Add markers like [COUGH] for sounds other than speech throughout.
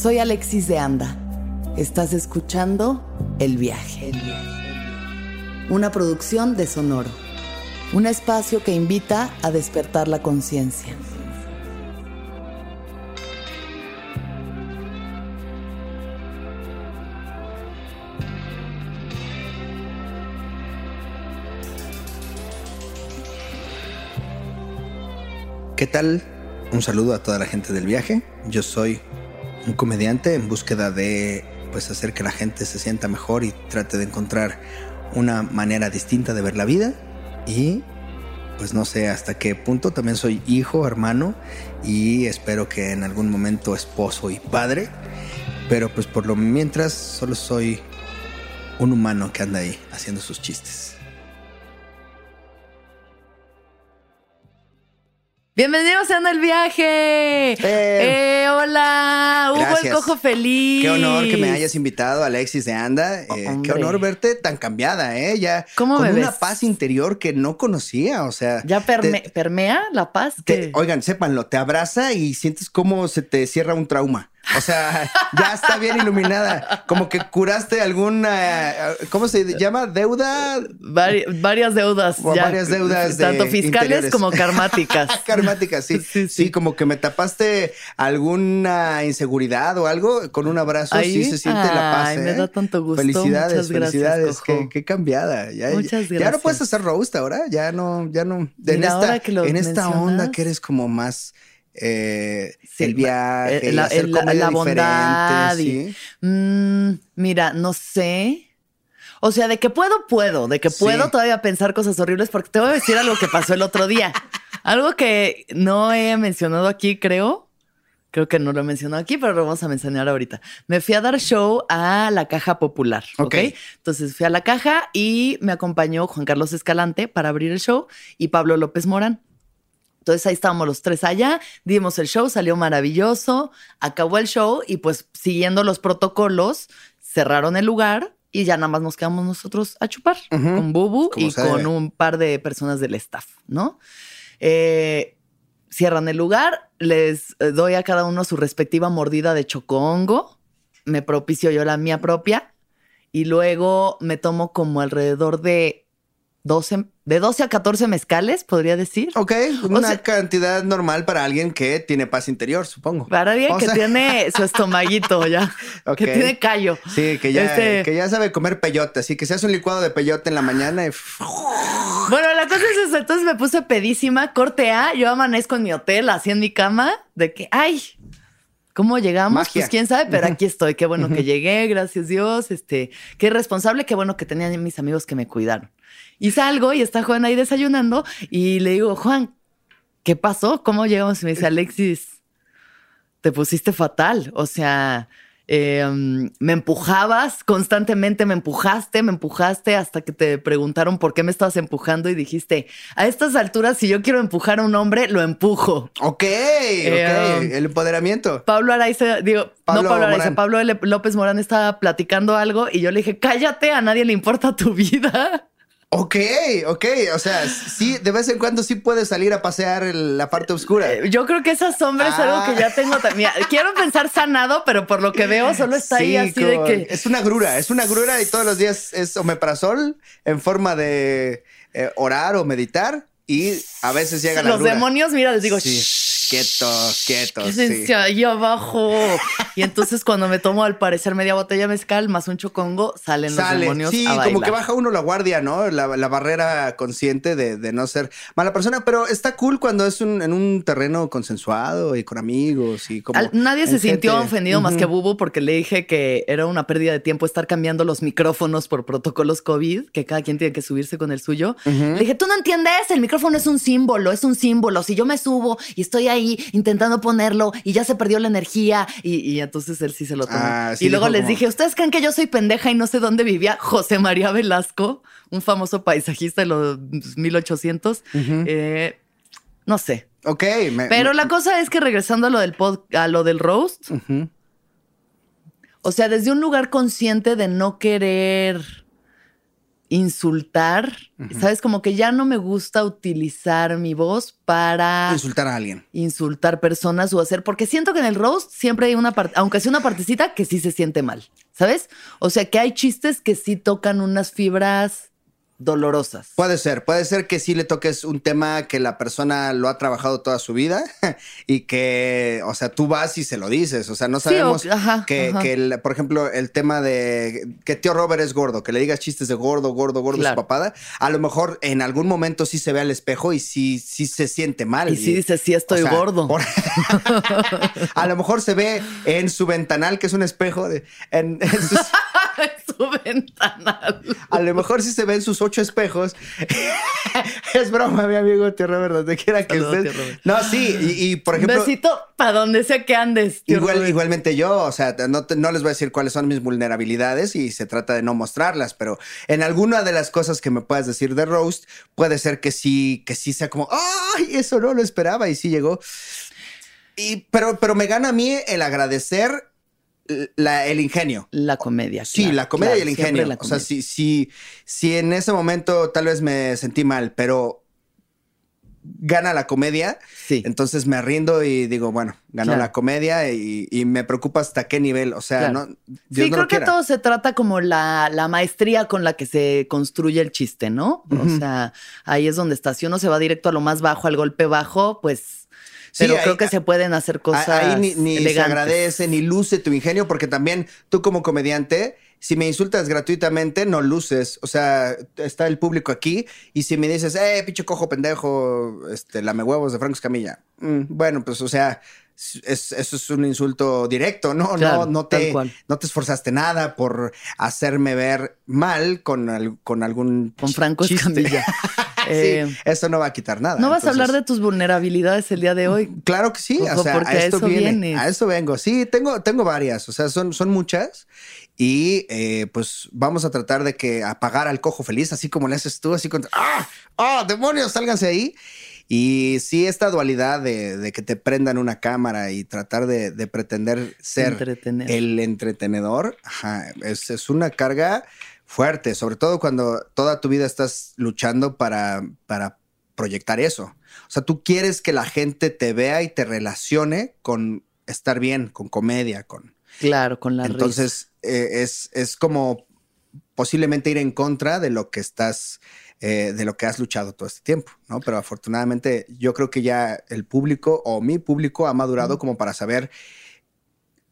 Soy Alexis de Anda. Estás escuchando El Viaje. Una producción de Sonoro. Un espacio que invita a despertar la conciencia. ¿Qué tal? Un saludo a toda la gente del viaje. Yo soy un comediante en búsqueda de pues hacer que la gente se sienta mejor y trate de encontrar una manera distinta de ver la vida. Y pues no sé hasta qué punto. También soy hijo, hermano y espero que en algún momento esposo y padre, pero pues por lo mientras solo soy un humano que anda ahí haciendo sus chistes. Bienvenidos sean el viaje. Eh, hola, Hugo el Cojo Feliz. Qué honor que me hayas invitado, Alexis de Anda. Eh, qué honor verte tan cambiada, ¿eh? Ya ¿Cómo con me una ves? paz interior que no conocía, o sea. ¿Ya perme- te- permea la paz? oigan, sépanlo, te abraza y sientes cómo se te cierra un trauma. O sea, ya está bien iluminada. Como que curaste alguna, ¿cómo se llama? Deuda Vari- varias deudas. Varias deudas de Tanto fiscales interiores. como karmáticas. [LAUGHS] karmática, sí. Sí, sí. sí. como que me tapaste alguna inseguridad o algo con un abrazo. Ahí. Sí se siente la paz. Ay, me ¿eh? da tanto gusto. Felicidades, Muchas gracias, felicidades. Qué, qué cambiada. Ya, Muchas Ya no gracias. puedes hacer roast ahora. Ya no, ya no. Mira, en esta, que lo en esta onda que eres como más eh, Sí, el viaje, eh, la- hacer el- la- la bondad y- ¿sí? Mm, mira, no sé. O sea, de que puedo, puedo. De que Sí. puedo todavía pensar cosas horribles, porque te voy a decir algo que pasó el otro día. [LAUGHS] Algo que no he mencionado aquí, creo. Creo que no lo he mencionado aquí, pero lo vamos a mencionar ahorita. Me fui a dar show a la Caja Popular. ¿ok? Ok. Entonces fui a la caja y me acompañó Juan Carlos Escalante para abrir el show y Pablo López Morán. Entonces ahí estábamos los tres allá, dimos el show, salió maravilloso, acabó el show y pues siguiendo los protocolos, cerraron el lugar y ya nada más nos quedamos nosotros a chupar con Bubu Como y con un par de personas del staff, ¿no? Eh, cierran el lugar, les eh, doy a cada uno su respectiva mordida de chocongo, me propicio yo la mía propia y luego me tomo como alrededor de 12, de 12 a 14 mezcales, podría decir. Ok, una sea- cantidad normal para alguien que tiene paz interior, supongo. Para alguien O que sea- tiene [LAUGHS] su estomaguito ya, que tiene callo. Sí, que ya, Este- que ya sabe comer peyote, así que se hace un licuado de peyote en la mañana y [LAUGHS] Bueno, la cosa es eso. Entonces me puse pedísima, corte A. Yo amanezco en mi hotel, así en mi cama, de que, ay, ¿cómo llegamos? Magia. Pues quién sabe, pero aquí estoy. Qué bueno que llegué, gracias Dios. Este, qué responsable, qué bueno que tenían mis amigos que me cuidaron. Y salgo y está Juan ahí desayunando y le digo, Juan, ¿qué pasó? ¿Cómo llegamos? Y me dice, Alexis, te pusiste fatal. O sea, eh, um, me empujabas constantemente, me empujaste, me empujaste hasta que te preguntaron por qué me estabas empujando y dijiste, a estas alturas, si yo quiero empujar a un hombre, lo empujo. Ok, ok, Eh, el empoderamiento. Pablo Araiza, digo, Pablo no Pablo Araiza, Morán. Pablo L- López Morán estaba platicando algo y yo le dije, cállate, a nadie le importa tu [LAUGHS] vida. Ok, ok, o sea, sí, de vez en cuando sí puedes salir a pasear la parte oscura. Eh, Yo creo que esa sombra es algo Ah. que ya tengo también. Quiero pensar sanado, pero por lo que veo solo está ahí Sí, así de que... Es una grura, es una grura y todos los días es omeprazol en forma de eh, orar o meditar y a veces llega la Los grura. demonios, mira, les digo, Sí, "Shh, quietos, quietos, sí. ahí abajo. Y entonces cuando me tomo al parecer media botella mezcal más un chocongo, salen los demonios sí, a bailar. como que baja uno la guardia, ¿no? La, la barrera consciente de, de no ser mala persona, pero está cool cuando es un, en un terreno consensuado y con amigos y como... Al- nadie se sintió ofendido más que Bubu porque le dije que era una pérdida de tiempo estar cambiando los micrófonos por protocolos COVID, que cada quien tiene que subirse con el suyo. Le dije, tú no entiendes, el micrófono es un símbolo, es un símbolo. Si yo me subo y estoy ahí intentando ponerlo y ya se perdió la energía y, y entonces él sí se lo tomó. Ah, sí y luego les como- dije, ¿ustedes creen que yo soy pendeja y no sé dónde vivía José María Velasco, un famoso paisajista de los 1800? Eh, no sé. Ok, me- Pero la cosa es que regresando a lo del pod, a lo del roast, o sea, desde un lugar consciente de no querer insultar, ¿sabes? Como que ya no me gusta utilizar mi voz para insultar a alguien. Insultar personas o hacer, porque siento que en el roast siempre hay una parte, aunque sea una partecita, que sí se siente mal, ¿sabes? O sea, que hay chistes que sí tocan unas fibras dolorosas. Puede ser, puede ser que sí le toques un tema que la persona lo ha trabajado toda su vida [LAUGHS] y que, o sea, tú vas y se lo dices, o sea, no sabemos que, por ejemplo, el tema de que tío Robert es gordo, que le digas chistes de gordo, gordo, gordo, su papada, a lo mejor en algún momento sí se ve al espejo y sí, sí se siente mal. Y, sí dice, sí estoy gordo. [LAUGHS] [LAUGHS] a lo mejor se ve en su ventanal, que es un espejo, de, en, su ventanal. A lo mejor sí se ve en sus ocho espejos. [LAUGHS] es broma, mi amigo tío Robert, donde quiera que estés. No, sí, y, por ejemplo. besito para donde sea que andes. igual, igualmente yo, o sea, no, no les voy a decir cuáles son mis vulnerabilidades y se trata de no mostrarlas, pero en alguna de las cosas que me puedas decir de Roast, puede ser que sí, que sí sea como, ¡ay! Eso no lo esperaba y sí llegó. Y, pero, pero me gana a mí el agradecer el ingenio. La comedia. Sí, la comedia y el ingenio. O sea, si, si, si en ese momento tal vez me sentí mal, pero gana la comedia, sí. entonces me rindo y digo, bueno, ganó la comedia y, me preocupa hasta qué nivel, o sea, no... sí, creo que todo se trata como la, maestría con la que se construye el chiste, ¿no? O sea, ahí es donde está. Si uno se va directo a lo más bajo, al golpe bajo, pues pero creo que se pueden hacer cosas. Ahí ni, se agradece, ni luce tu ingenio, porque también tú como comediante, si me insultas gratuitamente, no luces. O sea, está el público aquí y si me dices, eh, pinche cojo pendejo, este, lame huevos de Franco Escamilla. Mm, bueno, pues, o sea, eso es un insulto directo, ¿no? no, no, te, no te esforzaste nada por hacerme ver mal con, con algún. Con Franco Escamilla. [LAUGHS] [LAUGHS] Eh, eso no va a quitar nada. ¿No vas a hablar de tus vulnerabilidades el día de hoy? Claro que sí. O sea, a esto viene. A eso vengo. Sí, tengo, tengo varias. O sea, son, son muchas. Y eh, pues vamos a tratar de que apagar al cojo feliz, así como le haces tú, así con ¡Ah! ¡Ah! ¡Demonios! Sálganse ahí. Y sí, esta dualidad de, que te prendan una cámara y tratar de, pretender ser el entretenedor, es, es, una carga fuerte, sobre todo cuando toda tu vida estás luchando para, para proyectar eso. O sea, tú quieres que la gente te vea y te relacione con estar bien, con comedia, con... Claro, con la Entonces, eh, es, es como posiblemente ir en contra de lo que estás, eh, de lo que has luchado todo este tiempo, ¿no? Pero afortunadamente yo creo que ya el público o mi público ha madurado como para saber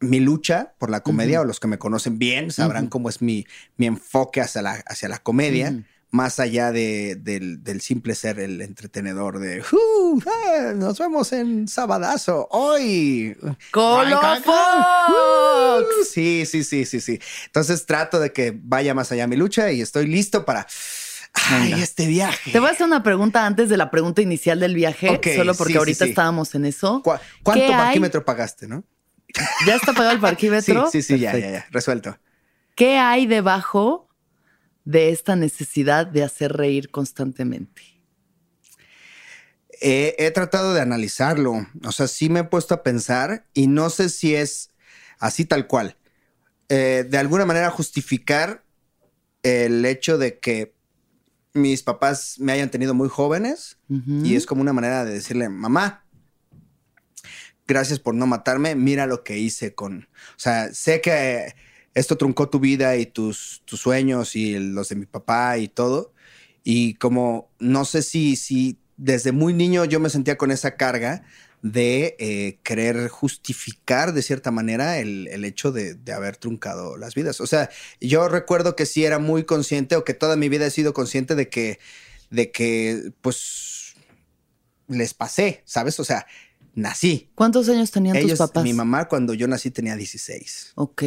mi lucha por la comedia, o los que me conocen bien sabrán cómo es mi, mi enfoque hacia la, hacia la comedia, más allá de, del, simple ser el entretenedor de uh, eh, nos vemos en Sabadazo hoy. ¡Colofox! Uh, sí, sí, sí, sí, sí. Entonces trato de que vaya más allá mi lucha y estoy listo para. Ay, este viaje. Te voy a hacer una pregunta antes de la pregunta inicial del viaje, solo porque ahorita estábamos en eso. ¿Cuánto parquímetro pagaste, no? ¿Ya está pagado el [LAUGHS] parquímetro? Sí, sí, sí, ya, ya, ya, resuelto. ¿Qué hay debajo de esta necesidad de hacer reír constantemente? he tratado de analizarlo, o sea, sí me he puesto a pensar y no sé si es así tal cual. Eh, de alguna manera justificar el hecho de que mis papás me hayan tenido muy jóvenes y es como una manera de decirle, mamá, gracias por no matarme, mira lo que hice con, o sea, sé que esto truncó tu vida y tus, tus sueños y los de mi papá y todo, y como no sé si, si desde muy niño yo me sentía con esa carga de eh, querer justificar de cierta manera el, hecho de, de, haber truncado las vidas. O sea, yo recuerdo que sí era muy consciente o que toda mi vida he sido consciente de que, de que pues les pasé, ¿sabes? O sea, nací. ¿Cuántos años tenían tus papás? Mi mamá cuando yo nací tenía 16. Ok.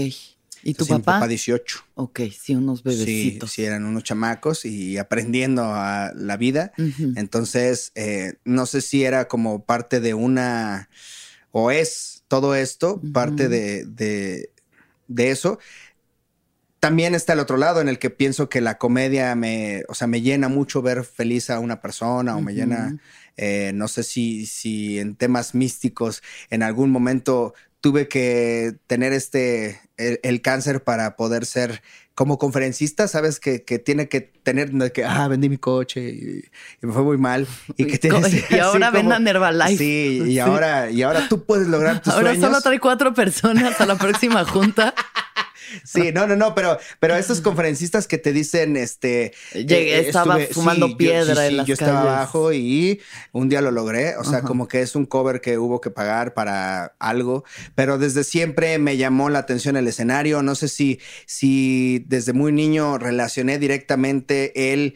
¿Y tu papá? Mi papá 18. Ok, sí, unos bebecitos. Sí, sí, eran unos chamacos y aprendiendo a la vida. Entonces, eh, no sé si era como parte de una, o es todo esto, parte de, de, eso. También está el otro lado en el que pienso que la comedia me, o sea, me llena mucho ver feliz a una persona o me llena eh, no sé si, si en temas místicos en algún momento tuve que tener este, el, cáncer para poder ser como conferencista, sabes que, tiene que tener que, ah, vendí mi coche y, me fue muy mal. Y, que [LAUGHS] y [LAUGHS] ahora vendan Herbalife. Sí, y [LAUGHS] ahora, y ahora tú puedes lograr tus ahora solo trae cuatro personas a la próxima junta. Sí, no, no, no, pero, pero estos conferencistas que te dicen, este, Llegué, eh, estaba fumando piedra en las yo estaba abajo y un día lo logré, o sea, como que es un cover que hubo que pagar para algo, pero desde siempre me llamó la atención el escenario, no sé si, si desde muy niño relacioné directamente el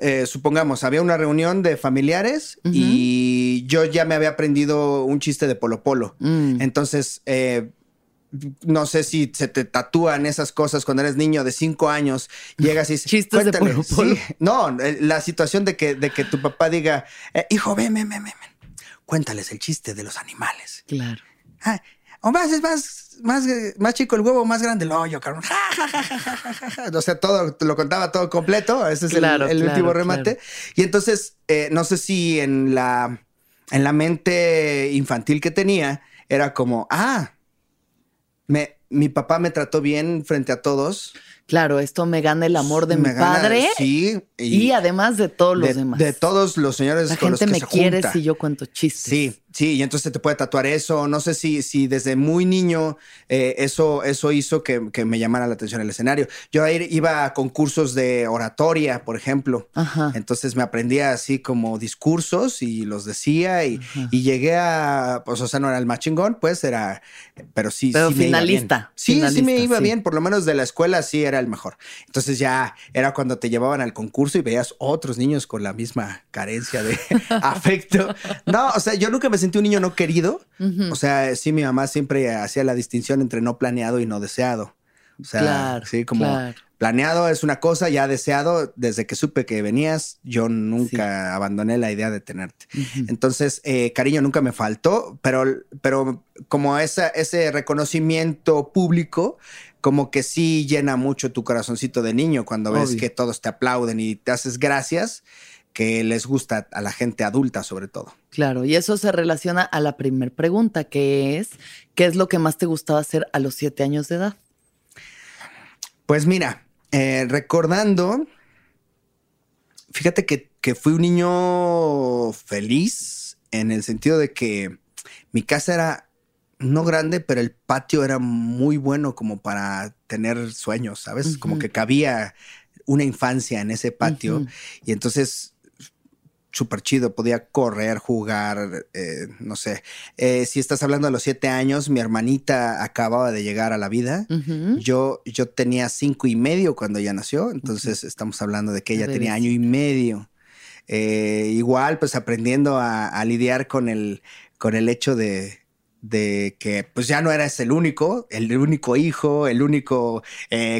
eh, supongamos, había una reunión de familiares y yo ya me había aprendido un chiste de Polo Polo. Mm. Entonces, eh, no sé si se te tatúan esas cosas cuando eres niño de cinco años, llegas y dices, cuéntale. no, eh, la situación de que, de que tu papá diga, eh, hijo, ven, ven, ven, ven, cuéntales el chiste de los animales. Claro. Ah, o más es más, más, más chico el huevo, más grande el hoyo, cabrón. o sea, todo, lo contaba todo completo. Ese es el, último remate. Y entonces, eh, no sé si en la, en la mente infantil que tenía, era como, ah, me, mi papá me trató bien frente a todos. Claro, esto me gana el amor de mi padre. Sí. Y, además de todos los demás. De todos los señores La gente me quiere si yo cuento chistes. Sí, Sí, y entonces te puede tatuar eso. No sé si, si desde muy niño eh, eso, eso hizo que, me llamara la atención el escenario. Yo iba a concursos de oratoria, por ejemplo. Entonces me aprendía así como discursos y los decía y, llegué a, pues, o sea, no era el más chingón, pues era, pero sí. Pero finalista. Sí, sí me iba bien. Por lo menos de la escuela sí era el mejor. Entonces ya era cuando te llevaban al concurso y veías otros niños con la misma carencia de [LAUGHS] afecto. No, o sea, yo nunca me sentí un niño no querido. O sea, sí, mi mamá siempre hacía la distinción entre no planeado y no deseado. O sea, sí, como planeado es una cosa, ya deseado, desde que supe que venías, yo nunca abandoné la idea de tenerte. Entonces, eh, cariño nunca me faltó, pero, pero como esa, ese reconocimiento público, como que sí llena mucho tu corazoncito de niño cuando ves que todos te aplauden y te haces gracias que les gusta a la gente adulta sobre todo. Claro, y eso se relaciona a la primera pregunta, que es, ¿qué es lo que más te gustaba hacer a los siete años de edad? Pues mira, eh, recordando, fíjate que, que fui un niño feliz en el sentido de que mi casa era no grande, pero el patio era muy bueno como para tener sueños, ¿sabes? Como que cabía una infancia en ese patio. Y entonces súper chido, podía correr, jugar, eh, no sé. Eh, si estás hablando de los siete años, mi hermanita acababa de llegar a la vida. yo, yo tenía cinco y medio cuando ella nació, entonces estamos hablando de que ella tenía año y medio. Eh, igual, pues aprendiendo a, lidiar con el, con el hecho de, de que pues ya no eras el único, el único hijo, el único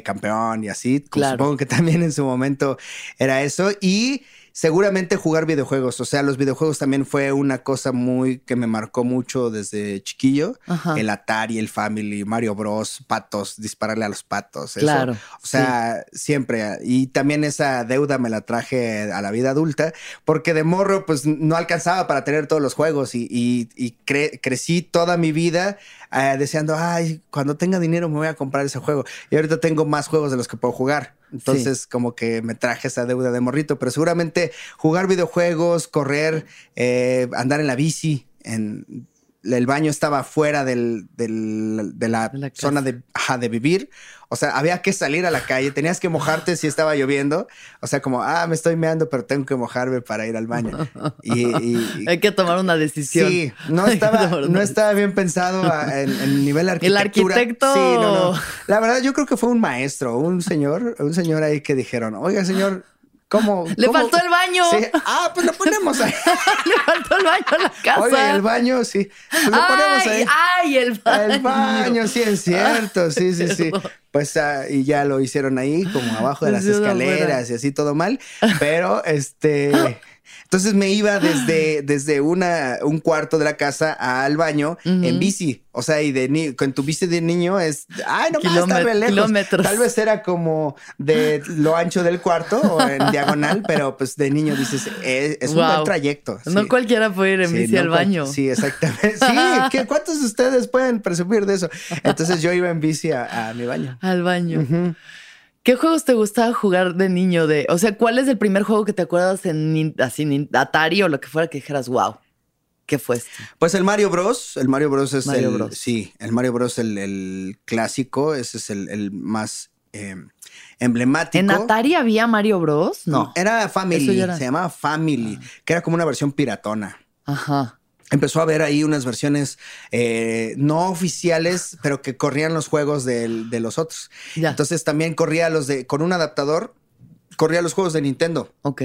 campeón y así. Pues, supongo que también en su momento era eso. Y seguramente jugar videojuegos. O sea, los videojuegos también fue una cosa muy que me marcó mucho desde chiquillo. El Atari, el Family, Mario Bros, patos, dispararle a los patos. Claro. O sea, siempre. Y también esa deuda me la traje a la vida adulta, porque de morro, pues no alcanzaba para tener todos los juegos y, crecí toda mi vida eh, deseando, ay, cuando tenga dinero me voy a comprar ese juego. Y ahorita tengo más juegos de los que puedo jugar. Entonces, como que me traje esa deuda de morrito, pero seguramente jugar videojuegos, correr, eh, andar en la bici, en el baño estaba fuera del, de la, zona de, de vivir. O sea, había que salir a la calle, tenías que mojarte si estaba lloviendo. O sea, como, ah, me estoy meando, pero tengo que mojarme para ir al baño. [LAUGHS] Y, Hay que tomar una decisión. Sí, no [LAUGHS] estaba, no estaba bien pensado en, el nivel arquitectura. El arquitecto. Sí, no, no. La verdad, yo creo que fue un maestro, un señor, un señor ahí que dijeron, oiga, señor, ¿Cómo? Le faltó el baño. Ah, pues lo ponemos ahí. [LAUGHS] Le faltó el baño a la casa. Oye, el baño, sí. Pues lo ponemos ahí. Ay, el baño. El baño, sí, es cierto. Sí, sí, sí. Pues ah, y ya lo hicieron ahí, como abajo de las escaleras y así todo mal. Pero este. [LAUGHS] Entonces me iba desde, desde una, un cuarto de la casa al baño en bici. O sea, y de con tu bici de niño es, ay, no más, lejos. Kilómetros. Tal vez era como de lo ancho del cuarto o en diagonal, [LAUGHS] pero pues de niño dices, eh, es, un buen trayecto. No cualquiera puede ir en bici al baño. Sí, exactamente. Sí, [LAUGHS] ¿cuántos de ustedes pueden presumir de eso? Entonces yo iba en bici a, mi baño. Al baño. ¿Qué juegos te gustaba jugar de niño? De, o sea, ¿cuál es el primer juego que te acuerdas en así, Atari o lo que fuera que dijeras, wow? ¿Qué fue este? Pues el Mario Bros. El Mario Bros. es el. Sí, el Mario Bros. el, el clásico. Ese es el, más eh, emblemático. ¿En Atari había Mario Bros? No. era Family. Se llamaba Family, ah. que era como una versión piratona. Ajá empezó a haber ahí unas versiones eh, no oficiales, pero que corrían los juegos de, los otros. Entonces también corría los de, con un adaptador, corría los juegos de Nintendo. Ok.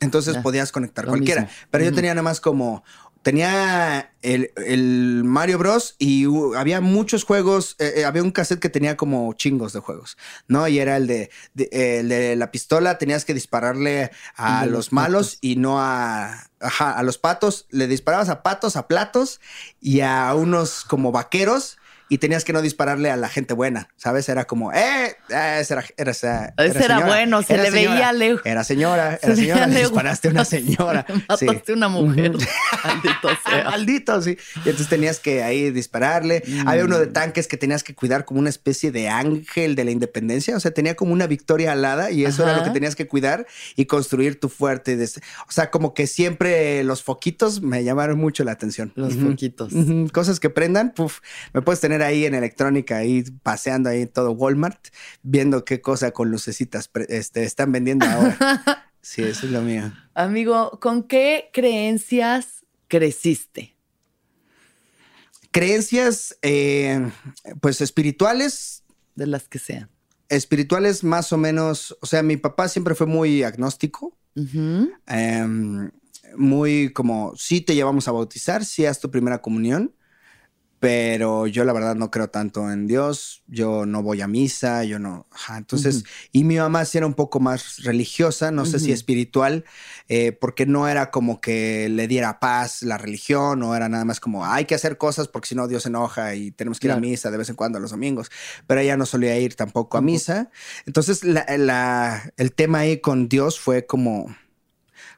Entonces podías conectar cualquiera. Pero yo tenía nada más como tenía el, Mario Bros. y había muchos juegos. Eh, eh, había un cassette que tenía como chingos de juegos, ¿no? Y era el de, de, la pistola, tenías que dispararle a los, malos y no a, a los patos. Le disparabas a patos, a platos y a unos como vaqueros y tenías que no dispararle a la gente buena, ¿sabes? Era como, eh, eh ese era, era, era, Ese era bueno, se le veía lejos. Era señora, [LAUGHS] era señora, le disparaste a una [LAUGHS] señora. Mataste a una mujer. [LAUGHS] Maldito sea. Maldito, sí. Y entonces tenías que ahí dispararle. Había uno de mm. tanques que tenías que cuidar como una especie de ángel de la independencia. O sea, tenía como una victoria alada y eso era lo que tenías que cuidar y construir tu fuerte. O sea, como que siempre los foquitos me llamaron mucho la atención. Los foquitos. Cosas que prendan, puf, me puedes tener ahí en electrónica, ahí paseando ahí todo Walmart, viendo qué cosa con lucecitas este, están vendiendo ahora. [LAUGHS] sí, eso es lo mío. Amigo, ¿con qué creencias creciste? Creencias, eh, pues espirituales. De las que sean. Espirituales más o menos, o sea, mi papá siempre fue muy agnóstico. Em, muy como, sí te llevamos a bautizar, sí haz tu primera comunión, pero yo la verdad no creo tanto en Dios, yo no voy a misa, yo no, entonces, y mi mamá sí era un poco más religiosa, no sé si espiritual, eh, porque no era como que le diera paz la religión, o era nada más como, hay que hacer cosas porque si no Dios se enoja y tenemos que ir a misa de vez en cuando los domingos, pero ella no solía ir tampoco a misa, entonces el tema ahí con Dios fue como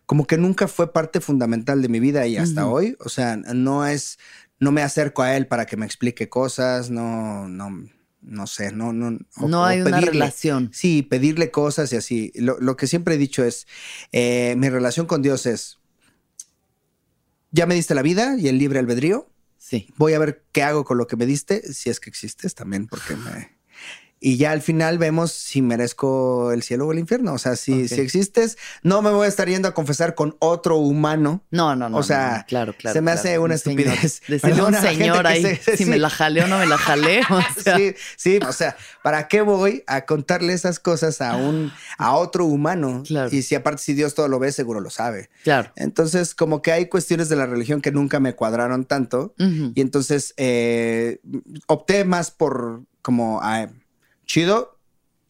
como que nunca fue parte fundamental de mi vida y hasta hoy, o sea, no es no me acerco a él para que me explique cosas, no, no, no sé, no, no. no hay una relación. Sí, pedirle cosas y así. Lo, que siempre he dicho es, eh, mi relación con Dios es, ya me diste la vida y el libre albedrío. Sí. Voy a ver qué hago con lo que me diste, si es que existes también, porque me, y ya al final vemos si merezco el cielo o el infierno. O sea, si, si existes, no me voy a estar yendo a confesar con otro humano. No, no, no. O sea, claro, claro. Se me hace una estupidez. Decirle a un señor ahí si me la jalé o no me la jalé. [LAUGHS] Sí, sí, o sea, ¿para qué voy a contarle esas cosas a un, a otro humano? Claro. Y si aparte si Dios todo lo ve, seguro lo sabe. Claro. Entonces, como que hay cuestiones de la religión que nunca me cuadraron tanto. Y entonces eh, opté más por como chido,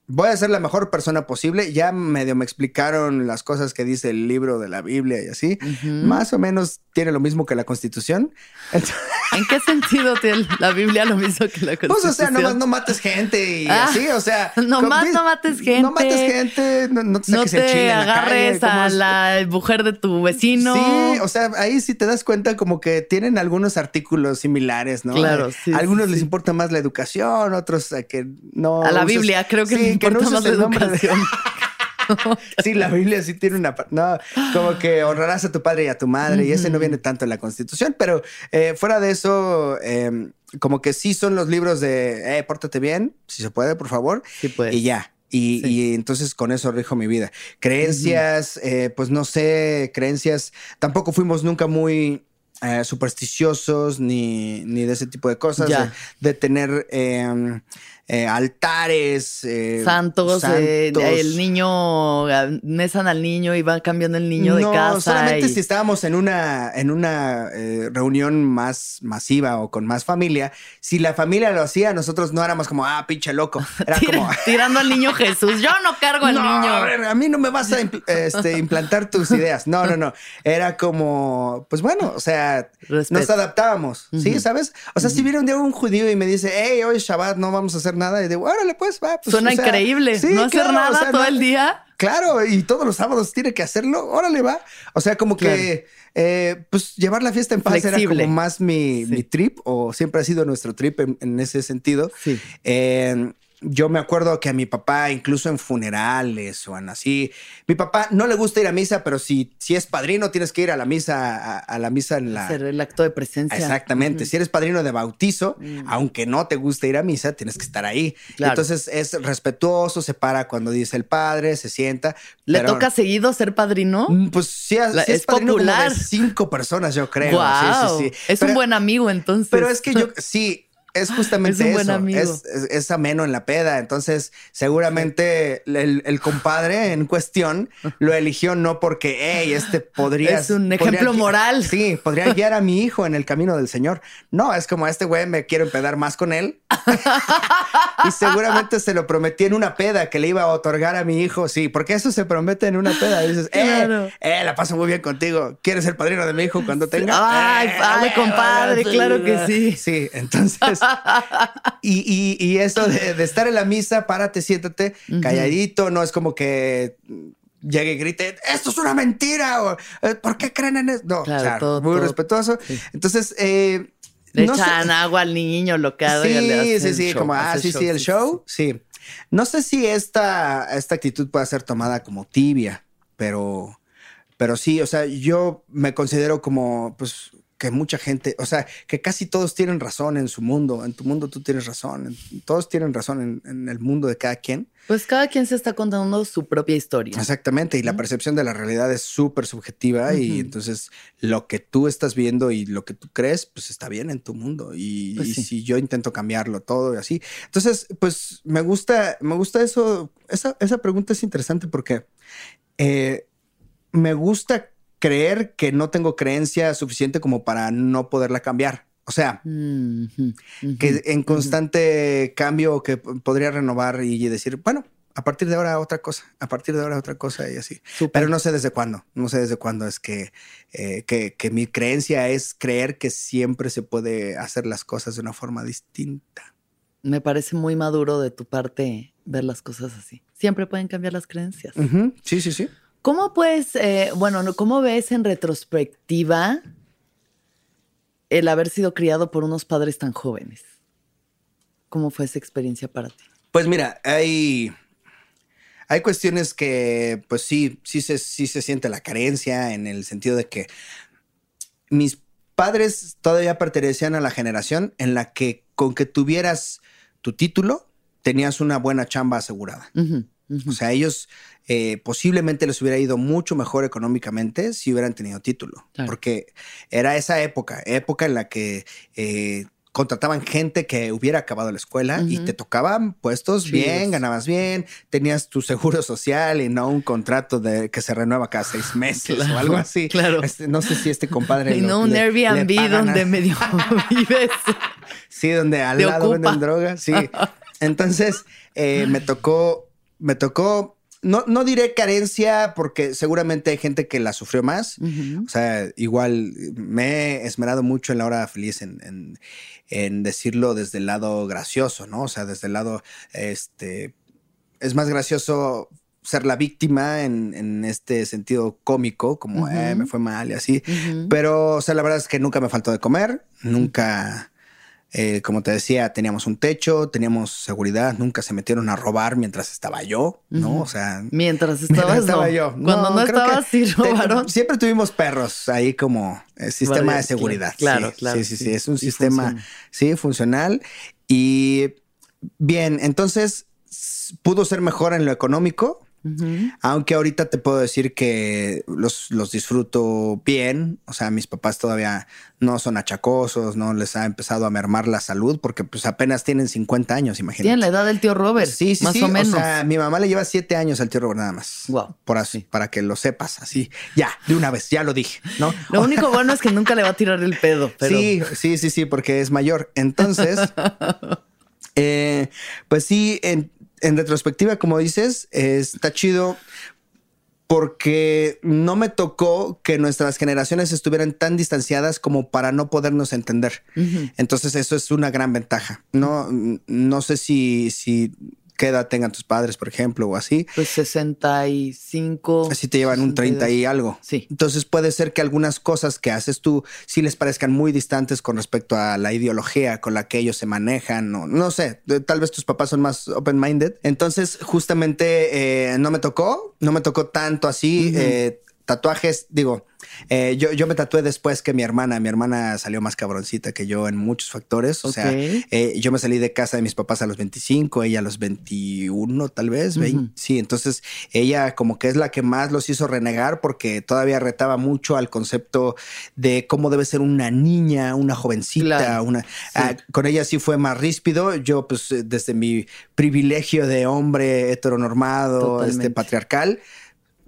voy a ser la mejor persona posible. Ya medio me explicaron las cosas que dice el libro de la Biblia y así. Más o menos tiene lo mismo que la Constitución. [LAUGHS] ¿En qué sentido tiene la Biblia lo mismo que la Constitución? Pues, o sea, nomás no mates gente y ah, así, o sea. Nomás no mates gente. No mates gente, no, te, no te agarres a la mujer de tu vecino. Sí, o sea, ahí sí te das cuenta como que tienen algunos artículos similares, ¿no? Claro, sí. algunos les importa más la educación, otros que no. A la Biblia, creo que sí, importa más la educación. [LAUGHS] [LAUGHS] sí, la Biblia sí tiene una... No, como que honrarás a tu padre y a tu madre, y ese no viene tanto en la Constitución, pero eh, fuera de eso, em, como que sí son los libros de, eh, pórtate bien, si se puede, por favor. Sí puede. Y ya. Y, entonces con eso rijo mi vida. Creencias, eh, pues no sé, creencias, tampoco fuimos nunca muy... supersticiosos ni, ni de ese tipo de cosas, de, tener em, eh, altares, eh, santos, eh, el niño, mesan al niño y va cambiando el niño de casa. Solamente si estábamos en una, en una reunión más masiva o con más familia, si la familia lo hacía, nosotros no éramos como, ah, pinche loco. [LAUGHS] Era como. [LAUGHS] Tirando al niño Jesús. Yo no cargo al niño. A, mí no me vas a este, implantar tus ideas. No, no, no. Era como, pues bueno, o sea, nos adaptábamos. ¿Sí? ¿Sabes? O sea, si viene un día un judío y me dice, hey, hoy Shabbat no vamos a hacer nada. Y digo, órale, pues va. Pues, Suena increíble. no hacer nada todo el día. Claro, y todos los sábados tiene que hacerlo. Órale, va. O sea, como que, eh, pues llevar la fiesta en paz era como más mi, trip, o siempre ha sido nuestro trip en, ese sentido. Sí. Eh, yo me acuerdo que a mi papá, incluso en funerales o en así, mi papá no le gusta ir a misa, pero si, si es padrino, tienes que ir a la misa, a, la misa en la. Hacer el acto de presencia. Exactamente. Si eres padrino de bautizo, mm. aunque no te guste ir a misa, tienes que estar ahí. Entonces es respetuoso, se para cuando dice el padre, se sienta. ¿Le toca seguido ser padrino? Mm, pues sí, es, popular. cinco personas, yo creo. Sí, sí, Es un buen amigo, entonces. Pero es que yo [LAUGHS] sí es [LAUGHS] justamente eso. Es, ameno en la peda. Entonces, seguramente el, compadre en cuestión [LAUGHS] lo eligió no porque, hey, este podría. Es un ejemplo moral. Sí, podría [LAUGHS] guiar a mi hijo en el camino del Señor. No, es como este güey me quiero empedar más con él. y seguramente se lo prometí en una peda que le iba a otorgar a mi hijo. Sí, porque eso se promete en una peda. dices, eh, eh, la paso muy bien contigo. ¿Quieres ser padrino de mi hijo cuando tenga? Ay, eh, compadre, claro que sí. Sí, entonces [LAUGHS] y, eso de, estar en la misa, párate, siéntate, calladito, no es como que llegue y grite, esto es una mentira, o eh, ¿por qué creen en eso? No, muy respetuoso. Entonces, eh, le echan agua al niño, lo que Sí, sí, sí, como, ah, sí, sí, el show, sí. No sé si esta, esta actitud puede ser tomada como tibia, pero, pero sí, o sea, yo me considero como, pues, que mucha gente, o sea, que casi todos tienen razón en su mundo, en tu mundo tú tienes razón, todos tienen razón en, el mundo de cada quien. Pues cada quien se está contando su propia historia. Exactamente, y la percepción de la realidad es súper subjetiva y entonces lo que tú estás viendo y lo que tú crees, pues está bien en tu mundo y, pues si yo intento cambiarlo todo y así. Entonces, pues me gusta, me gusta eso, esa, esa pregunta es interesante porque eh, me gusta creer que no tengo creencia suficiente como para no poderla cambiar. O sea, que en constante cambio que podría renovar y decir, bueno, a partir de ahora otra cosa, a partir de ahora otra cosa y así. Pero no sé desde cuándo, no sé desde cuándo es que, eh, que, que, mi creencia es creer que siempre se puede hacer las cosas de una forma distinta. Me parece muy maduro de tu parte ver las cosas así. Siempre pueden cambiar las creencias. Sí, sí, sí. ¿Cómo pues, eh, bueno, cómo ves en retrospectiva el haber sido criado por unos padres tan jóvenes? ¿Cómo fue esa experiencia para ti? Pues mira, hay, hay cuestiones que, pues sí, sí se, sí se siente la carencia en el sentido de que mis padres todavía pertenecían a la generación en la que con que tuvieras tu título, tenías una buena chamba asegurada. O sea, ellos eh, posiblemente les hubiera ido mucho mejor económicamente si hubieran tenido título. Porque era esa época, época en la que eh, contrataban gente que hubiera acabado la escuela y te tocaban puestos bien, ganabas bien, tenías tu seguro social y no un contrato de que se renueva cada seis meses o algo así. Claro. Este, no sé si este compadre. Y no un Airbnb donde medio [LAUGHS] [LAUGHS] vives. Sí, donde al lado venden drogas. Sí. [LAUGHS] Entonces eh, me tocó, me tocó no, no diré carencia porque seguramente hay gente que la sufrió más. O sea, igual me he esmerado mucho en la hora feliz en, decirlo desde el lado gracioso, ¿no? O sea, desde el lado, este, es más gracioso ser la víctima en, este sentido cómico, como eh, me fue mal y así. Pero, o sea, la verdad es que nunca me faltó de comer, nunca eh, como te decía, teníamos un techo, teníamos seguridad, nunca se metieron a robar mientras estaba yo, ¿no? O sea, mientras [LAUGHS] estabas estaba yo. Cuando no, estabas, sí robaron. siempre tuvimos perros ahí como eh, sistema de seguridad. Claro, claro. Sí, sí, sí, es un sistema, sí, funcional. Y bien, entonces pudo ser mejor en lo económico, Aunque ahorita te puedo decir que los, los disfruto bien. O sea, mis papás todavía no son achacosos, no les ha empezado a mermar la salud porque pues apenas tienen 50 años, imagínate. Tienen la edad del tío Robert. Sí, sí, más sí. o menos. O sea, mi mamá le lleva siete años al tío Robert nada más. Wow. Por así, para que lo sepas, así. Ya, de una vez, ya lo dije, ¿no? Lo único bueno es que nunca le va a tirar el pedo, [LAUGHS] pero. Sí, sí, sí, sí, porque es mayor. Entonces, [LAUGHS] eh, pues sí, en, en retrospectiva, como dices, eh, está chido porque no me tocó que nuestras generaciones estuvieran tan distanciadas como para no podernos entender. Entonces eso es una gran ventaja. No, no sé si, si qué edad tengan tus padres, por ejemplo, o así. Pues 65. Así te llevan un 30 y algo. Sí. Entonces puede ser que algunas cosas que haces tú sí les parezcan muy distantes con respecto a la ideología con la que ellos se manejan. O, no sé, tal vez tus papás son más open-minded. Entonces justamente eh, no me tocó, no me tocó tanto así. Uh -huh. eh, tatuajes, digo, eh, yo, yo me tatué después que mi hermana. Mi hermana salió más cabroncita que yo en muchos factores. O okay. sea, eh, yo me salí de casa de mis papás a los 25, ella a los 21, tal vez. Uh -huh. Sí, entonces ella como que es la que más los hizo renegar porque todavía retaba mucho al concepto de cómo debe ser una niña, una jovencita. Claro. Una, sí. ah, con ella sí fue más ríspido. Yo, pues, desde mi privilegio de hombre heteronormado, Totalmente. este patriarcal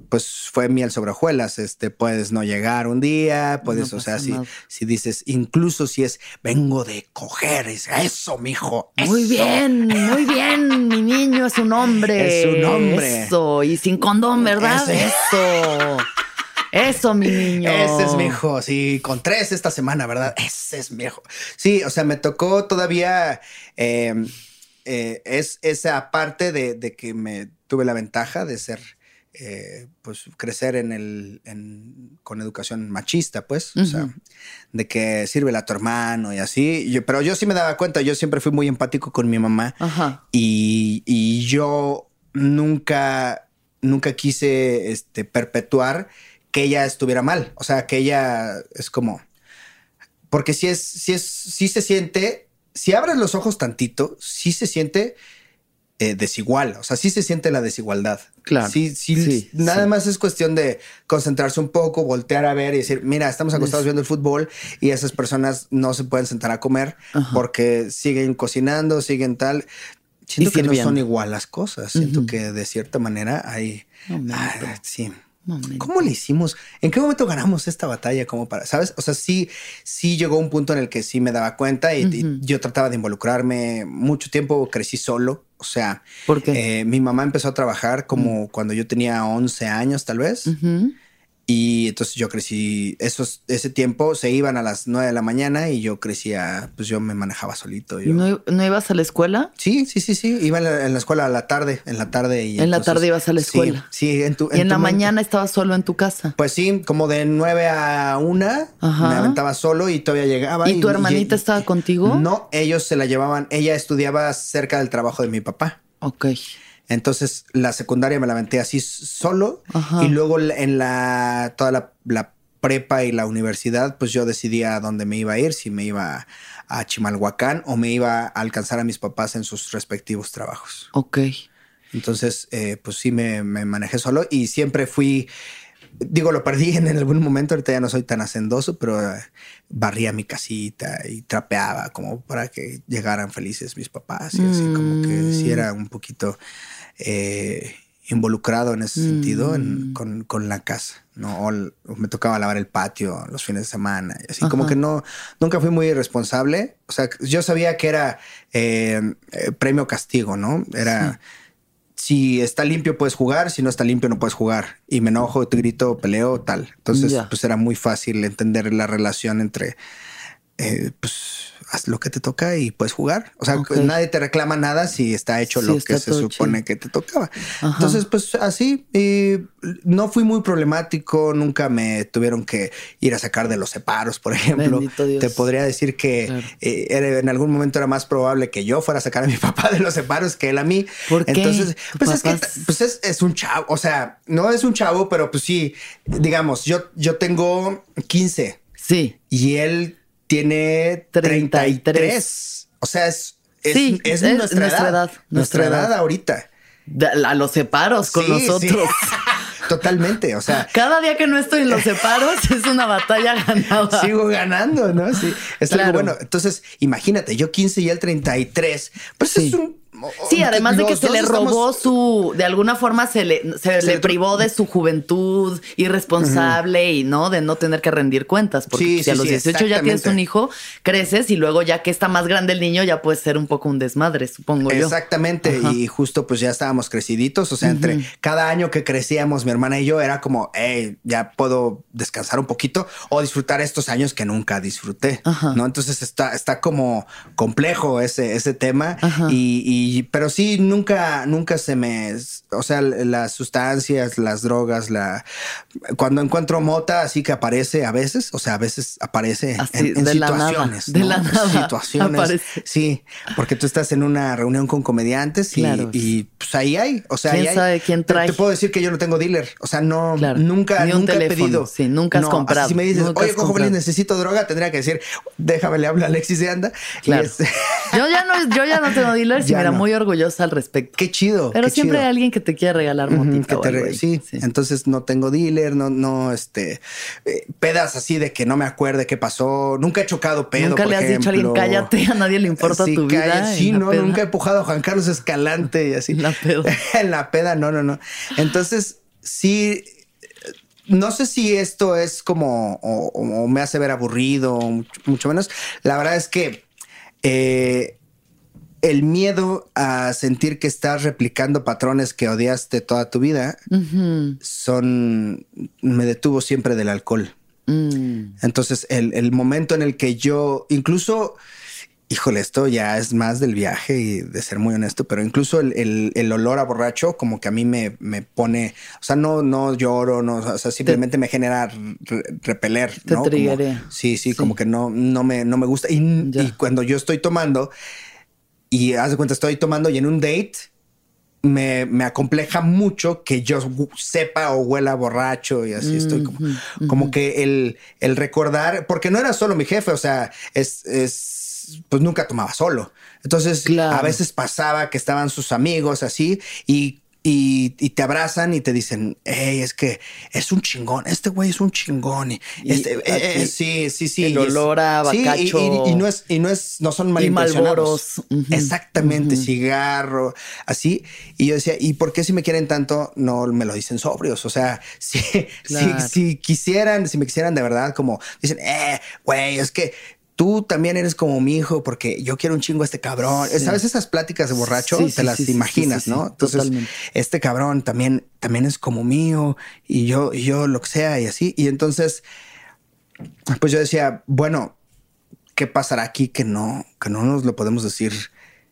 pues fue miel sobre hojuelas. Este puedes no llegar un día, puedes, no o sea, si, si dices, incluso si es vengo de coger, es eso, mijo. Muy eso". bien, muy bien. Mi niño es un hombre. Es un hombre. Eso, y sin condón, ¿verdad? Ese. Eso. Eso, mi niño. Ese es mi hijo, sí, con tres esta semana, ¿verdad? Ese es mi hijo. Sí, o sea, me tocó todavía, eh, eh, es esa parte de, de, que me tuve la ventaja de ser, eh, pues, crecer en el, en, con educación machista, pues, uh -huh. o sea, de que sirve a tu hermano y así. Yo, pero yo sí me daba cuenta, yo siempre fui muy empático con mi mamá Ajá. y, y yo nunca, nunca quise este, perpetuar que ella estuviera mal. O sea, que ella es como. Porque si es, si es, si se siente, si abres los ojos tantito, sí se siente eh, desigual. O sea, sí se siente la desigualdad. Claro. Sí, sí, sí nada sí. más es cuestión de concentrarse un poco, voltear a ver y decir, mira, estamos acostados viendo el fútbol y esas personas no se pueden sentar a comer Ajá. porque siguen cocinando, siguen tal. Siento que no son igual las cosas. Siento uh -huh. que de cierta manera hay. Ah, sí. Momento. ¿Cómo le hicimos? ¿En qué momento ganamos esta batalla? Como para, ¿sabes? O sea, sí, sí llegó un punto en el que sí me daba cuenta y, uh -huh. y yo trataba de involucrarme. Mucho tiempo crecí solo. O sea, ¿Por qué? Eh, mi mamá empezó a trabajar como uh -huh. cuando yo tenía 11 años, tal vez. Uh -huh. Y entonces yo crecí, esos, ese tiempo se iban a las 9 de la mañana y yo crecía, pues yo me manejaba solito. Yo. ¿Y no, no, ibas a la escuela? Sí, sí, sí, sí. Iba en la, en la, escuela a la tarde, en la tarde. Y en la tarde ibas a la escuela. Sí, sí en tu. ¿Y en, la mañana estabas solo en tu casa? Pues sí, como de 9 a 1 Ajá. me aventaba solo y todavía llegaba. ¿Y, y tu hermanita y, estaba contigo? No, ellos se la llevaban. Ella estudiaba cerca del trabajo de mi papá. Ok. Entonces la secundaria me la aventé así solo Ajá. y luego en la toda la, la, prepa y la universidad, pues yo decidía a dónde me iba a ir, si me iba a Chimalhuacán o me iba a alcanzar a mis papás en sus respectivos trabajos. Ok. Entonces, eh, pues sí me, me, manejé solo y siempre fui, digo, lo perdí en, algún momento, ahorita ya no soy tan hacendoso, pero uh, barría mi casita y trapeaba como para que llegaran felices mis papás y así, mm. como que sí era un poquito eh, involucrado en ese mm. sentido en, con, con, la casa, ¿no? O, me tocaba lavar el patio los fines de semana y así, Ajá. como que no, nunca fui muy responsable. O sea, yo sabía que era eh, eh, premio castigo, ¿no? Era... Sí si está limpio puedes jugar, si no está limpio no puedes jugar. Y me enojo, te grito, peleo, tal. Entonces, yeah. pues era muy fácil entender la relación entre, eh, pues, haz lo que te toca y puedes jugar. O sea, okay. nadie te reclama nada si está hecho sí, lo está que se supone chido. que te tocaba. Ajá. Entonces, pues así, y no fui muy problemático, nunca me tuvieron que ir a sacar de los separos, por ejemplo. Te podría decir que claro. eh, era, en algún momento era más probable que yo fuera a sacar a mi [LAUGHS] papá de los separos que él a mí. ¿Por qué? Entonces, pues es que pues es, es, un chavo, o sea, no es un chavo, pero pues sí, digamos, yo, yo tengo 15 Sí. y él tiene 33. 33. O sea, es, es, sí, es, es nuestra, nuestra, edad. Nuestra, edad, edad ahorita. a los separos con nosotros. [LAUGHS] Totalmente, o sea. Cada día que no estoy en los separos [LAUGHS] es una batalla ganada. Sigo ganando, ¿no? Sí, es algo bueno. Entonces, imagínate, yo 15 y él 33, pues es un Sí, además de que se le robó su, de alguna forma se le, se, le, privó de su juventud irresponsable y no, de no tener que rendir cuentas. Porque si a los 18 ya tienes un hijo, creces y luego ya que está más grande el niño ya puede ser un poco un desmadre, supongo yo. Exactamente. Y justo pues ya estábamos creciditos. O sea, entre cada año que crecíamos, mi hermana y yo era como, hey, ya puedo descansar un poquito o disfrutar estos años que nunca disfruté. ¿No? Entonces está, está como complejo ese, ese tema y pero sí, nunca, nunca se me, o sea, las sustancias, las drogas, la, cuando encuentro mota, así que aparece a veces, o sea, a veces aparece en, situaciones, de la nada, situaciones, sí, porque tú estás en una reunión con comediantes y, pues ahí hay, o sea, ¿Quién ahí sabe quién trae? Te, puedo decir que yo no tengo dealer, o sea, no, nunca, nunca he pedido, sí, nunca has comprado. si me dices, oye, cojo necesito droga, tendría que decir, déjame le hablo a Alexis de anda. Claro. Este yo ya no, yo ya no tengo [LAUGHS] dealers y me muy orgullosa al respecto. Qué chido. Pero siempre hay alguien que te quiere regalar motita. sí. entonces no tengo dealer, no, no, este, eh, pedas así de que no me acuerde qué pasó. Nunca he chocado pedo. Nunca le has dicho a alguien cállate, a nadie le importa tu vida. Sí, no, nunca he empujado a Juan Carlos Escalante y así. En la peda. [LAUGHS] en la peda, no, no, no. Entonces, sí, no sé si esto es como o, me hace ver aburrido, mucho, menos. La verdad es que eh, el miedo a sentir que estás replicando patrones que odiaste toda tu vida son me detuvo siempre del alcohol. Mm. Entonces, el, momento en el que yo, incluso, híjole, esto ya es más del viaje y de ser muy honesto, pero incluso el, olor a borracho, como que a mí me, pone, o sea, no, no lloro, no, o sea, simplemente me genera repeler. Te ¿no? sí, sí, como que no, no me, no me gusta. y cuando yo estoy tomando, y haz de cuenta, estoy tomando y en un date me, me, acompleja mucho que yo sepa o huela borracho y así estoy como, como que el, el, recordar, porque no era solo mi jefe, o sea, es, es pues nunca tomaba solo. Entonces a veces pasaba que estaban sus amigos así y y, te abrazan y te dicen, hey, es que es un chingón, este güey es un chingón. Y, este, eh, eh, sí, sí, sí. El olor a bacacho. y, no es, y no es, no son malintencionados. Exactamente, cigarro, así. Y yo decía, ¿y por qué si me quieren tanto no me lo dicen sobrios? O sea, [LAUGHS] si, si, quisieran, si me quisieran de verdad, como dicen, eh, güey, es que tú también eres como mi hijo porque yo quiero un chingo a este cabrón. ¿Sabes esas pláticas de borracho? te las imaginas, ¿no? Entonces, este cabrón también, también es como mío y yo, y yo lo que sea y así. Y entonces, pues yo decía, bueno, ¿qué pasará aquí que no, que no nos lo podemos decir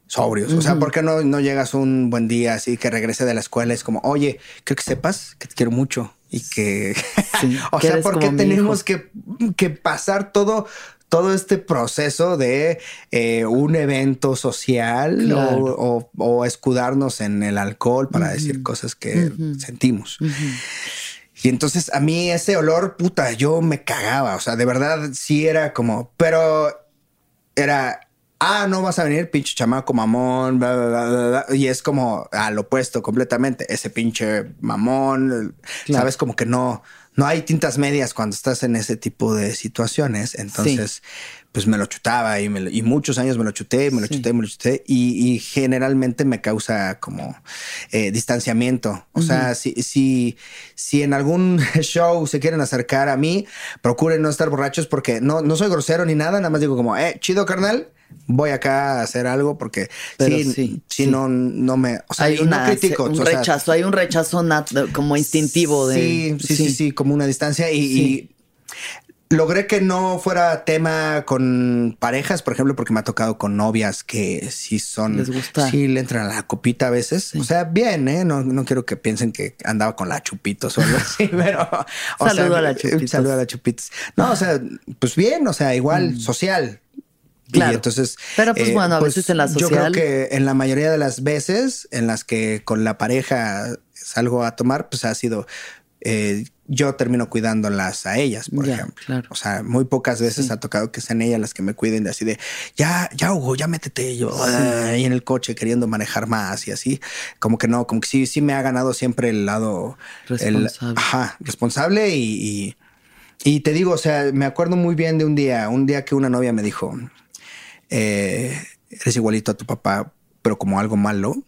sobrios? O sea, ¿por qué no, no llegas un buen día así que regrese de la escuela? Es como, oye, creo que sepas que te quiero mucho y que, [LAUGHS] o sea, ¿por qué tenemos que, que, pasar todo, todo este proceso de eh, un evento social o, escudarnos en el alcohol para decir cosas que sentimos. Y entonces a mí ese olor, puta, yo me cagaba. O sea, de verdad sí era como, pero era, ah, no vas a venir, pinche chamaco mamón, bla, bla, bla, y es como al opuesto completamente. Ese pinche mamón, sabes, como que no no hay tintas medias cuando estás en ese tipo de situaciones. Entonces, pues me lo chutaba y, muchos años me lo chuté, me lo chuté, me lo chuté. Y, generalmente me causa como eh, distanciamiento. O sea, si, si, si en algún [LAUGHS] show se quieren acercar a mí, procuren no estar borrachos porque no, no soy grosero ni nada, nada más digo como, eh, chido carnal voy acá a hacer algo porque sí, sí, no, no me, o sea, hay un rechazo, hay un rechazo como instintivo de sí, sí, sí, sí, como una distancia y, logré que no fuera tema con parejas, por ejemplo, porque me ha tocado con novias que sí son, les gusta, sí le entran a la copita a veces, o sea, bien, ¿eh? no, no quiero que piensen que andaba con la chupitos o algo así, [LAUGHS] pero saludo a la chupitos, saludo a la chupitos, no, o sea, pues bien, o sea, igual mm. social. Claro. entonces. Pero pues eh, bueno, a pues, veces en la social. Yo creo que en la mayoría de las veces en las que con la pareja salgo a tomar, pues ha sido eh, yo termino cuidándolas a ellas, por ejemplo. O sea, muy pocas veces ha tocado que sean ellas las que me cuiden de así de ya, ya Hugo, ya métete yo ahí en el coche queriendo manejar más y así. Como que no, como que sí, sí me ha ganado siempre el lado responsable, ajá, responsable y, y, te digo, o sea, me acuerdo muy bien de un día, un día que una novia me dijo, eh, eres igualito a tu papá, pero como algo malo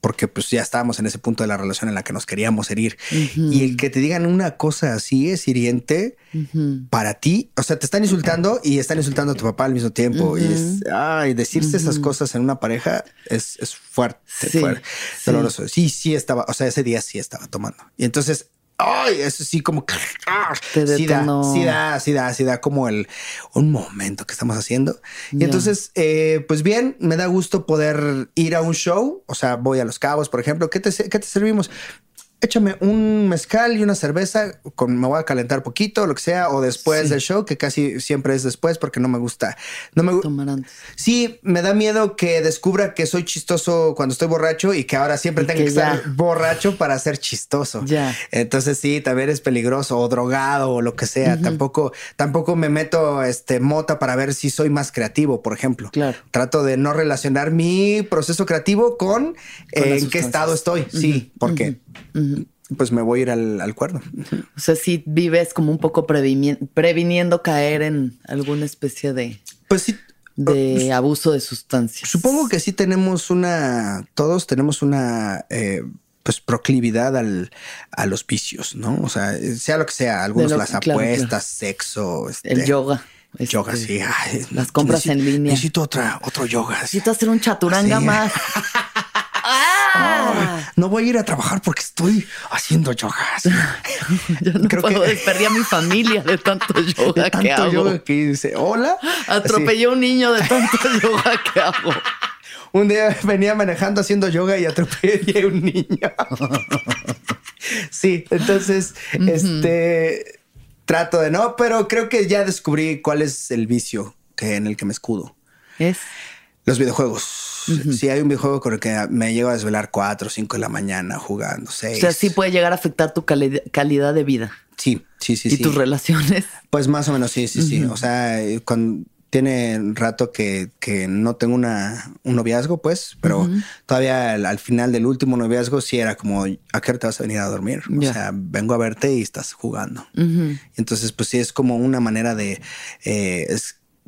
porque pues ya estábamos en ese punto de la relación en la que nos queríamos herir. Y el que te digan una cosa así es hiriente para ti. O sea, te están insultando y están insultando a tu papá al mismo tiempo. Y es, ay, decirse esas cosas en una pareja es, fuerte, fuerte, doloroso. Sí, sí estaba, o sea, ese día sí estaba tomando. Y entonces ay, eso sí, como que ah, sí, da, sí da, sí da, sí da como el un momento que estamos haciendo. Y entonces, eh, pues bien, me da gusto poder ir a un show. O sea, voy a Los Cabos, por ejemplo. ¿Qué te, qué te servimos? Échame un mezcal y una cerveza, con, me voy a calentar poquito, lo que sea, o después del show, que casi siempre es después porque no me gusta. No me gusta. Sí, me da miedo que descubra que soy chistoso cuando estoy borracho y que ahora siempre tengo que, estar borracho para ser chistoso. Ya. Entonces sí, también es peligroso o drogado o lo que sea. Tampoco, tampoco me meto este mota para ver si soy más creativo, por ejemplo. Claro. Trato de no relacionar mi proceso creativo con, en qué estado estoy. Sí, porque pues me voy a ir al, cuerno. O sea, si vives como un poco previniendo caer en alguna especie de... Pues sí. De pues abuso de sustancias. Supongo que sí tenemos una, todos tenemos una eh, pues proclividad al, a los vicios, ¿no? O sea, sea lo que sea, algunos las apuestas, sexo, este, el yoga. yoga, este, sí. las compras en línea. Necesito otra, otro yoga. Necesito hacer un chaturanga más. [LAUGHS] Ah. no voy a ir a trabajar porque estoy haciendo yoga. [LAUGHS] Yo no Creo puedo que... a mi familia de tanto [LAUGHS] yoga que hago. yoga que dice, hola. Atropellé a un niño de tanto [LAUGHS] yoga que hago. Un día venía manejando haciendo yoga y atropellé a un niño. sí, entonces, este trato de no, pero creo que ya descubrí cuál es el vicio que, en el que me escudo. Es los videojuegos. Si hay un videojuego con el que me llego a desvelar 4 o 5 de la mañana jugando, 6. O sea, sí puede llegar a afectar tu calidad de vida. Sí, sí, sí. ¿Y tus relaciones? Pues más o menos sí, sí, sí. O sea, cuando tiene rato que, que no tengo una, un noviazgo, pues, pero todavía al, final del último noviazgo sí era como, ¿a qué hora te vas a venir a dormir? O sea, vengo a verte y estás jugando. Entonces, pues sí, es como una manera de... Eh,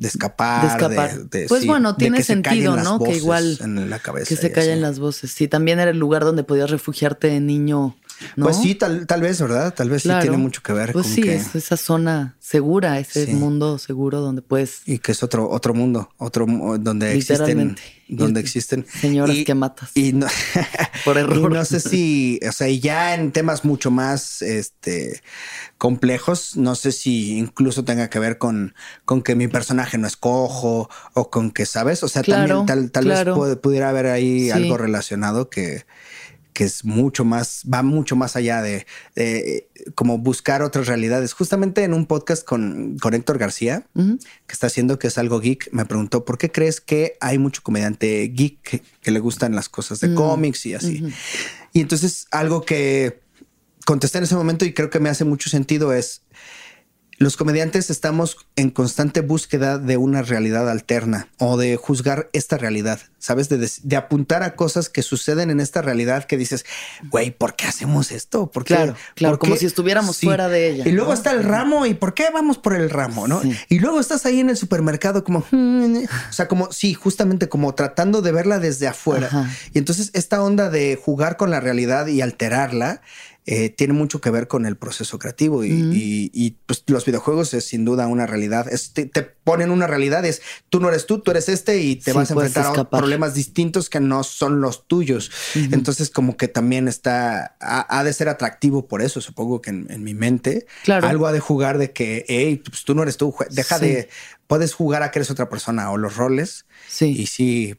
de escapar. De escapar. pues bueno, tiene sentido, ¿no? Que igual en la cabeza que se callen las voces. Sí, también era el lugar donde podías refugiarte de niño pues sí, tal, tal vez, ¿verdad? Tal vez sí tiene mucho que ver pues sí, es esa zona segura, ese mundo seguro donde puedes... Y que es otro, otro mundo, otro donde existen... Donde existen... Señoras que matas. Y no, [LAUGHS] por error. no sé si, o sea, ya en temas mucho más este, complejos, no sé si incluso tenga que ver con, con que mi personaje no es cojo o con que, ¿sabes? O sea, también tal, tal vez pudiera haber ahí algo relacionado que que es mucho más, va mucho más allá de, como buscar otras realidades. Justamente en un podcast con, con Héctor García, que está haciendo que es algo geek, me preguntó, ¿por qué crees que hay mucho comediante geek que, le gustan las cosas de mm. cómics y así? Y entonces algo que contesté en ese momento y creo que me hace mucho sentido es, los comediantes estamos en constante búsqueda de una realidad alterna o de juzgar esta realidad, ¿sabes? De, apuntar a cosas que suceden en esta realidad que dices, güey, ¿por qué hacemos esto? ¿Por qué? Claro, claro, como si estuviéramos fuera de ella. Y luego está el ramo y ¿por qué vamos por el ramo? ¿no? Y luego estás ahí en el supermercado como, o sea, como, sí, justamente como tratando de verla desde afuera. Y entonces esta onda de jugar con la realidad y alterarla eh, tiene mucho que ver con el proceso creativo y, pues, los videojuegos es sin duda una realidad. te, ponen una realidad, es tú no eres tú, tú eres este y te vas a enfrentar a problemas distintos que no son los tuyos. Entonces como que también está, ha, de ser atractivo por eso, supongo que en, mi mente algo ha de jugar de que, hey, pues tú no eres tú, deja de, puedes jugar a que eres otra persona o los roles. Sí. Y sí,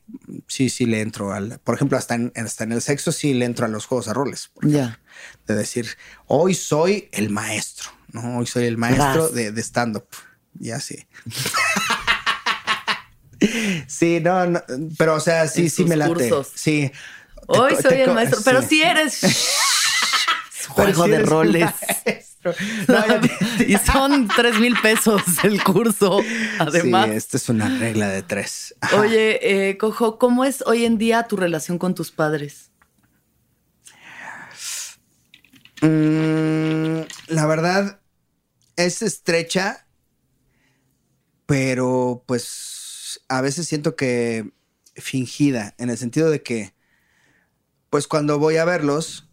sí, sí le entro al, por ejemplo, hasta en, hasta en el sexo sí le entro a los juegos a roles. Ya de decir, hoy soy el maestro, ¿no? Hoy soy el maestro de, stand-up. Y así. [LAUGHS] sí, no, pero o sea, sí, sí me late. Sí. Hoy soy el maestro, pero si eres... [LAUGHS] juego de roles. [LAUGHS] [LAUGHS] y son tres mil pesos el curso, además. Sí, esta es una regla de tres. Oye, eh, Cojo, ¿cómo es hoy en día tu relación con tus padres? Mm, la verdad es estrecha, pero pues a veces siento que fingida, en el sentido de que, pues cuando voy a verlos,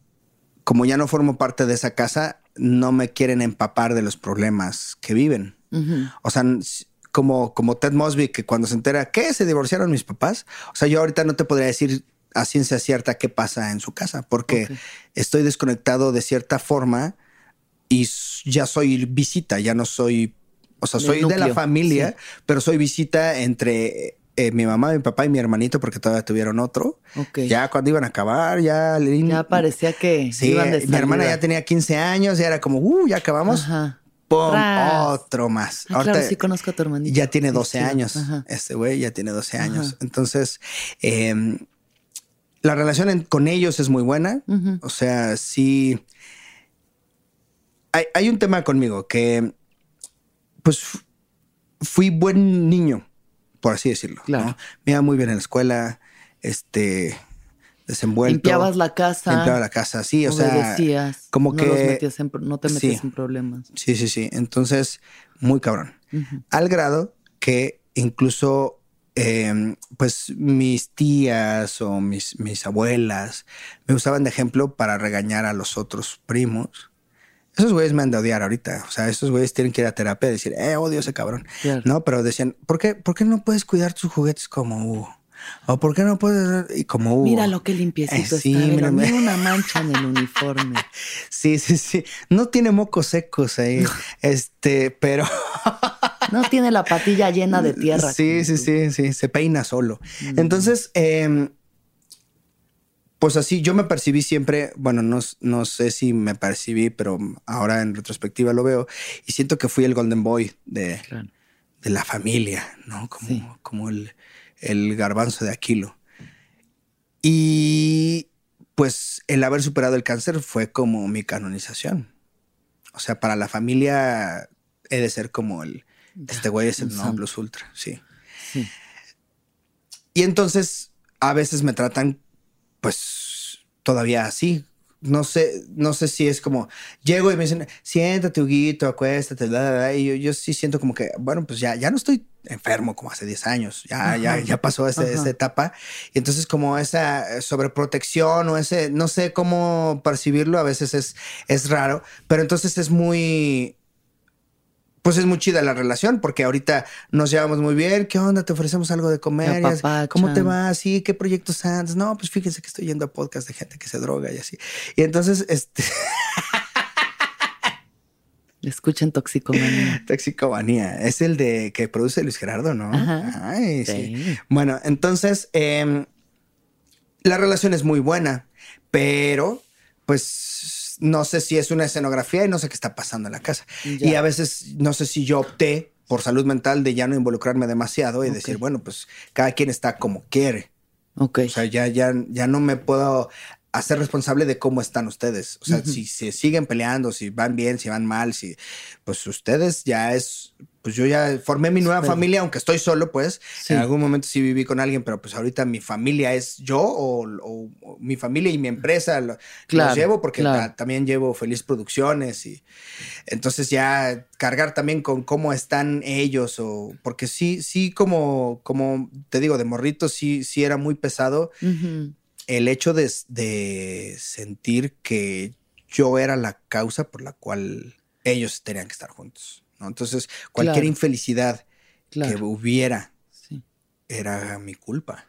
como ya no formo parte de esa casa, no me quieren empapar de los problemas que viven. O sea, como, como Ted Mosby, que cuando se entera que se divorciaron mis papás, o sea, yo ahorita no te podría decir a ciencia cierta qué pasa en su casa, porque estoy desconectado de cierta forma y ya soy visita, ya no soy, o sea, soy de la familia, pero soy visita entre eh, mi mamá, mi papá y mi hermanito, porque todavía tuvieron otro. Ya cuando iban a acabar, ya... Ya parecía que sí, iban de Mi hermana ya tenía 15 años, ya era como, uh, ya acabamos. Ajá. ¡Pum! Otro más. claro, sí conozco a tu hermanito. Ya tiene 12 años. Este güey ya tiene 12 años. Entonces, eh, la relación con ellos es muy buena. O sea, sí. Hay, un tema conmigo que, pues, fui buen niño, por así decirlo. Claro. Me iba muy bien en la escuela, este, desenvuelto. Limpiabas la casa. Limpiaba la casa, sí, o sea. Como que. no te metías en problemas. Sí, sí, sí. Entonces, muy cabrón. Al grado que incluso Em, pues mis tías o mis, mis abuelas me usaban de ejemplo para regañar a los otros primos. Esos güeyes me han de odiar ahorita. O sea, esos güeyes tienen que ir a terapia y decir, eh, odio a ese cabrón. No, pero decían, ¿por qué, ¿por qué no puedes cuidar tus juguetes como Hugo? ¿O por qué no puedes? Y como Hugo. Mira lo que limpiecito eh, sí, está. Mira, una mancha en el uniforme. [LAUGHS] Sí, sí, sí. No tiene mocos secos ahí. Este, pero. [LAUGHS] No tiene la patilla llena de tierra. Sí, sí, sí, sí, se peina solo. Mm. Entonces, em, pues así, yo me percibí siempre, bueno, no, no, sé si me percibí, pero ahora en retrospectiva lo veo y siento que fui el Golden Boy de, de la familia, ¿no? Como, como el, el garbanzo de Aquilo. Y pues el haber superado el cáncer fue como mi canonización. O sea, para la familia he de ser como el, este güey es el no plus ultra, sí. Y entonces a veces me tratan, pues, todavía así. No sé, no sé si es como llego y me dicen, siéntate, Huguito, acuéstate, y yo, yo, sí siento como que, bueno, pues ya, ya no estoy enfermo como hace 10 años, ya, ya, ya pasó esa etapa. Y entonces como esa sobreprotección o ese, no sé cómo percibirlo, a veces es, es raro, pero entonces es muy, pues es muy chida la relación porque ahorita nos llevamos muy bien. ¿Qué onda? Te ofrecemos algo de comer. ¿Cómo te va? Sí, ¿qué proyectos antes? No, pues fíjense que estoy yendo a podcast de gente que se droga y así. Y entonces, este. [LAUGHS] Escuchen Toxicomanía. Toxicomanía. Es el de que produce Luis Gerardo, ¿no? Ay, sí. Bueno, entonces, em, la relación es muy buena, pero pues no sé si es una escenografía y no sé qué está pasando en la casa. Y a veces no sé si yo opté por salud mental de ya no involucrarme demasiado y decir, bueno, pues cada quien está como quiere. Ok. O sea, ya, ya, ya no me puedo hacer responsable de cómo están ustedes. O sea, si se siguen peleando, si van bien, si van mal, si pues ustedes ya es, pues yo ya formé mi nueva familia, aunque estoy solo, pues. En algún momento sí viví con alguien, pero pues ahorita mi familia es yo o, mi familia y mi empresa lo, llevo porque también llevo Feliz Producciones y entonces ya cargar también con cómo están ellos o porque sí, sí como, como te digo, de morrito sí, sí era muy pesado el hecho de, sentir que yo era la causa por la cual ellos tenían que estar juntos. ¿No? Entonces, cualquier infelicidad que hubiera era mi culpa.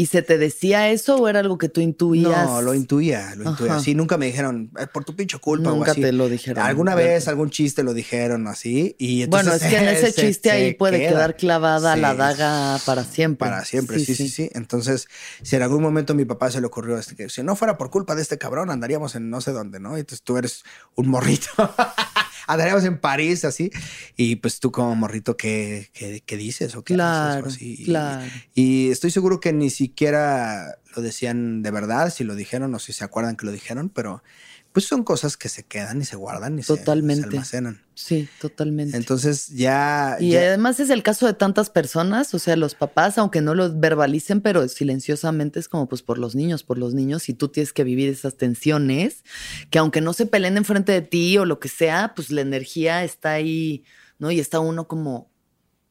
¿Y se te decía eso o era algo que tú intuías? No, lo intuía, lo intuía. Sí, nunca me dijeron, por tu pinche culpa nunca o así. te lo dijeron. Alguna vez, algún chiste lo dijeron así. Y bueno, es que en [LAUGHS] ese chiste ahí puede quedar clavada la daga para siempre. Para siempre, sí sí, sí, Entonces, si en algún momento mi papá se le ocurrió este, que si no fuera por culpa de este cabrón, andaríamos en no sé dónde, ¿no? Entonces tú eres un morrito. [LAUGHS] andaríamos en París, así. Y pues tú como morrito, ¿qué, qué, dices? ¿O qué claro, así? claro. Y, estoy seguro que ni siquiera lo decían de verdad, si lo dijeron o si se acuerdan que lo dijeron, pero, pues son cosas que se quedan y se guardan y se- almacenan. Sí, totalmente. Entonces ya... y ya- además es el caso de tantas personas, o sea, los papás, aunque no lo verbalicen, pero silenciosamente es como pues por los niños, por los niños, y tú tienes que vivir esas tensiones, que aunque no se peleen enfrente de ti o lo que sea, pues la energía está ahí, ¿no? Y está uno como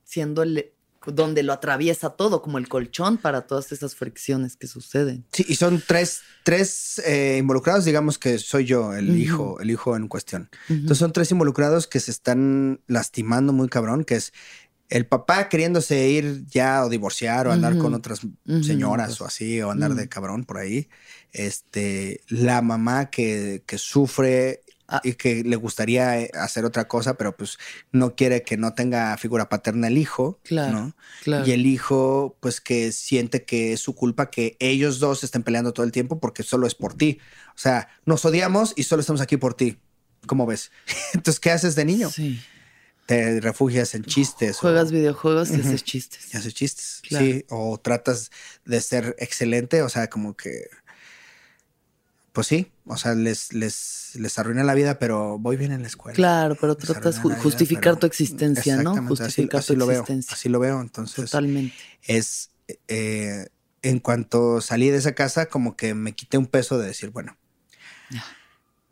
siendo el, donde lo atraviesa todo, como el colchón para todas esas fricciones que suceden. Sí, y son tres, tres eh, involucrados, digamos que soy yo, el hijo, el hijo en cuestión. Entonces son tres involucrados que se están lastimando muy cabrón, que es el papá queriéndose ir ya o divorciar o andar con otras señoras pues. o así, o andar de Ujú. cabrón por ahí. Este, la mamá que, que sufre Ah. y que le gustaría eh, hacer otra cosa, pero pues no quiere que no tenga figura paterna el hijo, Claro, ¿no? Claro. Y el hijo, pues que siente que es su culpa que ellos dos estén peleando todo el tiempo porque solo es por ti. O sea, nos odiamos y solo estamos aquí por ti. ¿Cómo ves? [LAUGHS] Entonces, ¿qué haces de niño? Sí. Te refugias en chistes. o- Juegas videojuegos y haces chistes. y haces chistes. Claro. Sí. O tratas de ser excelente. O sea, como que. Pues sí. O sea, les, les, les arruina la vida, pero voy bien en la escuela. Claro, pero Les tratas ju- vida, justificar pero- tu existencia, ¿no? Así- Justificar así, tu lo veo. existencia. Así lo veo. Entonces, Totalmente. es eh, en cuanto salí de esa casa, como que me quité un peso de decir, bueno, Ya.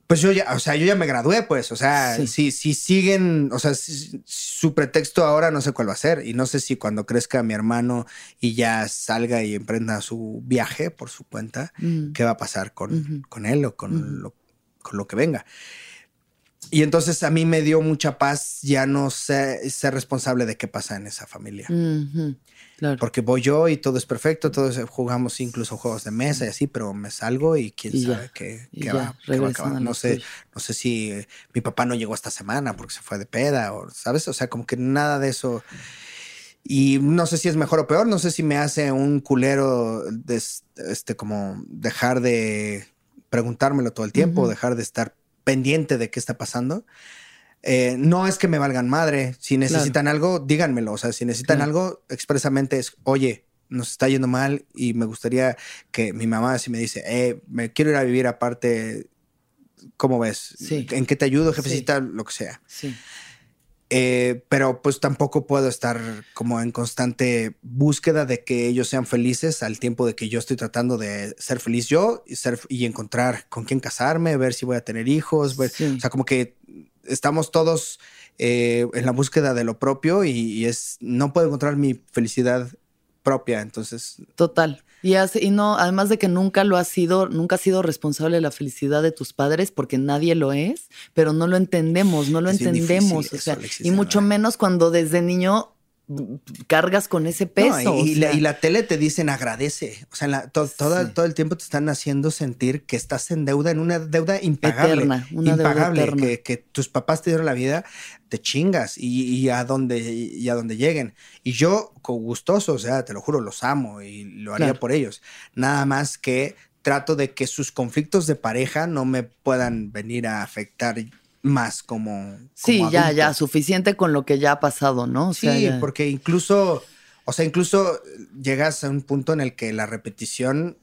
Pues yo ya, o sea, yo ya me gradué, pues, o sea, Sí. si, si siguen, o sea, si- su pretexto ahora no sé cuál va a ser y no sé si cuando crezca mi hermano y ya salga y emprenda su viaje por su cuenta, Mm. qué va a pasar con, con él o con, lo, con lo que venga. Y entonces a mí me dio mucha paz ya no sé, ser responsable de qué pasa en esa familia Claro. porque voy yo y todo es perfecto, todos jugamos incluso juegos de mesa y así, pero me salgo y quién Y sabe qué, qué va, qué va a acabar. No sé, no sé si eh, mi papá no llegó esta semana porque se fue de peda o, ¿sabes? O sea, como que nada de eso. Y no sé si es mejor o peor, no sé si me hace un culero de, es- este, como dejar de preguntármelo todo el tiempo, dejar de estar pendiente de qué está pasando. Eh, no es que me valgan madre. Si necesitan algo, díganmelo. O sea, si necesitan Claro. algo, expresamente es, oye, nos está yendo mal y me gustaría que mi mamá, si me dice, eh, me quiero ir a vivir aparte, ¿cómo ves? Sí. ¿En qué te ayudo, Sí. jefecita? Lo que sea. Sí. Eh, pero pues tampoco puedo estar como en constante búsqueda de que ellos sean felices al tiempo de que yo estoy tratando de ser feliz yo y, ser, y encontrar con quién casarme, ver si voy a tener hijos, ver- Sí. o sea, como que estamos todos eh, en la búsqueda de lo propio y, y es, no puedo encontrar mi felicidad propia, entonces Total. Y, y no, además de que nunca lo has sido, nunca has sido responsable de la felicidad de tus padres, porque nadie lo es, pero no lo entendemos, no lo Es entendemos. difícil o sea, eso, Alexis, y mucho menos cuando desde niño cargas con ese peso. No, y, la, sea, y la tele te dicen agradece. O sea, la- to- toda- Sí. todo el tiempo te están haciendo sentir que estás en deuda, en una deuda impagable. Eterna, una deuda impagable, eterna. Que, que tus papás te dieron la vida, te chingas y, y a donde, y a donde lleguen. Y yo, con gustoso, o sea, te lo juro, los amo y lo haría Claro. por ellos. Nada más que trato de que sus conflictos de pareja no me puedan venir a afectar más como. sí, como ya, adulto. ya, suficiente con lo que ya ha pasado, ¿no? O sea, Sí, ya- porque incluso, o sea, incluso llegas a un punto en el que la repetición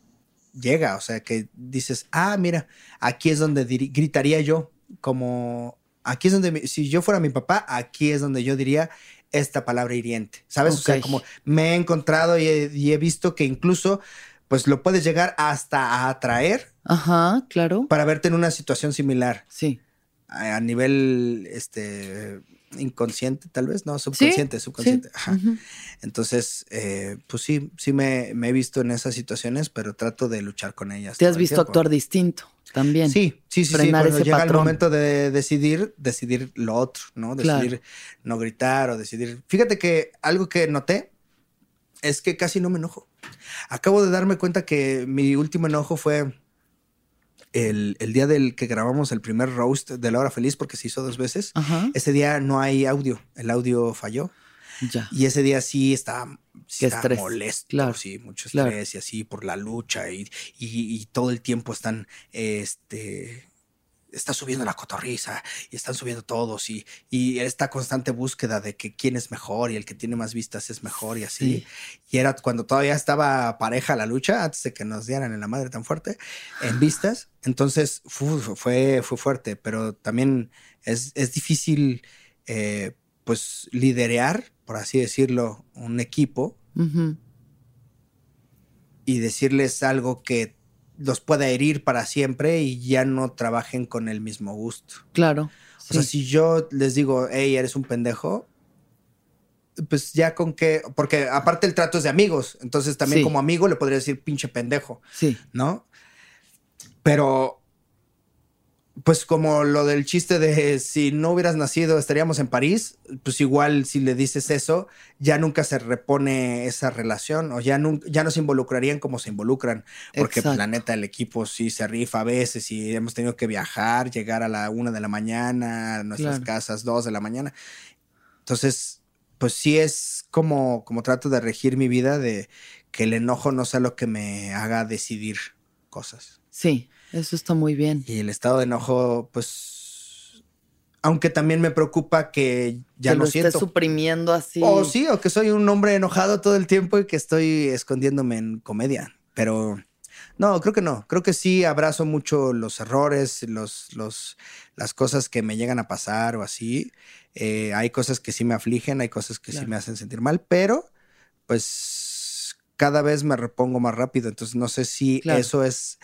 llega, o sea, que dices, ah, mira, aquí es donde gritaría yo, como, aquí es donde, mi- si yo fuera mi papá, aquí es donde yo diría esta palabra hiriente, ¿sabes? O sea, como me he encontrado y he, y he visto que incluso, pues lo puedes llegar hasta a atraer Ajá, claro. para verte en una situación similar Sí. A, nivel, este, inconsciente, tal vez, no, subconsciente, subconsciente. Sí. Ajá. Ujú. Entonces, eh, pues sí, sí me, me he visto en esas situaciones, pero trato de luchar con ellas. Te has visto tiempo. actuar distinto también. Sí, sí, sí, sí. Cuando llega el momento de decidir, decidir lo otro, ¿no? Claro. Decidir no gritar o decidir. Fíjate que algo que noté es que casi no me enojo. Acabo de darme cuenta que mi último enojo fue el, el día del que grabamos el primer roast de La Hora Feliz, porque se hizo dos veces. Ajá. Ese día no hay audio, el audio falló. Ya. Y ese día sí estaba estrés, molesto, claro, sí, mucho claro. estrés y así por la lucha y, y- y todo el tiempo están este, está subiendo la cotorriza y están subiendo todos y, y esta constante búsqueda de que quién es mejor y el que tiene más vistas es mejor y así. Y era cuando todavía estaba pareja la lucha, antes de que nos dieran en la madre tan fuerte, en vistas. Entonces fue, fue, fue fuerte, pero también es, es difícil, eh, pues, liderear, por así decirlo, un equipo y decirles algo que los pueda herir para siempre y ya no trabajen con el mismo gusto. Claro. O sea, si yo les digo, hey, eres un pendejo, pues ya con qué, porque aparte el trato es de amigos, entonces también como amigo le podría decir pinche pendejo. Sí. ¿No? Pero pues como lo del chiste de si no hubieras nacido estaríamos en París, pues igual si le dices eso, ya nunca se repone esa relación o ya, no, ya no se involucrarían como se involucran, porque pues, la neta el equipo sí se rifa a veces y hemos tenido que viajar, llegar a la una de la mañana, a nuestras casas dos de la mañana. Entonces, pues sí es como, como trato de regir mi vida de que el enojo no sea lo que me haga decidir cosas. Sí, eso está muy bien. Y el estado de enojo, pues, aunque también me preocupa que ya que lo, siento. suprimiendo así. O sí, o que soy un hombre enojado todo el tiempo y que estoy escondiéndome en comedia. Pero no, creo que no. Creo que sí abrazo mucho los errores, los, los, las cosas que me llegan a pasar o así. Eh, hay cosas que sí me afligen, hay cosas que sí me hacen sentir mal, pero pues cada vez me repongo más rápido. Entonces no sé si eso es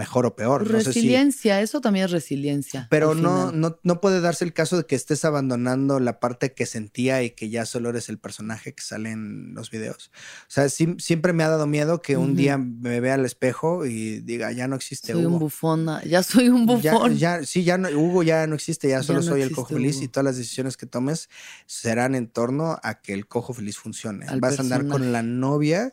mejor o peor. Resiliencia, eso también es resiliencia. Pero no, no, no puede darse el caso de que estés abandonando la parte que sentía y que ya solo eres el personaje que sale en los videos. O sea, siempre me ha dado miedo que un día me vea al espejo y diga, ya no existe soy un bufón, ya soy un bufón. Ya, sí, ya no, Hugo ya no existe, ya solo soy el cojo feliz y todas las decisiones que tomes serán en torno a que el cojo feliz funcione. Vas a andar con la novia,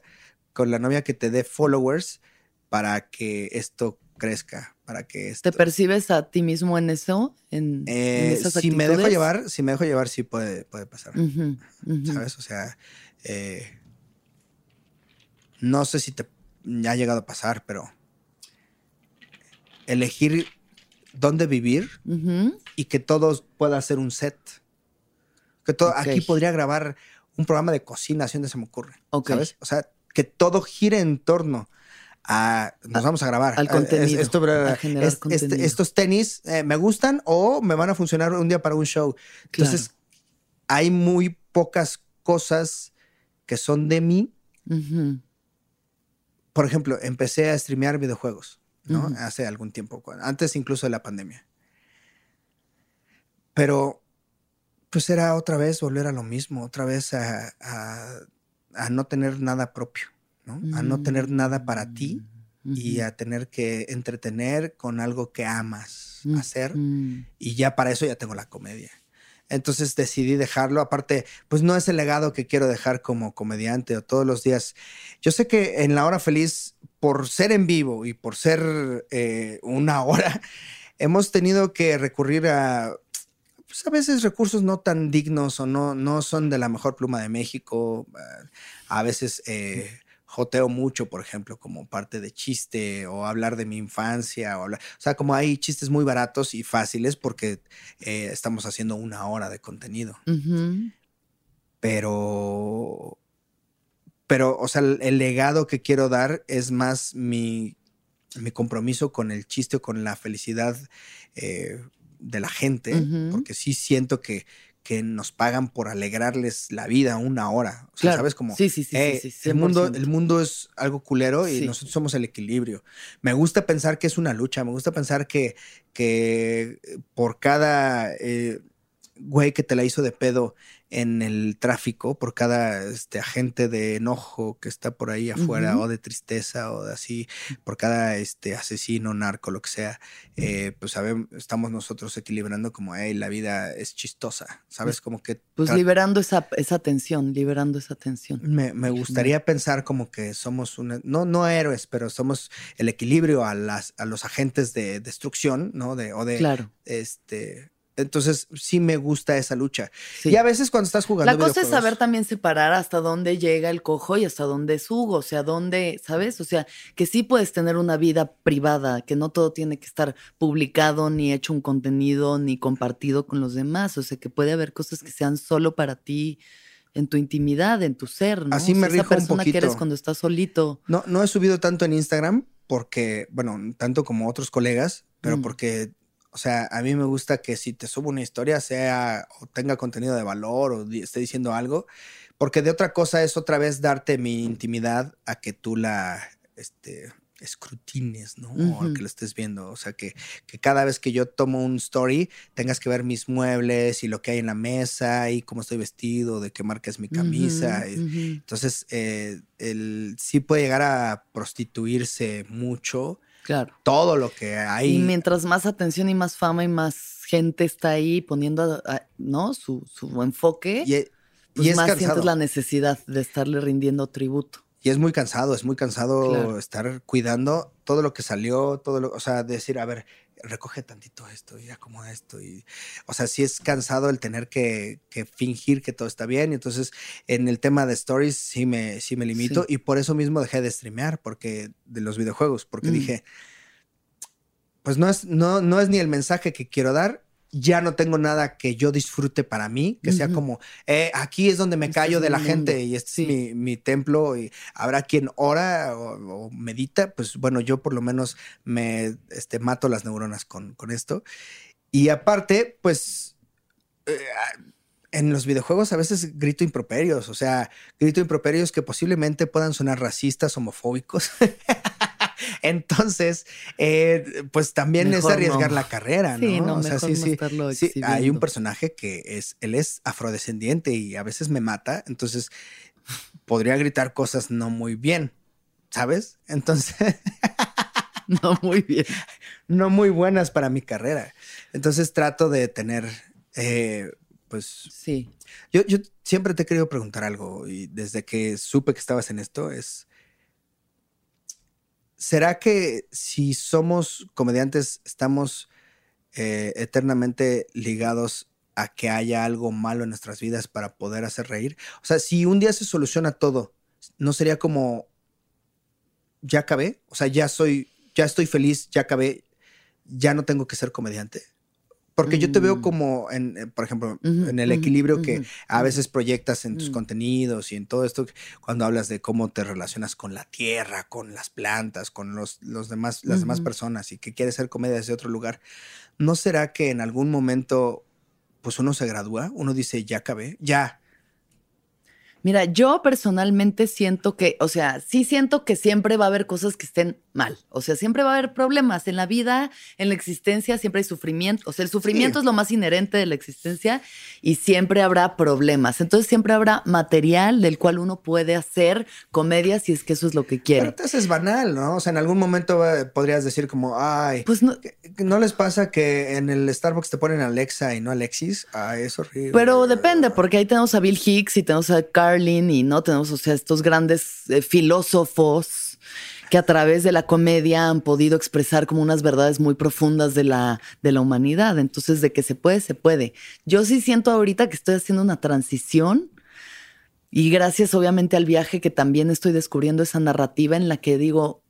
con la novia que te dé followers para que esto crezca, para que esto... ¿Te percibes a ti mismo en eso? En, eh, si me dejo llevar, si me dejo llevar, sí puede, puede pasar. ¿Sabes? O sea, eh, no sé si te ha llegado a pasar, pero elegir dónde vivir y que todo pueda ser un set. Que todo, aquí podría grabar un programa de cocina, si donde se me ocurre. ¿Sabes? O sea, que todo gire en torno nos vamos a grabar. Al contenido. Este, estos tenis eh, me gustan o me van a funcionar un día para un show. Entonces, hay muy pocas cosas que son de mí. Por ejemplo, empecé a streamear videojuegos, ¿no? Hace algún tiempo, antes incluso de la pandemia. Pero, pues era otra vez volver a lo mismo, otra vez a no tener nada propio. A no tener nada para ti y a tener que entretener con algo que amas hacer. Y ya para eso ya tengo la comedia. Entonces decidí dejarlo. Aparte, pues no es el legado que quiero dejar como comediante o todos los días. Yo sé que en la hora feliz, por ser en vivo y por ser eh, una [LAUGHS] hora, hemos tenido que recurrir a, pues a veces recursos no tan dignos o no, no son de la mejor pluma de México. A veces eh, joteo mucho, por ejemplo, como parte de chiste o hablar de mi infancia. O, hablar, o sea, como hay chistes muy baratos y fáciles porque eh, estamos haciendo una hora de contenido. Pero, pero, o sea, el, legado que quiero dar es más mi, mi compromiso con el chiste o con la felicidad eh, de la gente, porque sí siento que que nos pagan por alegrarles la vida una hora. O sea, ¿sabes? Como, sí, sí, sí, sí, el, mundo, el mundo es algo culero y nosotros somos el equilibrio. Me gusta pensar que es una lucha, me gusta pensar que, que por cada eh, güey que te la hizo de pedo en el tráfico por cada este, agente de enojo que está por ahí afuera o de tristeza o de así, por cada este, asesino, narco, lo que sea, eh, pues sabemos, estamos nosotros equilibrando como, hey, la vida es chistosa, ¿sabes? Como que... Pues liberando esa, esa tensión, liberando esa tensión. Me, me gustaría pensar como que somos una, no, no héroes, pero somos el equilibrio a, las, a los agentes de destrucción, ¿no? De, o de... Claro. Este, Entonces, sí me gusta esa lucha. Y a veces cuando estás jugando. La cosa es saber también separar hasta dónde llega el cojo y hasta dónde es Hugo. O sea, dónde, ¿sabes? O sea, que sí puedes tener una vida privada, que no todo tiene que estar publicado, ni hecho un contenido, ni compartido con los demás. O sea, que puede haber cosas que sean solo para ti en tu intimidad, en tu ser, ¿no? Así me o esa persona que eres cuando estás solito. No, no he subido tanto en Instagram porque, bueno, tanto como otros colegas, pero mm. porque o sea, a mí me gusta que si te subo una historia sea o tenga contenido de valor o esté diciendo algo, porque de otra cosa es otra vez darte mi intimidad a que tú la este, escrutines, ¿no? O que lo estés viendo. O sea, que, que, cada vez que yo tomo un story tengas que ver mis muebles y lo que hay en la mesa y cómo estoy vestido, de qué marca es mi camisa. Entonces, eh, el, sí puede llegar a prostituirse mucho Claro. Todo lo que hay. Y mientras más atención y más fama y más gente está ahí poniendo, ¿no? Su, enfoque, y, e, pues más sientes la necesidad de estarle rindiendo tributo. Y es muy cansado, es muy cansado estar cuidando todo lo que salió, todo lo, o sea, decir, a ver, recoge tantito esto y acomoda esto. Y, o sea, sí es cansado el tener que, fingir que todo está bien. Y entonces, en el tema de stories sí me, sí me limito. Y por eso mismo dejé de streamear, porque, de los videojuegos, porque mm. dije, pues no es, no, no es ni el mensaje que quiero dar, ya no tengo nada que yo disfrute para mí, que sea como, eh, aquí es donde me este callo de la gente y este es mi, templo y habrá quien ora o, medita, pues bueno, yo por lo menos me este, mato las neuronas con, con esto. Y aparte, pues... Eh, en los videojuegos a veces grito improperios, o sea, grito improperios que posiblemente puedan sonar racistas, homofóbicos. [LAUGHS] [LAUGHS] Entonces, eh, pues también es arriesgar la carrera, ¿no? Sí, no o sea, sí, sí, sí. Hay un personaje que es, él es afrodescendiente y a veces me mata, entonces podría gritar cosas no muy bien, ¿sabes? Entonces. [LAUGHS] no muy bien. No muy buenas para mi carrera. Entonces trato de tener, eh, pues. Sí. Yo, yo siempre te he querido preguntar algo y desde que supe que estabas en esto es ¿será que si somos comediantes estamos eh, eternamente ligados a que haya algo malo en nuestras vidas para poder hacer reír? O sea, si un día se soluciona todo, ¿no sería como, ya acabé? O sea, ya soy, ya estoy feliz, ya acabé, ya no tengo que ser comediante. Porque yo te veo mm. como, en, eh, por ejemplo, en el equilibrio que a veces proyectas en tus mm. contenidos y en todo esto, cuando hablas de cómo te relacionas con la tierra, con las plantas, con los, los demás, las demás personas y que quieres ser comedia desde otro lugar, ¿no será que en algún momento, pues uno se gradúa, uno dice, ya acabé, ya, Mira, yo personalmente siento que, o sea, sí siento que siempre va a haber cosas que estén mal. O sea, siempre va a haber problemas en la vida, en la existencia, siempre hay sufrimiento. O sea, el sufrimiento es lo más inherente de la existencia y siempre habrá problemas. Entonces siempre habrá material del cual uno puede hacer comedia si es que eso es lo que quiere. Pero entonces es banal, ¿no? O sea, en algún momento eh, podrías decir como, ay, pues no, ¿no les pasa que en el Starbucks te ponen Alexa y no Alexis? Ay, es horrible. Pero depende, porque ahí tenemos a Bill Hicks y tenemos a Carl y no tenemos, o sea, estos grandes eh, filósofos que a través de la comedia han podido expresar como unas verdades muy profundas de la, de la humanidad. Entonces, de que se puede, se puede. Yo sí siento ahorita que estoy haciendo una transición y gracias obviamente al viaje que también estoy descubriendo esa narrativa en la que digo,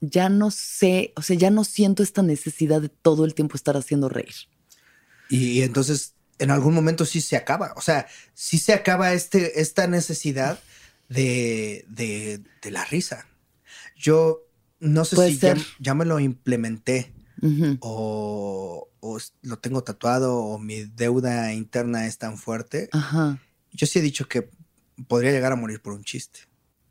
ya no sé, o sea, ya no siento esta necesidad de todo el tiempo estar haciendo reír. Y entonces en algún momento sí se acaba. O sea, sí se acaba este, esta necesidad de, de, la risa. Yo no sé si ya, me lo implementé o, lo tengo tatuado o mi deuda interna es tan fuerte. Yo sí he dicho que podría llegar a morir por un chiste.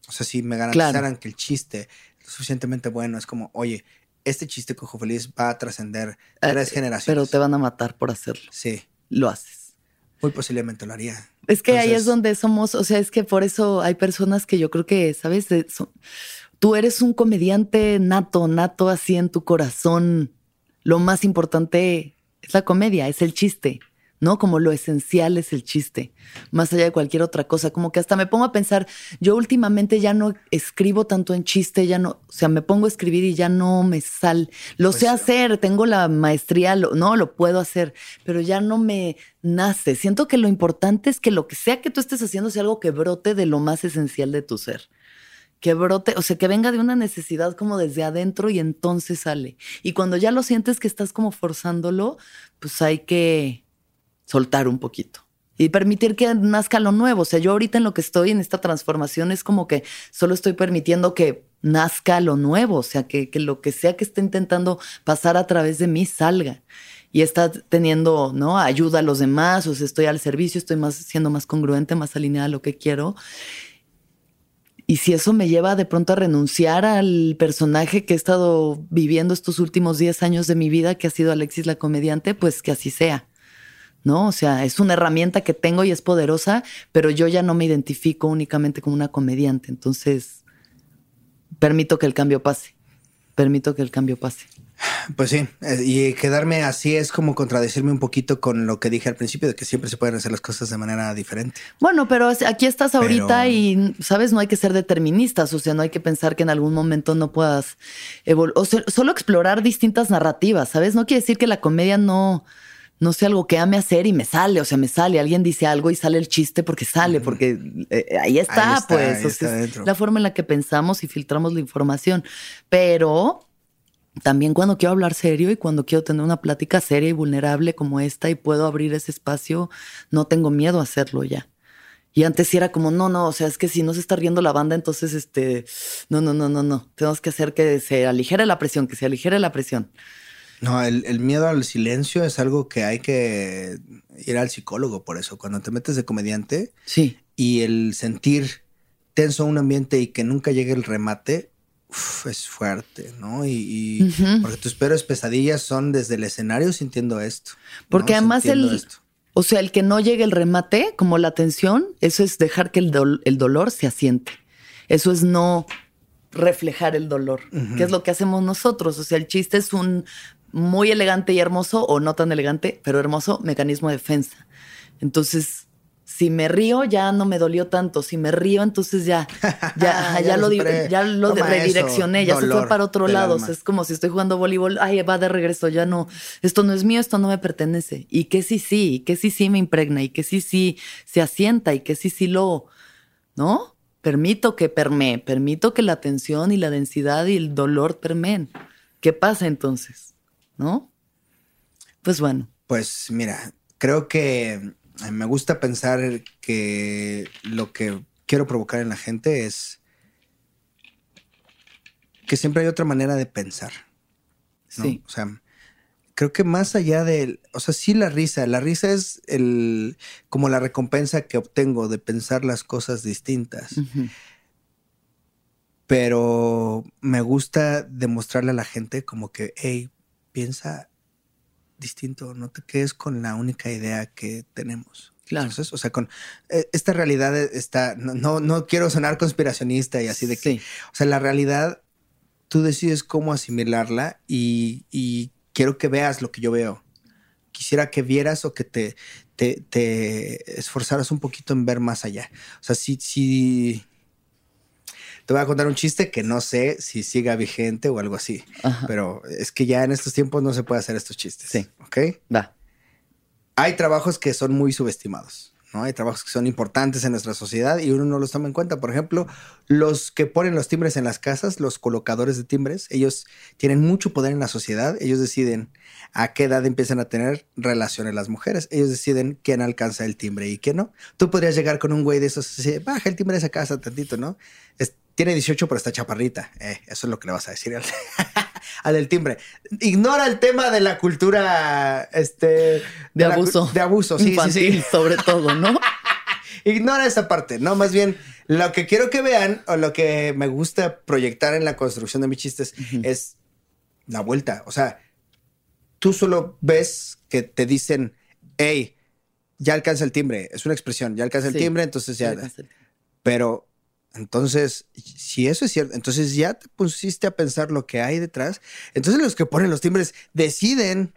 O sea, si me garantizaran que el chiste es suficientemente bueno, es como, oye, este chiste cojo feliz va a trascender eh, tres generaciones. Pero te van a matar por hacerlo. Sí lo haces. Muy posiblemente lo haría. Es que ahí es donde somos, o sea, es que por eso hay personas que yo creo que, ¿sabes? Tú eres un comediante nato, nato así en tu corazón. Lo más importante es la comedia, es el chiste. ¿no? Como lo esencial es el chiste, más allá de cualquier otra cosa. Como que hasta me pongo a pensar, yo últimamente ya no escribo tanto en chiste, ya no, o sea, me pongo a escribir y ya no me sale. Lo sé pues, hacer, tengo la maestría, no, lo puedo hacer, pero ya no me nace. Siento que lo importante es que lo que sea que tú estés haciendo sea algo que brote de lo más esencial de tu ser que brote, o sea, que venga de una necesidad como desde adentro y entonces sale. Y cuando ya lo sientes que estás como forzándolo, pues hay que soltar un poquito y permitir que nazca lo nuevo. O sea, yo ahorita en lo que estoy en esta transformación es como que solo estoy permitiendo que nazca lo nuevo, o sea, que, lo que sea que esté intentando pasar a través de mí salga. Y está teniendo, ¿no? Ayuda a los demás, o sea, estoy al servicio, estoy más, siendo más congruente, más alineada a lo que quiero. Y si eso me lleva de pronto a renunciar al personaje que he estado viviendo estos últimos 10 años de mi vida, que ha sido Alexis la comediante, pues que así sea. ¿no? O sea, es una herramienta que tengo y es poderosa, pero yo ya no me identifico únicamente como una comediante. Entonces, permito que el cambio pase. Permito que el cambio pase. Pues sí, eh, y quedarme así es como contradecirme un poquito con lo que dije al principio, de que siempre se pueden hacer las cosas de manera diferente. Bueno, pero aquí estás ahorita y, ¿sabes? No hay que ser deterministas, o sea, no hay que pensar que en algún momento no puedas o solo explorar distintas narrativas, ¿sabes? No quiere decir que la comedia no, no sé, algo que ame hacer y me sale, o sea, me sale, alguien dice algo y sale el chiste porque sale, porque eh, ahí está, pues, es la forma en la que pensamos y filtramos la información. Pero también cuando quiero hablar serio y cuando quiero tener una plática seria y vulnerable como esta y puedo abrir ese espacio, no tengo miedo a hacerlo ya. Y antes era como, no, no, o sea, es que si no se está riendo la banda, entonces, este, no, no, no, no, no, tenemos que hacer que se aligere la presión, que se aligere la presión. No, el, miedo al silencio es algo que hay que ir al psicólogo por eso. Cuando te metes de comediante sí. y el sentir tenso un ambiente y que nunca llegue el remate, es fuerte, ¿no? Y, porque tus peores pesadillas son desde el escenario sintiendo esto. Porque además el... O sea, el que no llegue el remate, como la tensión, eso es dejar que el, el dolor se asiente. Eso es no reflejar el dolor, que es lo que hacemos nosotros. O sea, el chiste es un muy elegante y hermoso, o no tan elegante, pero hermoso mecanismo de defensa. Entonces, si me río, ya no me dolió tanto. Si me río, entonces ya, ya, [LAUGHS] ya, lo, ya lo redireccioné, ya se fue para otro lado. es como si estoy jugando voleibol, ay, va de regreso, ya no, esto no es mío, esto no me pertenece. Y que sí, sí, y que sí, sí me impregna, y que sí, sí se asienta, y que sí, sí lo, ¿no? Permito que permee, permito que la tensión y la densidad y el dolor permeen. ¿Qué pasa entonces? ¿no? Pues bueno. Pues mira, creo que me gusta pensar que lo que quiero provocar en la gente es que siempre hay otra manera de pensar. Sí. O sea, creo que más allá de, o sea, sí la risa, la risa es el, como la recompensa que obtengo de pensar las cosas distintas. Pero me gusta demostrarle a la gente como que, hey, piensa distinto, no te quedes con la única idea que tenemos. Claro. o sea, con eh, esta realidad está, no, no, quiero sonar conspiracionista y así de que, o sea, la realidad, tú decides cómo asimilarla y, quiero que veas lo que yo veo. Quisiera que vieras o que te, te, te esforzaras un poquito en ver más allá. O sea, si, si, te voy a contar un chiste que no sé si siga vigente o algo así. Pero es que ya en estos tiempos no se puede hacer estos chistes. Sí. ¿Ok? Va. Hay trabajos que son muy subestimados. ¿no? Hay trabajos que son importantes en nuestra sociedad y uno no los toma en cuenta. Por ejemplo, los que ponen los timbres en las casas, los colocadores de timbres, ellos tienen mucho poder en la sociedad. Ellos deciden a qué edad empiezan a tener relaciones las mujeres. Ellos deciden quién alcanza el timbre y quién no. Tú podrías llegar con un güey de esos y decir, baja el timbre de esa casa tantito, ¿no? Tiene 18, pero está chaparrita. Eh, eso es lo que le vas a decir al, [LAUGHS] del timbre. Ignora el tema de la cultura este, de, abuso. de abuso, sí, sí, sí. sobre todo, ¿no? [LAUGHS] Ignora esa parte, ¿no? Más bien, lo que quiero que vean o lo que me gusta proyectar en la construcción de mis chistes es la vuelta. O sea, tú solo ves que te dicen, hey, ya alcanza el timbre. Es una expresión, ya alcanza el timbre, entonces ya. Pero entonces, si eso es cierto, entonces ya te pusiste a pensar lo que hay detrás. Entonces los que ponen los timbres deciden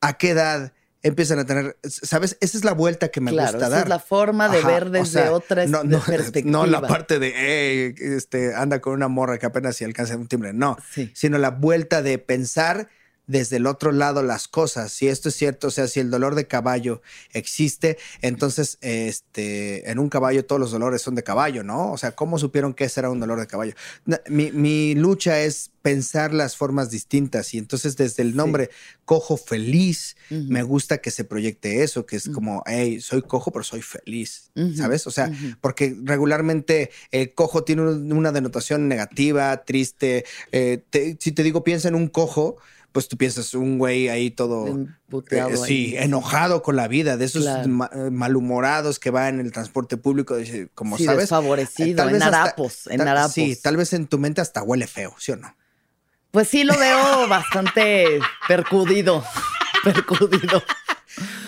a qué edad empiezan a tener, ¿sabes? Esa es la vuelta que me gusta dar. es la forma de ver desde otra no, [LAUGHS] perspectiva. No la parte de, hey, este, anda con una morra que apenas si alcanza un timbre, no, sino la vuelta de pensar desde el otro lado las cosas. Si esto es cierto, o sea, si el dolor de caballo existe, entonces este, en un caballo todos los dolores son de caballo, ¿no? O sea, ¿cómo supieron que ese era un dolor de caballo? Mi, lucha es pensar las formas distintas y entonces desde el nombre cojo feliz, me gusta que se proyecte eso, que es como, hey, soy cojo, pero soy feliz, ¿sabes? O sea, porque regularmente el cojo tiene una denotación negativa, triste. Eh, si te digo, piensa en un cojo, pues tú piensas un güey ahí todo eh, sí, enojado con la vida, de esos eh, malhumorados que va en el transporte público, como sí, sabes, desfavorecido, en harapos, en harapos. Sí, tal vez en tu mente hasta huele feo, ¿sí o no? Pues sí lo veo [LAUGHS] bastante percudido, percudido.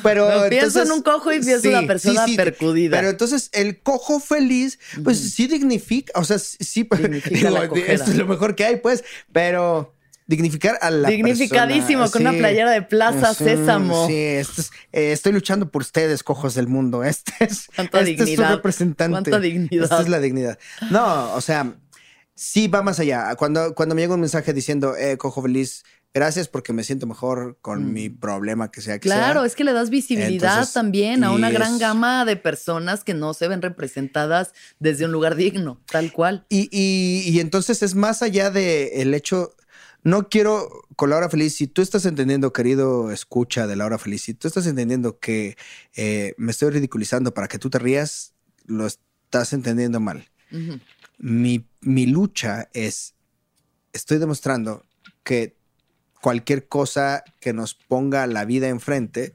Pero pienso en un cojo y pienso en una persona percudida. Pero entonces el cojo feliz, pues sí dignifica, o sea, sí, [LAUGHS] esto es lo mejor que hay, pues, pero dignificar a la Dignificadísimo, con una playera de Plaza Sésamo. Sí, eh, estoy luchando por ustedes, cojos del mundo. [LAUGHS] Este es, este su representante. Cuánta dignidad. Esta es la dignidad. No, o sea, sí va más allá. Cuando, cuando me llega un mensaje diciendo, eh, cojo feliz, gracias porque me siento mejor con mi mm. problema que sea que claro, es que le das visibilidad también a una gran gama de personas que no se ven representadas desde un lugar digno, tal cual. Y, y, y entonces es más allá del el hecho no quiero con la hora feliz, si tú estás entendiendo, querido escucha de la hora feliz, si tú estás entendiendo que eh, me estoy ridiculizando para que tú te rías, lo estás entendiendo mal. mi, mi lucha es, estoy demostrando que cualquier cosa que nos ponga la vida enfrente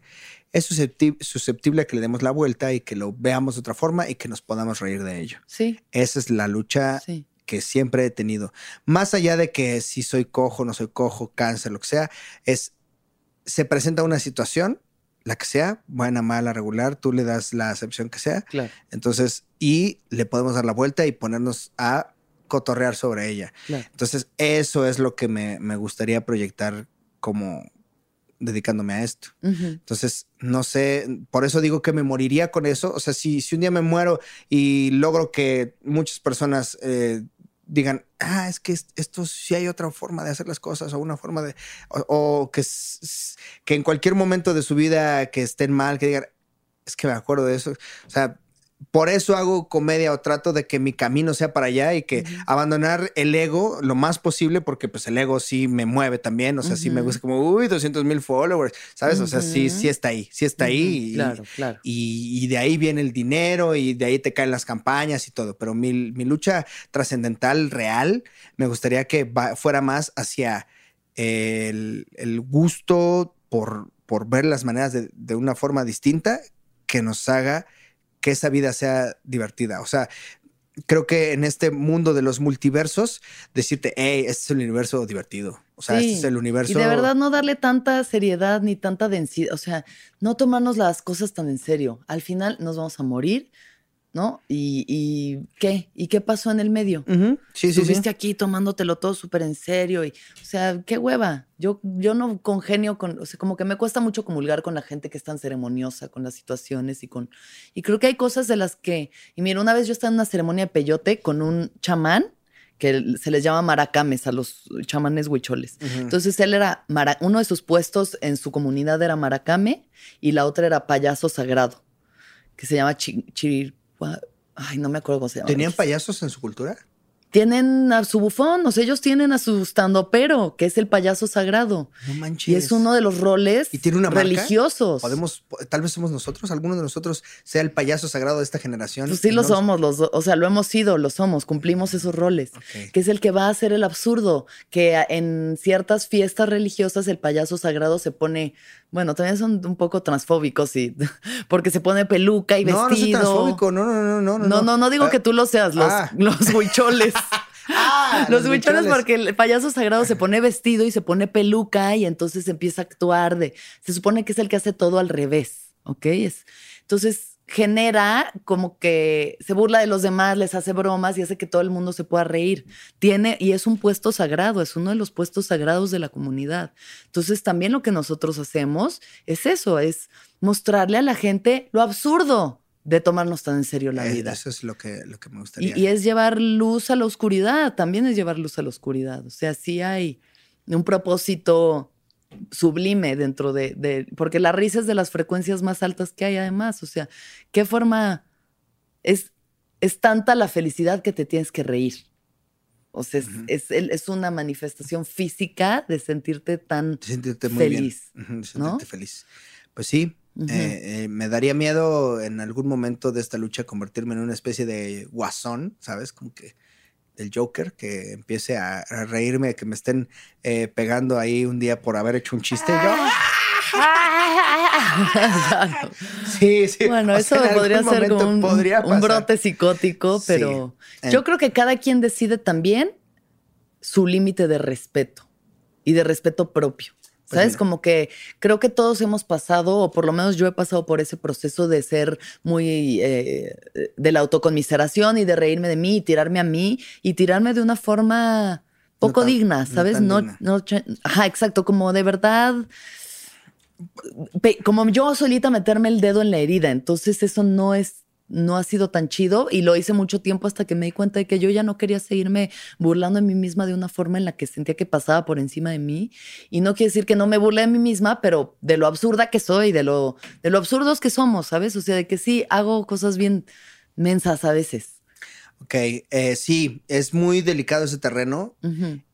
es susceptible, a que le demos la vuelta y que lo veamos de otra forma y que nos podamos reír de ello. Sí. Esa es la lucha sí que siempre he tenido. Más allá de que si soy cojo, no soy cojo, cáncer, lo que sea, es, se presenta una situación, la que sea, buena, mala, regular, tú le das la acepción que sea. Claro. Entonces, y le podemos dar la vuelta y ponernos a cotorrear sobre ella. Entonces, eso es lo que me, me gustaría proyectar como, dedicándome a esto. Entonces, no sé, por eso digo que me moriría con eso. O sea, si, si un día me muero y logro que muchas personas eh, digan, ah, es que esto sí hay otra forma de hacer las cosas o una forma de, o, que, que en cualquier momento de su vida que estén mal, que digan, es que me acuerdo de eso. O sea, por eso hago comedia o trato de que mi camino sea para allá y que abandonar el ego lo más posible, porque pues el ego sí me mueve también, o sea, sí me gusta como, uy, 200 mil followers, ¿sabes? O sea, sí, sí está ahí, sí está ahí. claro, claro. Y, de ahí viene el dinero y de ahí te caen las campañas y todo, pero mi, lucha trascendental real me gustaría que fuera más hacia el, gusto por, por ver las maneras de, de una forma distinta que nos haga que esa vida sea divertida. O sea, creo que en este mundo de los multiversos, decirte, hey, este es el universo divertido. O sea, este es el universo. Y de verdad no darle tanta seriedad ni tanta densidad. O sea, no tomarnos las cosas tan en serio. Al final nos vamos a morir ¿no? Y, qué? ¿Y qué pasó en el medio? Sí, sí, Estuviste aquí tomándotelo todo súper en serio y, o sea, qué hueva. Yo, yo no congenio con, o sea, como que me cuesta mucho comulgar con la gente que es tan ceremoniosa con las situaciones y con, y creo que hay cosas de las que, y mira, una vez yo estaba en una ceremonia de peyote con un chamán que se les llama maracames a los chamanes huicholes. Entonces él era, uno de sus puestos en su comunidad era maracame y la otra era payaso sagrado, que se llama chir Ay, no me acuerdo cómo se llama. ¿Tenían payasos en su cultura? tienen a su bufón, o sea, ellos tienen a su pero que es el payaso sagrado. No manches. Y es uno de los roles ¿Y tiene una religiosos. Podemos, tal vez somos nosotros, alguno de nosotros sea el payaso sagrado de esta generación. Pues sí lo somos, los, o sea, lo hemos sido, lo somos, cumplimos esos roles. Que es el que va a hacer el absurdo, que en ciertas fiestas religiosas el payaso sagrado se pone, bueno, también son un poco transfóbicos, sí, [LAUGHS] porque se pone peluca y vestido. No, no soy transfóbico, no, no, no, no. No, no, no, digo ah, que tú lo seas, los, ah. [LAUGHS] los huicholes. [LAUGHS] Ah, los, huicholes porque el payaso sagrado se pone vestido y se pone peluca y entonces empieza a actuar de. Se supone que es el que hace todo al revés, ¿ok? Es, entonces, genera como que se burla de los demás, les hace bromas y hace que todo el mundo se pueda reír. Tiene, y es un puesto sagrado, es uno de los puestos sagrados de la comunidad. Entonces también lo que nosotros hacemos es eso, es mostrarle a la gente lo absurdo de tomarnos tan en serio la Eh, vida. Eso es lo que, lo que me gustaría. Y, y es llevar luz a la oscuridad, también es llevar luz a la oscuridad. O sea, sí hay un propósito sublime dentro de, de- porque la risa es de las frecuencias más altas que hay además. O sea, ¿qué forma es, es tanta la felicidad que te tienes que reír? O sea, es, es, es una manifestación física de sentirte tan... De sentirte muy feliz, bien. Ujú, de ¿no? sentirte feliz. Pues sí, eh, eh, me daría miedo en algún momento de esta lucha convertirme en una especie de guasón, ¿sabes? Como que del Joker, que empiece a, a reírme, que me estén eh, pegando ahí un día por haber hecho un chiste. Yo, [LAUGHS] sí, sí. Bueno, o eso sea, podría ser como un, podría brote psicótico, pero yo creo que cada quien decide también su límite de respeto y de respeto propio. Pues ¿Sabes? Como que creo que todos hemos pasado, o por lo menos yo he pasado por ese proceso de ser muy eh, de la autoconmiseración y de reírme de mí y tirarme a mí y tirarme de una forma poco tan- digna, ¿sabes? No, digna. no, ajá, exacto, como de verdad como yo solita meterme el dedo en la herida, entonces eso no es no ha sido tan chido y lo hice mucho tiempo hasta que me di cuenta de que yo ya no quería seguirme burlando de mí misma de una forma en la que sentía que pasaba por encima de mí y no quiere decir que no me burle de mí misma, pero de lo absurda que soy, de lo de lo absurdos que somos, ¿sabes? O sea, de que sí hago cosas bien mensas a veces. Ok, eh, sí, es muy delicado ese terreno.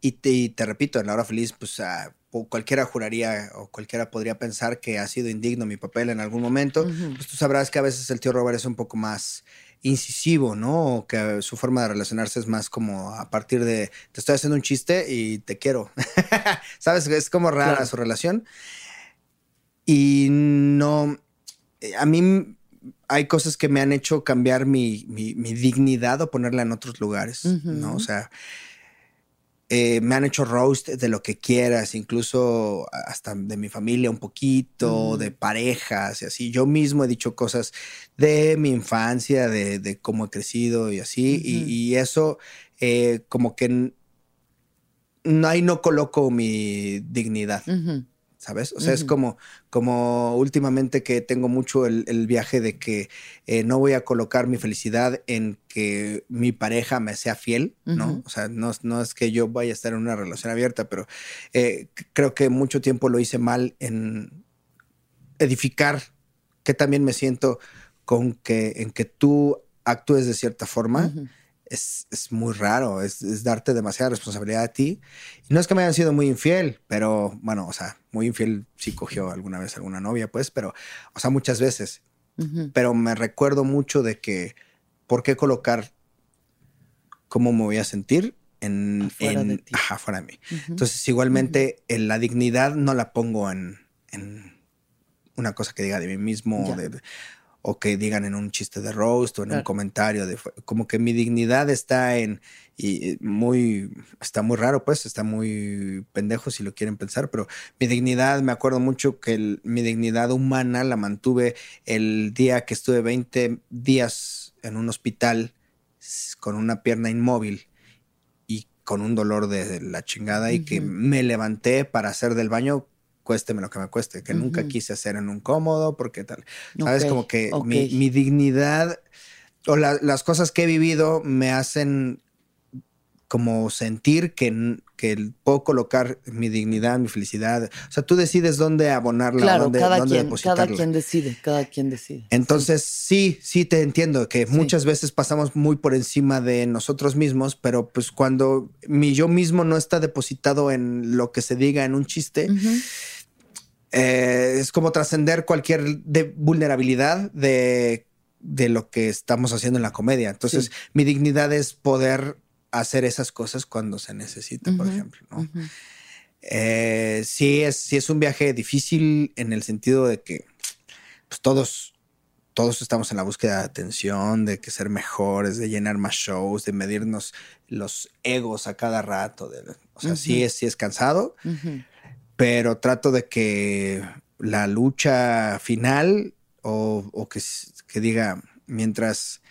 Y te, y te repito, en la hora feliz, pues ah, cualquiera juraría o cualquiera podría pensar que ha sido indigno mi papel en algún momento. Ujú. Pues tú sabrás que a veces el tío Robert es un poco más incisivo, ¿no? O que su forma de relacionarse es más como a partir de te estoy haciendo un chiste y te quiero. [LAUGHS] ¿Sabes? Es como rara Claro. su relación. Y no, eh, a mí hay cosas que me han hecho cambiar mi, mi- mi dignidad o ponerla en otros lugares, ¿no? Ujú. O sea, eh, me han hecho roast de lo que quieras, incluso hasta de mi familia un poquito, Ujú. de parejas y así. Yo mismo he dicho cosas de mi infancia, de, de cómo he crecido y así. y- eso eh, como que no, ahí no coloco mi dignidad. ¿Sabes? O sea, es como, como últimamente que tengo mucho el, el viaje de que eh, no voy a colocar mi felicidad en que mi pareja me sea fiel, ¿no? O sea, no, es- no es que yo vaya a estar en una relación abierta, pero eh, creo que mucho tiempo lo hice mal en edificar que también me siento con que en que tú actúes de cierta forma. Es, es muy raro, es, es darte demasiada responsabilidad a ti. Y no es que me hayan sido muy infiel, pero bueno, o sea, muy infiel sí cogió alguna vez alguna novia, pues, pero, o sea, muchas veces. Ujú. Pero me recuerdo mucho de que, ¿por qué colocar cómo me voy a sentir en, Afuera en- de ti. ajá, fuera de mí? Ujú. Entonces, igualmente, en la dignidad no la pongo en, en una cosa que diga de mí mismo de- de- o que digan en un chiste de roast o en un comentario. De, como que mi dignidad está en. Y muy. Está muy raro, pues. Está muy pendejo si lo quieren pensar. Pero mi dignidad, me acuerdo mucho que el- mi dignidad humana la mantuve el día que estuve 20 días en un hospital con una pierna inmóvil y con un dolor de la chingada y que me levanté para hacer del baño, cuésteme lo que me cueste, que nunca quise hacer en un cómodo, porque tal. ¿Sabes? Como que mi, mi dignidad o la- las cosas que he vivido me hacen como sentir que, que puedo colocar mi dignidad, mi felicidad. O sea, tú decides dónde abonarla, Claro, dónde, cada dónde quien, depositarla. cada quien decide, cada quien decide. Entonces, sí, sí te entiendo que Sí. muchas veces pasamos muy por encima de nosotros mismos, pero pues cuando mi yo mismo no está depositado en lo que se diga en un chiste. Eh, es como trascender cualquier de vulnerabilidad de, de lo que estamos haciendo en la comedia. Entonces, Sí. mi dignidad es poder hacer esas cosas cuando se necesita, por ejemplo. ¿no? Eh, sí, es, sí es un viaje difícil en el sentido de que pues, todos, todos estamos en la búsqueda de atención, de que ser mejores, de llenar más shows, de medirnos los egos a cada rato. de- o sea, sí, es, sí es cansado, Ujú. Pero trato de que la lucha final o, que, que diga, mientras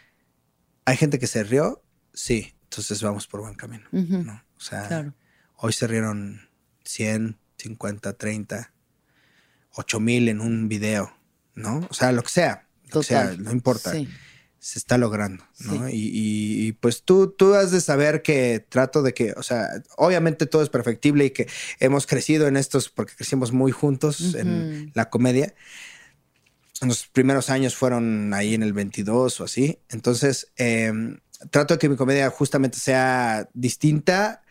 hay gente que se rió, sí, entonces vamos por buen camino. ¿no? O sea, hoy se rieron 100, 50, 30, 8 mil en un video, ¿no? O sea, lo que sea, lo que sea, no importa. Se está logrando, ¿no? Y, pues tú, tú has de saber que trato de que, o sea, obviamente todo es perfectible y que hemos crecido en estos, porque crecimos muy juntos en la comedia. Los primeros años fueron ahí en el 22 o así. Entonces, em, trato de que mi comedia justamente sea distinta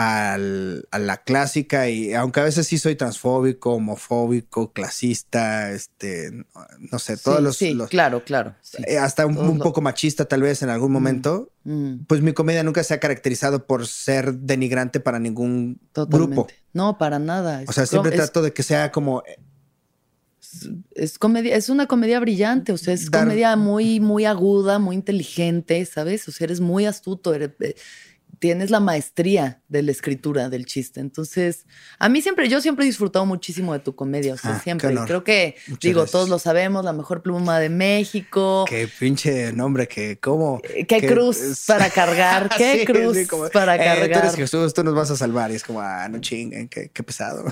a la clásica y aunque a veces sí soy transfóbico, homofóbico, clasista, este, no sé, todos los, sí, claro, claro, eh, hasta un, poco machista tal vez en algún mm, momento, mm. pues mi comedia nunca se ha caracterizado por ser denigrante para ningún grupo. No, para nada. o sea, siempre trato de que sea como es comedia, es una comedia brillante, o sea, es comedia muy, muy aguda, muy inteligente, ¿sabes? O sea, eres muy astuto, eh, tienes la maestría de la escritura del chiste. Entonces, a mí siempre, yo siempre he disfrutado muchísimo de tu comedia, o sea, ah, siempre. Creo que, digo, todos lo sabemos, la mejor pluma de México. Qué pinche nombre, que cómo. Eh, qué cruz para cargar, [LAUGHS] qué cruz para cargar. Eh, tú eres Jesús, tú nos vas a salvar. Y es como, ah, no chinguen, qué, pesado.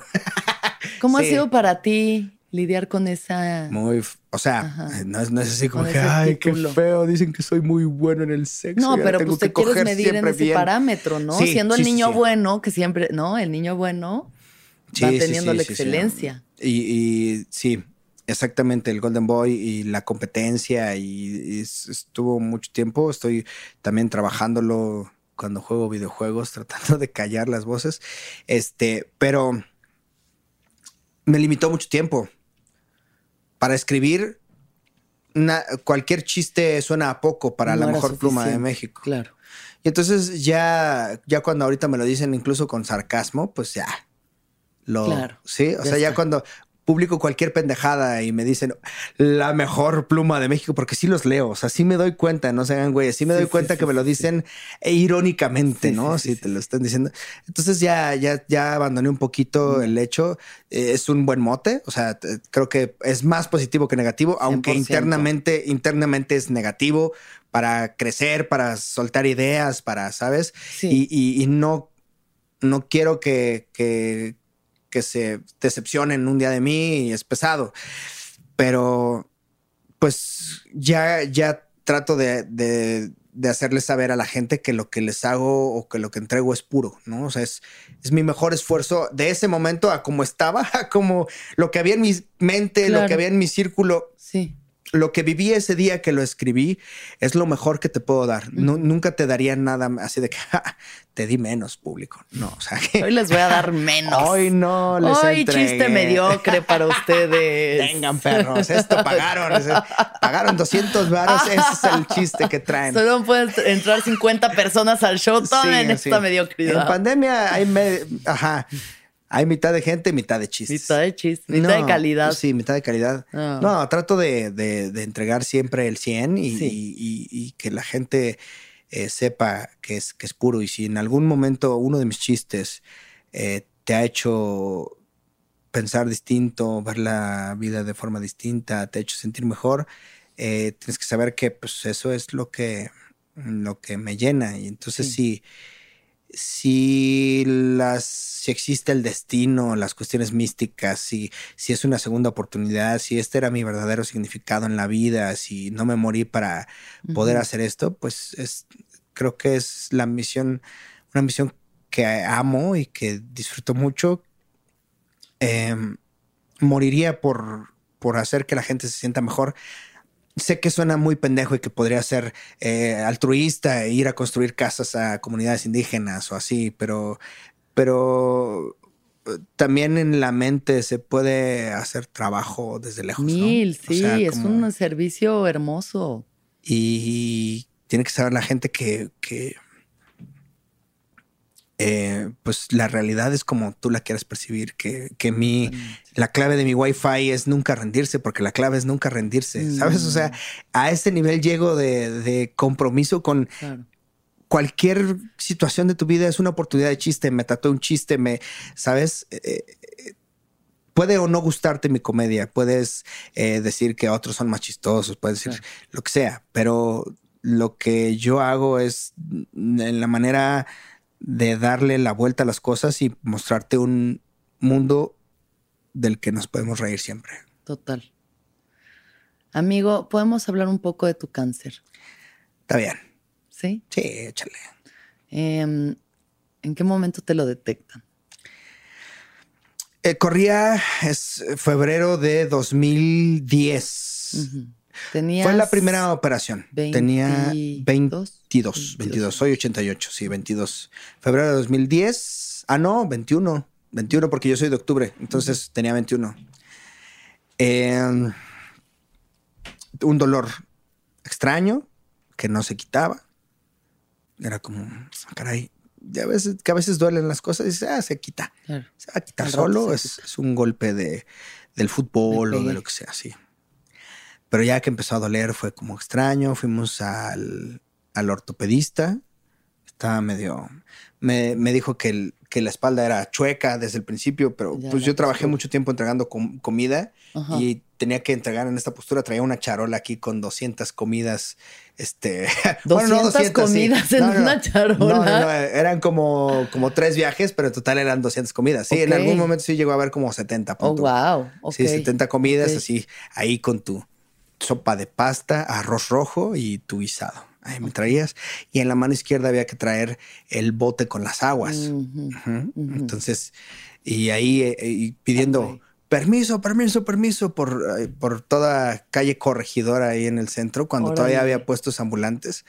¿Cómo ha sido para ti lidiar con esa. Muy, o sea, no es, no es, así como que, ay, qué feo, dicen que soy muy bueno en el sexo. No, pero pues te quieres medir en ese parámetro, ¿no? Siendo el niño bueno, que siempre, ¿no? El niño bueno va teniendo la excelencia. Y, y, sí, exactamente, el Golden Boy y la competencia, y, estuvo mucho tiempo. Estoy también trabajándolo cuando juego videojuegos, [LAUGHS] tratando de callar las voces. Este, pero me limitó mucho tiempo para escribir, cualquier chiste suena a poco para la mejor pluma de México. Claro. Y entonces ya, ya cuando ahorita me lo dicen incluso con sarcasmo, pues ya. Lo, claro. Sí, o sea, ya cuando, publico cualquier pendejada y me dicen la mejor pluma de México, porque sí los leo, o sea, sí me doy cuenta, no se hagan güey, sí me doy cuenta que me lo dicen irónicamente, ¿no? Si te lo están diciendo. Entonces ya, ya, ya abandoné un poquito el hecho. Eh, es un buen mote, o sea, creo que es más positivo que negativo, aunque internamente, internamente es negativo para crecer, para soltar ideas, para, ¿sabes? Y, y, no, no quiero que, que que se decepcionen un día de mí y es pesado. Pero pues ya, ya trato de, de, hacerles saber a la gente que lo que les hago o que lo que entrego es puro, ¿no? O sea, es, es mi mejor esfuerzo de ese momento a como estaba, [LAUGHS] a como lo que había en mi mente, lo que había en mi círculo. Sí lo que viví ese día que lo escribí es lo mejor que te puedo dar. nunca te daría nada así de que [LAUGHS] te di menos público. No, o sea Hoy les voy a dar menos. [LAUGHS] Hoy no les Hoy chiste mediocre para ustedes. Tengan perros, esto pagaron. pagaron 200 baros, [LAUGHS] ese es el chiste que traen. Solo pueden entrar 50 personas al show, tomen esta mediocridad. En pandemia hay... Ajá. Hay mitad de gente, mitad de chistes. Mitad de chistes, mitad de calidad. Sí, mitad de calidad. Ah. No, trato de, entregar siempre el 100 y, que la gente eh, sepa que es, que es puro. Y si en algún momento uno de mis chistes eh, te ha hecho pensar distinto, ver la vida de forma distinta, te ha hecho sentir mejor, eh, tienes que saber que pues eso es lo que, lo que me llena. Y entonces sí si las si existe el destino, las cuestiones místicas, si, si es una segunda oportunidad, si este era mi verdadero significado en la vida, si no me morí para poder hacer esto, pues es, creo que es la misión, una misión que amo y que disfruto mucho. Em, moriría por, por hacer que la gente se sienta mejor sé que suena muy pendejo y que podría ser eh, altruista e ir a construir casas a comunidades indígenas o así, pero, pero eh, también en la mente se puede hacer trabajo desde lejos. Mil, sí, es un servicio hermoso. Y tiene que saber la gente que, que eh, pues la realidad es como tú la quieras percibir, que, que mi, la clave de mi wifi es nunca rendirse, porque la clave es nunca rendirse, ¿sabes? O sea, mm. a ese nivel llego de, compromiso con cualquier situación de tu vida, es una oportunidad de chiste, me trató un chiste, me, ¿sabes? Eh, eh, puede o no gustarte mi comedia, puedes eh, decir que otros son más chistosos, puedes decir lo que sea, pero lo que yo hago es en la manera de darle la vuelta a las cosas y mostrarte un mundo del que nos podemos reír siempre. Total. Amigo, ¿podemos hablar un poco de tu cáncer? Está bien. ¿Sí? Sí, échale. Em, ¿En qué momento te lo detectan? Eh, corría es febrero de 2010. Fue la primera operación. Tenía 22, 22, Soy 88, sí, 22. Febrero de 2010. Ah, no, 21. 21 porque yo soy de octubre. Entonces tenía 21. Em, un dolor extraño que no se quitaba. Era como, ah, caray, a veces, que a veces duelen las cosas y se, ah, se quita. Se va a quitar solo. Es, un golpe de, del fútbol o de lo que sea, sí. Pero ya que empezó a doler fue como extraño. Fuimos al, al ortopedista. Estaba medio. Me, me dijo que el, que la espalda era chueca desde el principio, pero pues yo trabajé mucho tiempo entregando comida y tenía que entregar en esta postura. Traía una charola aquí con 200 comidas. Este, 200, [LAUGHS] bueno, no 200 comidas en una charola. No, eran como, como tres viajes, pero en total eran 200 comidas. Sí, en algún momento sí llegó a haber como 70. Oh, wow. Sí, 70 comidas así, ahí con tu sopa de pasta, arroz rojo y tu guisado. Ahí me traías. Y en la mano izquierda había que traer el bote con las aguas. Entonces, y ahí eh, pidiendo permiso, permiso, permiso por, eh, por toda calle corregidora ahí en el centro, cuando todavía había puestos ambulantes.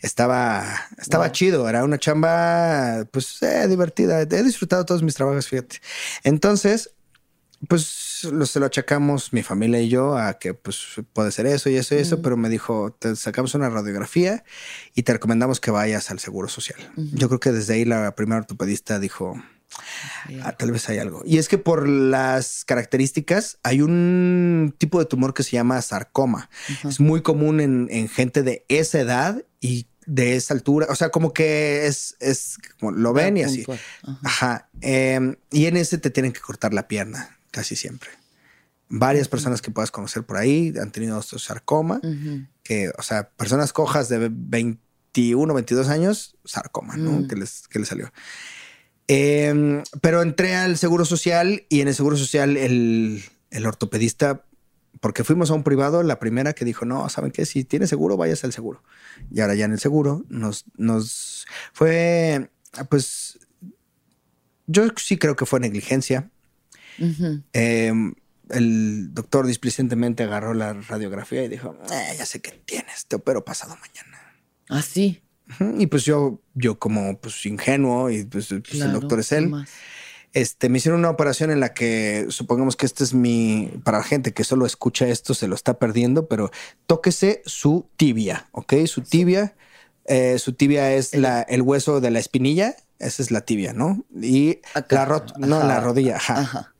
Estaba, estaba chido, era una chamba pues eh, divertida. He disfrutado todos mis trabajos, fíjate. Entonces, pues lo, se lo achacamos mi familia y yo a que pues puede ser eso y eso y eso, pero me dijo, te sacamos una radiografía y te recomendamos que vayas al Seguro Social. Yo creo que desde ahí la primera ortopedista dijo, ah, tal vez hay algo. Y es que por las características hay un tipo de tumor que se llama sarcoma. Es muy común en, gente de esa edad y de esa altura. O sea, como que es, es como lo ven y así. Ajá. Em, y en ese te tienen que cortar la pierna casi siempre. Varias personas que puedas conocer por ahí han tenido sarcoma, que, o sea, personas cojas de 21, 22 años, sarcoma, ¿no? Mm. Que, les, que les salió. Em, pero entré al Seguro Social y en el Seguro Social el, el, ortopedista, porque fuimos a un privado, la primera que dijo, no, ¿saben qué? Si tiene seguro, váyase al seguro. Y ahora ya en el seguro nos, nos fue, pues, yo sí creo que fue negligencia. Em, el doctor displicentemente agarró la radiografía y dijo, eh, ya sé qué tienes, te opero pasado mañana. ¿Ah, sí? Y pues yo, yo como pues ingenuo y pues, pues el doctor es él. Este, me hicieron una operación en la que supongamos que este es mi, para la gente que solo escucha esto se lo está perdiendo, pero tóquese su tibia, ¿ok? Su tibia, eh, su tibia es la, el hueso de la espinilla, esa es la tibia, ¿no? Y la, no, la rodilla, ajá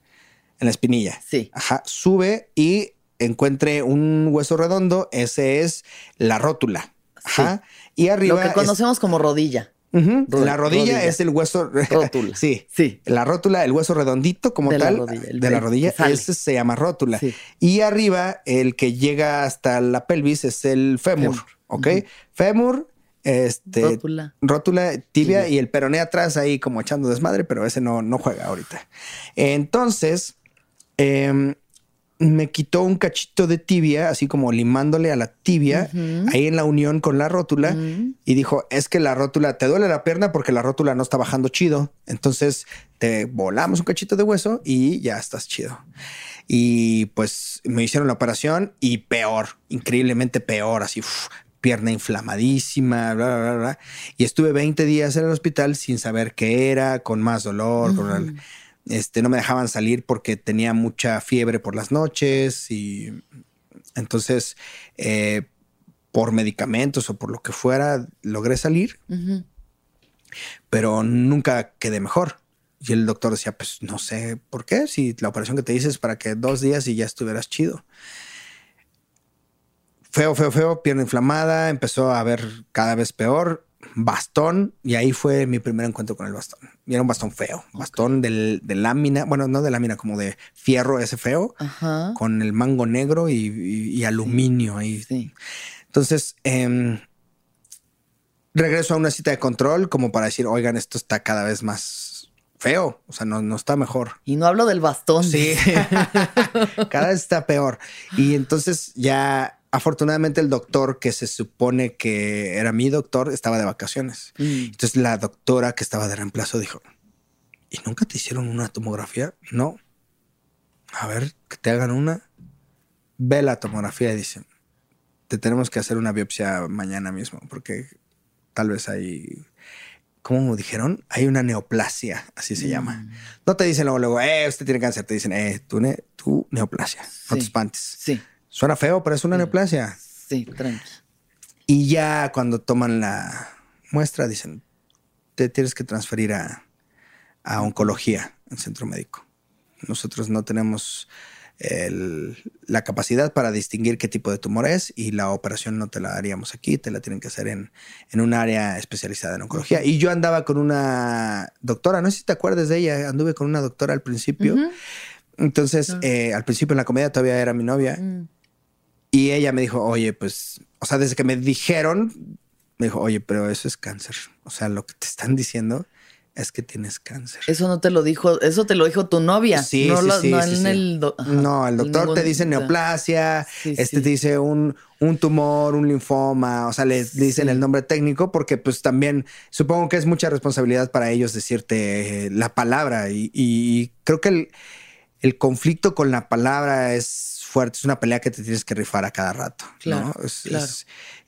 en la espinilla. Sí. Ajá. Sube y encuentre un hueso redondo. Ese es la rótula. Ajá. Y arriba. Lo que conocemos como rodilla. la rodilla, es el hueso. Rótula. sí. Sí. La rótula, el hueso redondito como tal. de la rodilla. Ese se llama rótula. Y arriba, el que llega hasta la pelvis es el fémur. ¿Ok? Fémur, este, rótula. rótula tibia, y el peroné atrás ahí como echando desmadre, pero ese no, no juega ahorita. Entonces, Em, me quitó un cachito de tibia, así como limándole a la tibia, ahí en la unión con la rótula, y dijo, es que la rótula, te duele la pierna porque la rótula no está bajando chido, entonces te volamos un cachito de hueso y ya estás chido. Y pues me hicieron la operación y peor, increíblemente peor, así, pierna inflamadísima, bla, bla, bla, Y estuve 20 días en el hospital sin saber qué era, con más dolor, con... Este, no me dejaban salir porque tenía mucha fiebre por las noches y entonces eh, por medicamentos o por lo que fuera logré salir, pero nunca quedé mejor. Y el doctor decía, pues no sé por qué, si la operación que te hice es para que dos días y ya estuvieras chido. Feo, feo, feo, pierna inflamada, empezó a ver cada vez peor bastón y ahí fue mi primer encuentro con el bastón. Y era un bastón feo, bastón de lámina, bueno, no de lámina, como de fierro ese feo, con el mango negro y, aluminio ahí. Entonces, em, regreso a una cita de control como para decir, oigan, esto está cada vez más feo, o sea, no, no está mejor. Y no hablo del bastón. Sí, [LAUGHS] [LAUGHS] cada vez está peor. Y entonces ya afortunadamente el doctor que se supone que era mi doctor estaba de vacaciones. Mm. Entonces la doctora que estaba de reemplazo dijo, ¿y nunca te hicieron una tomografía? No. A ver, que te hagan una. Ve la tomografía y dice, te tenemos que hacer una biopsia mañana mismo porque tal vez hay... ¿Cómo dijeron? Hay una neoplasia, así se llama. Mm. No te dicen luego, luego, eh, usted tiene cáncer. Te dicen, eh, tú, tú neoplasia. No te espantes. Sí. Suena feo, pero es una neoplasia. Sí, tranqui. Y ya cuando toman la muestra dicen, te tienes que transferir a, oncología en centro médico. Nosotros no tenemos la capacidad para distinguir qué tipo de tumor es y la operación no te la haríamos aquí, te la tienen que hacer en, un área especializada en oncología. Y yo andaba con una doctora, no sé si te acuerdas de ella, anduve con una doctora al principio. Entonces, eh, al principio en la comedia todavía era mi novia. Y ella me dijo, oye, pues, o sea, desde que me dijeron, me dijo, oye, pero eso es cáncer. O sea, lo que te están diciendo es que tienes cáncer. Eso no te lo dijo, eso te lo dijo tu novia. Sí, no, sí, no, el no, el doctor te dice neoplasia, este te dice un, un, tumor, un linfoma, o sea, le dicen el nombre técnico porque pues también supongo que es mucha responsabilidad para ellos decirte la palabra y, y creo que el, el conflicto con la palabra es fuerte, es una pelea que te tienes que rifar a cada rato. Claro,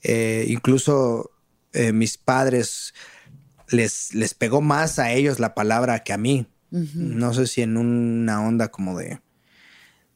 eh, incluso eh, mis padres les, les pegó más a ellos la palabra que a mí. No sé si en una onda como de,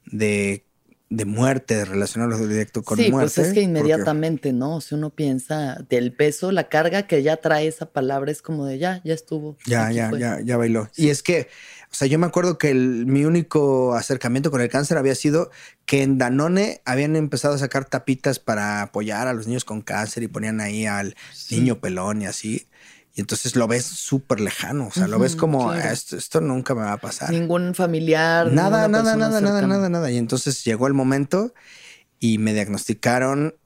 de, de muerte, relacionarlo directo con sí, muerte. Pues es que inmediatamente, ¿no? Si uno piensa del peso, la carga que ya trae esa palabra es como de ya, ya estuvo. Ya, ya, ya, ya bailó. Y es que o sea, yo me acuerdo que mi único acercamiento con el cáncer había sido que en Danone habían empezado a sacar tapitas para apoyar a los niños con cáncer y ponían ahí al niño pelón y así. Y entonces lo ves súper lejano, o sea, lo ves como esto, nunca me va a pasar. Ningún familiar. Nada, nada, nada, nada, nada, nada. Y entonces llegó el momento y me diagnosticaron,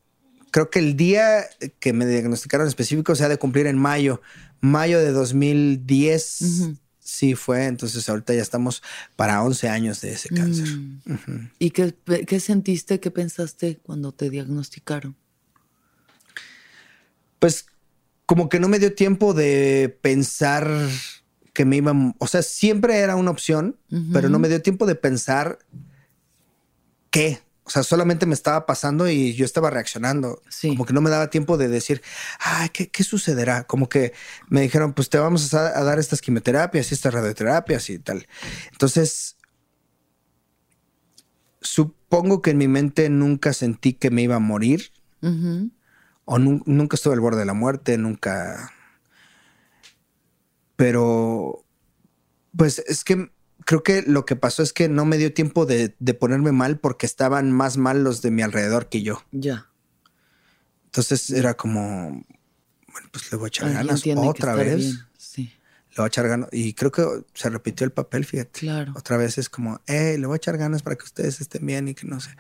creo que el día que me diagnosticaron específico se ha de cumplir en mayo, mayo de 2010 sí fue, entonces ahorita ya estamos para 11 años de ese cáncer. Mm. ¿Y qué, qué, sentiste, qué pensaste cuando te diagnosticaron? Pues como que no me dio tiempo de pensar que me iba, o sea, siempre era una opción, pero no me dio tiempo de pensar qué, o sea, solamente me estaba pasando y yo estaba reaccionando. Como que no me daba tiempo de decir, ay, ¿qué, sucederá? Como que me dijeron, pues te vamos a, dar estas quimioterapias y estas radioterapias y tal. Entonces, supongo que en mi mente nunca sentí que me iba a morir. O nunca estuve al borde de la muerte, nunca. Pero, pues es que creo que lo que pasó es que no me dio tiempo de, ponerme mal porque estaban más mal los de mi alrededor que yo. Ya. Entonces era como, bueno, pues le voy a echar ganas otra vez. Sí. Le voy a echar ganas. Y creo que se repitió el papel, fíjate. Claro. Otra vez es como, eh, le voy a echar ganas para que ustedes estén bien y que no sé.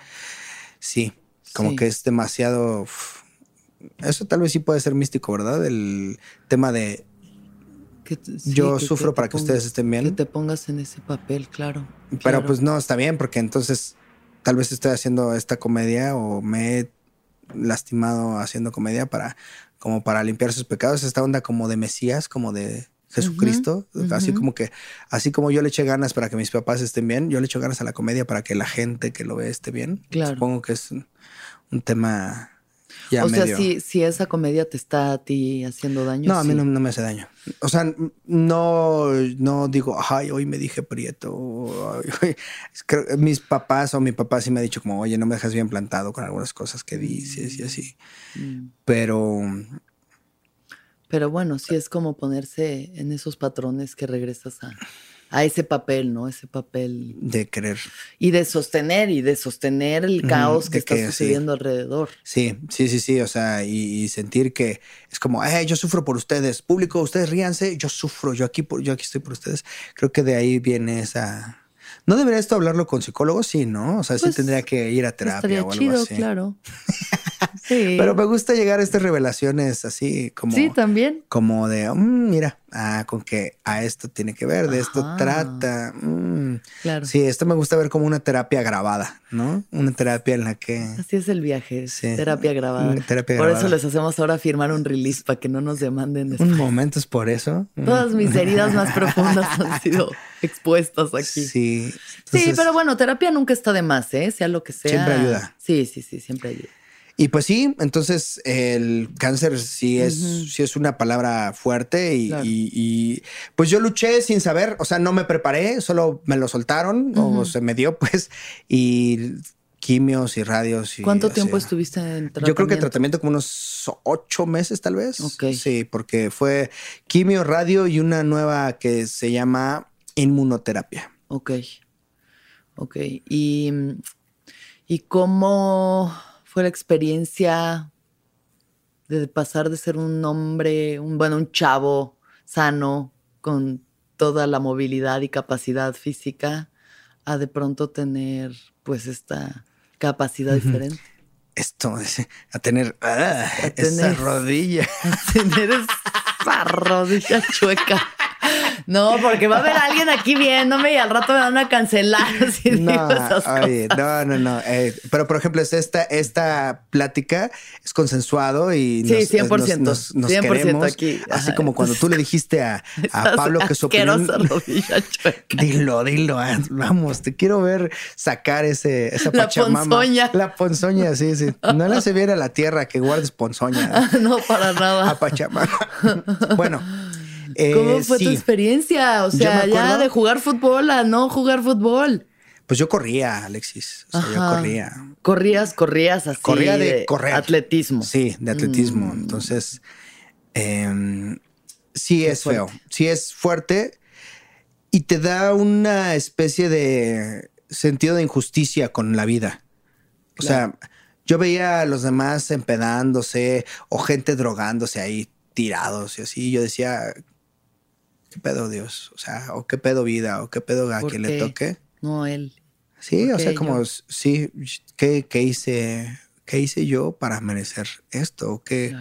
Sí, como que es demasiado. eso tal vez sí puede ser místico, ¿verdad? El tema de yo sufro para que ustedes estén bien. Que te pongas en ese papel, claro. Pero pues no, está bien, porque entonces tal vez estoy haciendo esta comedia o me he lastimado haciendo comedia para como para limpiar sus pecados, esta onda como de Mesías, como de Jesucristo, así como que así como yo le eché ganas para que mis papás estén bien, yo le echo ganas a la comedia para que la gente que lo ve esté bien. Claro. Supongo que es un tema o sea, si, si esa comedia te está a ti haciendo daño. No, a mí no, me hace daño. O sea, no, no digo, ay, hoy me dije prieto. mis papás o mi papá sí me ha dicho como, oye, no me dejas bien plantado con algunas cosas que dices y así. Mm. Pero... Pero bueno, sí es como ponerse en esos patrones que regresas a, a ese papel, ¿no? Ese papel. De querer. Y de sostener, y de sostener el caos que está sucediendo alrededor. Sí, sí, sí, sí. O sea, y, sentir que es como, eh, yo sufro por ustedes. Público, ustedes ríanse, yo sufro, yo aquí, yo aquí estoy por ustedes. Creo que de ahí viene esa. ¿No debería esto hablarlo con psicólogos? Sí, ¿no? O sea, sí pues, tendría que ir a terapia o algo chido, así. claro. [LAUGHS] Pero me gusta llegar a estas revelaciones así como. Sí, también. Como de, mm, mira, ah, con que a esto tiene que ver, de esto trata. Mm. Claro. Sí, esto me gusta ver como una terapia grabada, ¿no? Una terapia en la que. Así es el viaje, terapia grabada. por eso les hacemos ahora firmar un release para que no nos demanden. Un momento es por eso. Todas mis heridas más [LAUGHS] profundas han sido expuestas aquí. Sí. sí, pero bueno, terapia nunca está de más, ¿eh? Sea lo que sea. Siempre ayuda. Sí, sí, sí, siempre ayuda. Y pues sí, entonces el cáncer sí es, sí es una palabra fuerte y, pues yo luché sin saber, o sea, no me preparé, solo me lo soltaron o se me dio [LAUGHS] pues y quimios y radios. Y, ¿Cuánto tiempo estuviste en tratamiento? Yo creo que tratamiento como unos ocho meses tal vez. Sí, porque fue quimio, radio y una nueva que se llama inmunoterapia. Ok, ok. ¿Y, y cómo fue la experiencia de pasar de ser un hombre, un bueno, un chavo sano con toda la movilidad y capacidad física a de pronto tener pues esta capacidad diferente. Esto, a tener, ah, a tener esa rodilla. [LAUGHS] A tener esa rodilla chueca. No, porque va a haber alguien aquí viéndome y al rato me van a cancelar [LAUGHS] si no, digo esas oye, no, no, no. Eh, pero por ejemplo, esta, esta plática es consensuado y nos, sí, 100%, nos, nos, 100% queremos. Aquí. Así como cuando tú le dijiste a, [LAUGHS] a Pablo que su opinión... [LAUGHS] dilo, dilo, ah, vamos, te quiero ver sacar ese, esa la Ponzoña. La ponzoña, sí, sí. No le hace bien a la tierra que guardes ponzoña. no, para nada. A Pachamama. bueno, ¿Cómo eh, fue tu experiencia? O sea, ya de jugar fútbol a no jugar fútbol. Pues yo corría, Alexis. O sea, yo corría. Corrías, corrías así. Corría de, correr. Atletismo. Sí, de atletismo. Mm. Entonces, em, sí es feo. Sí es fuerte y te da una especie de sentido de injusticia con la vida. O sea, yo veía a los demás empedándose o gente drogándose ahí tirados y así. Yo decía, ¿qué pedo Dios? O sea, o qué pedo vida, o qué pedo a quien le toque. No, él. Sí, o sea, como, sí, ¿qué, hice, ¿qué hice yo para merecer esto? ¿Qué?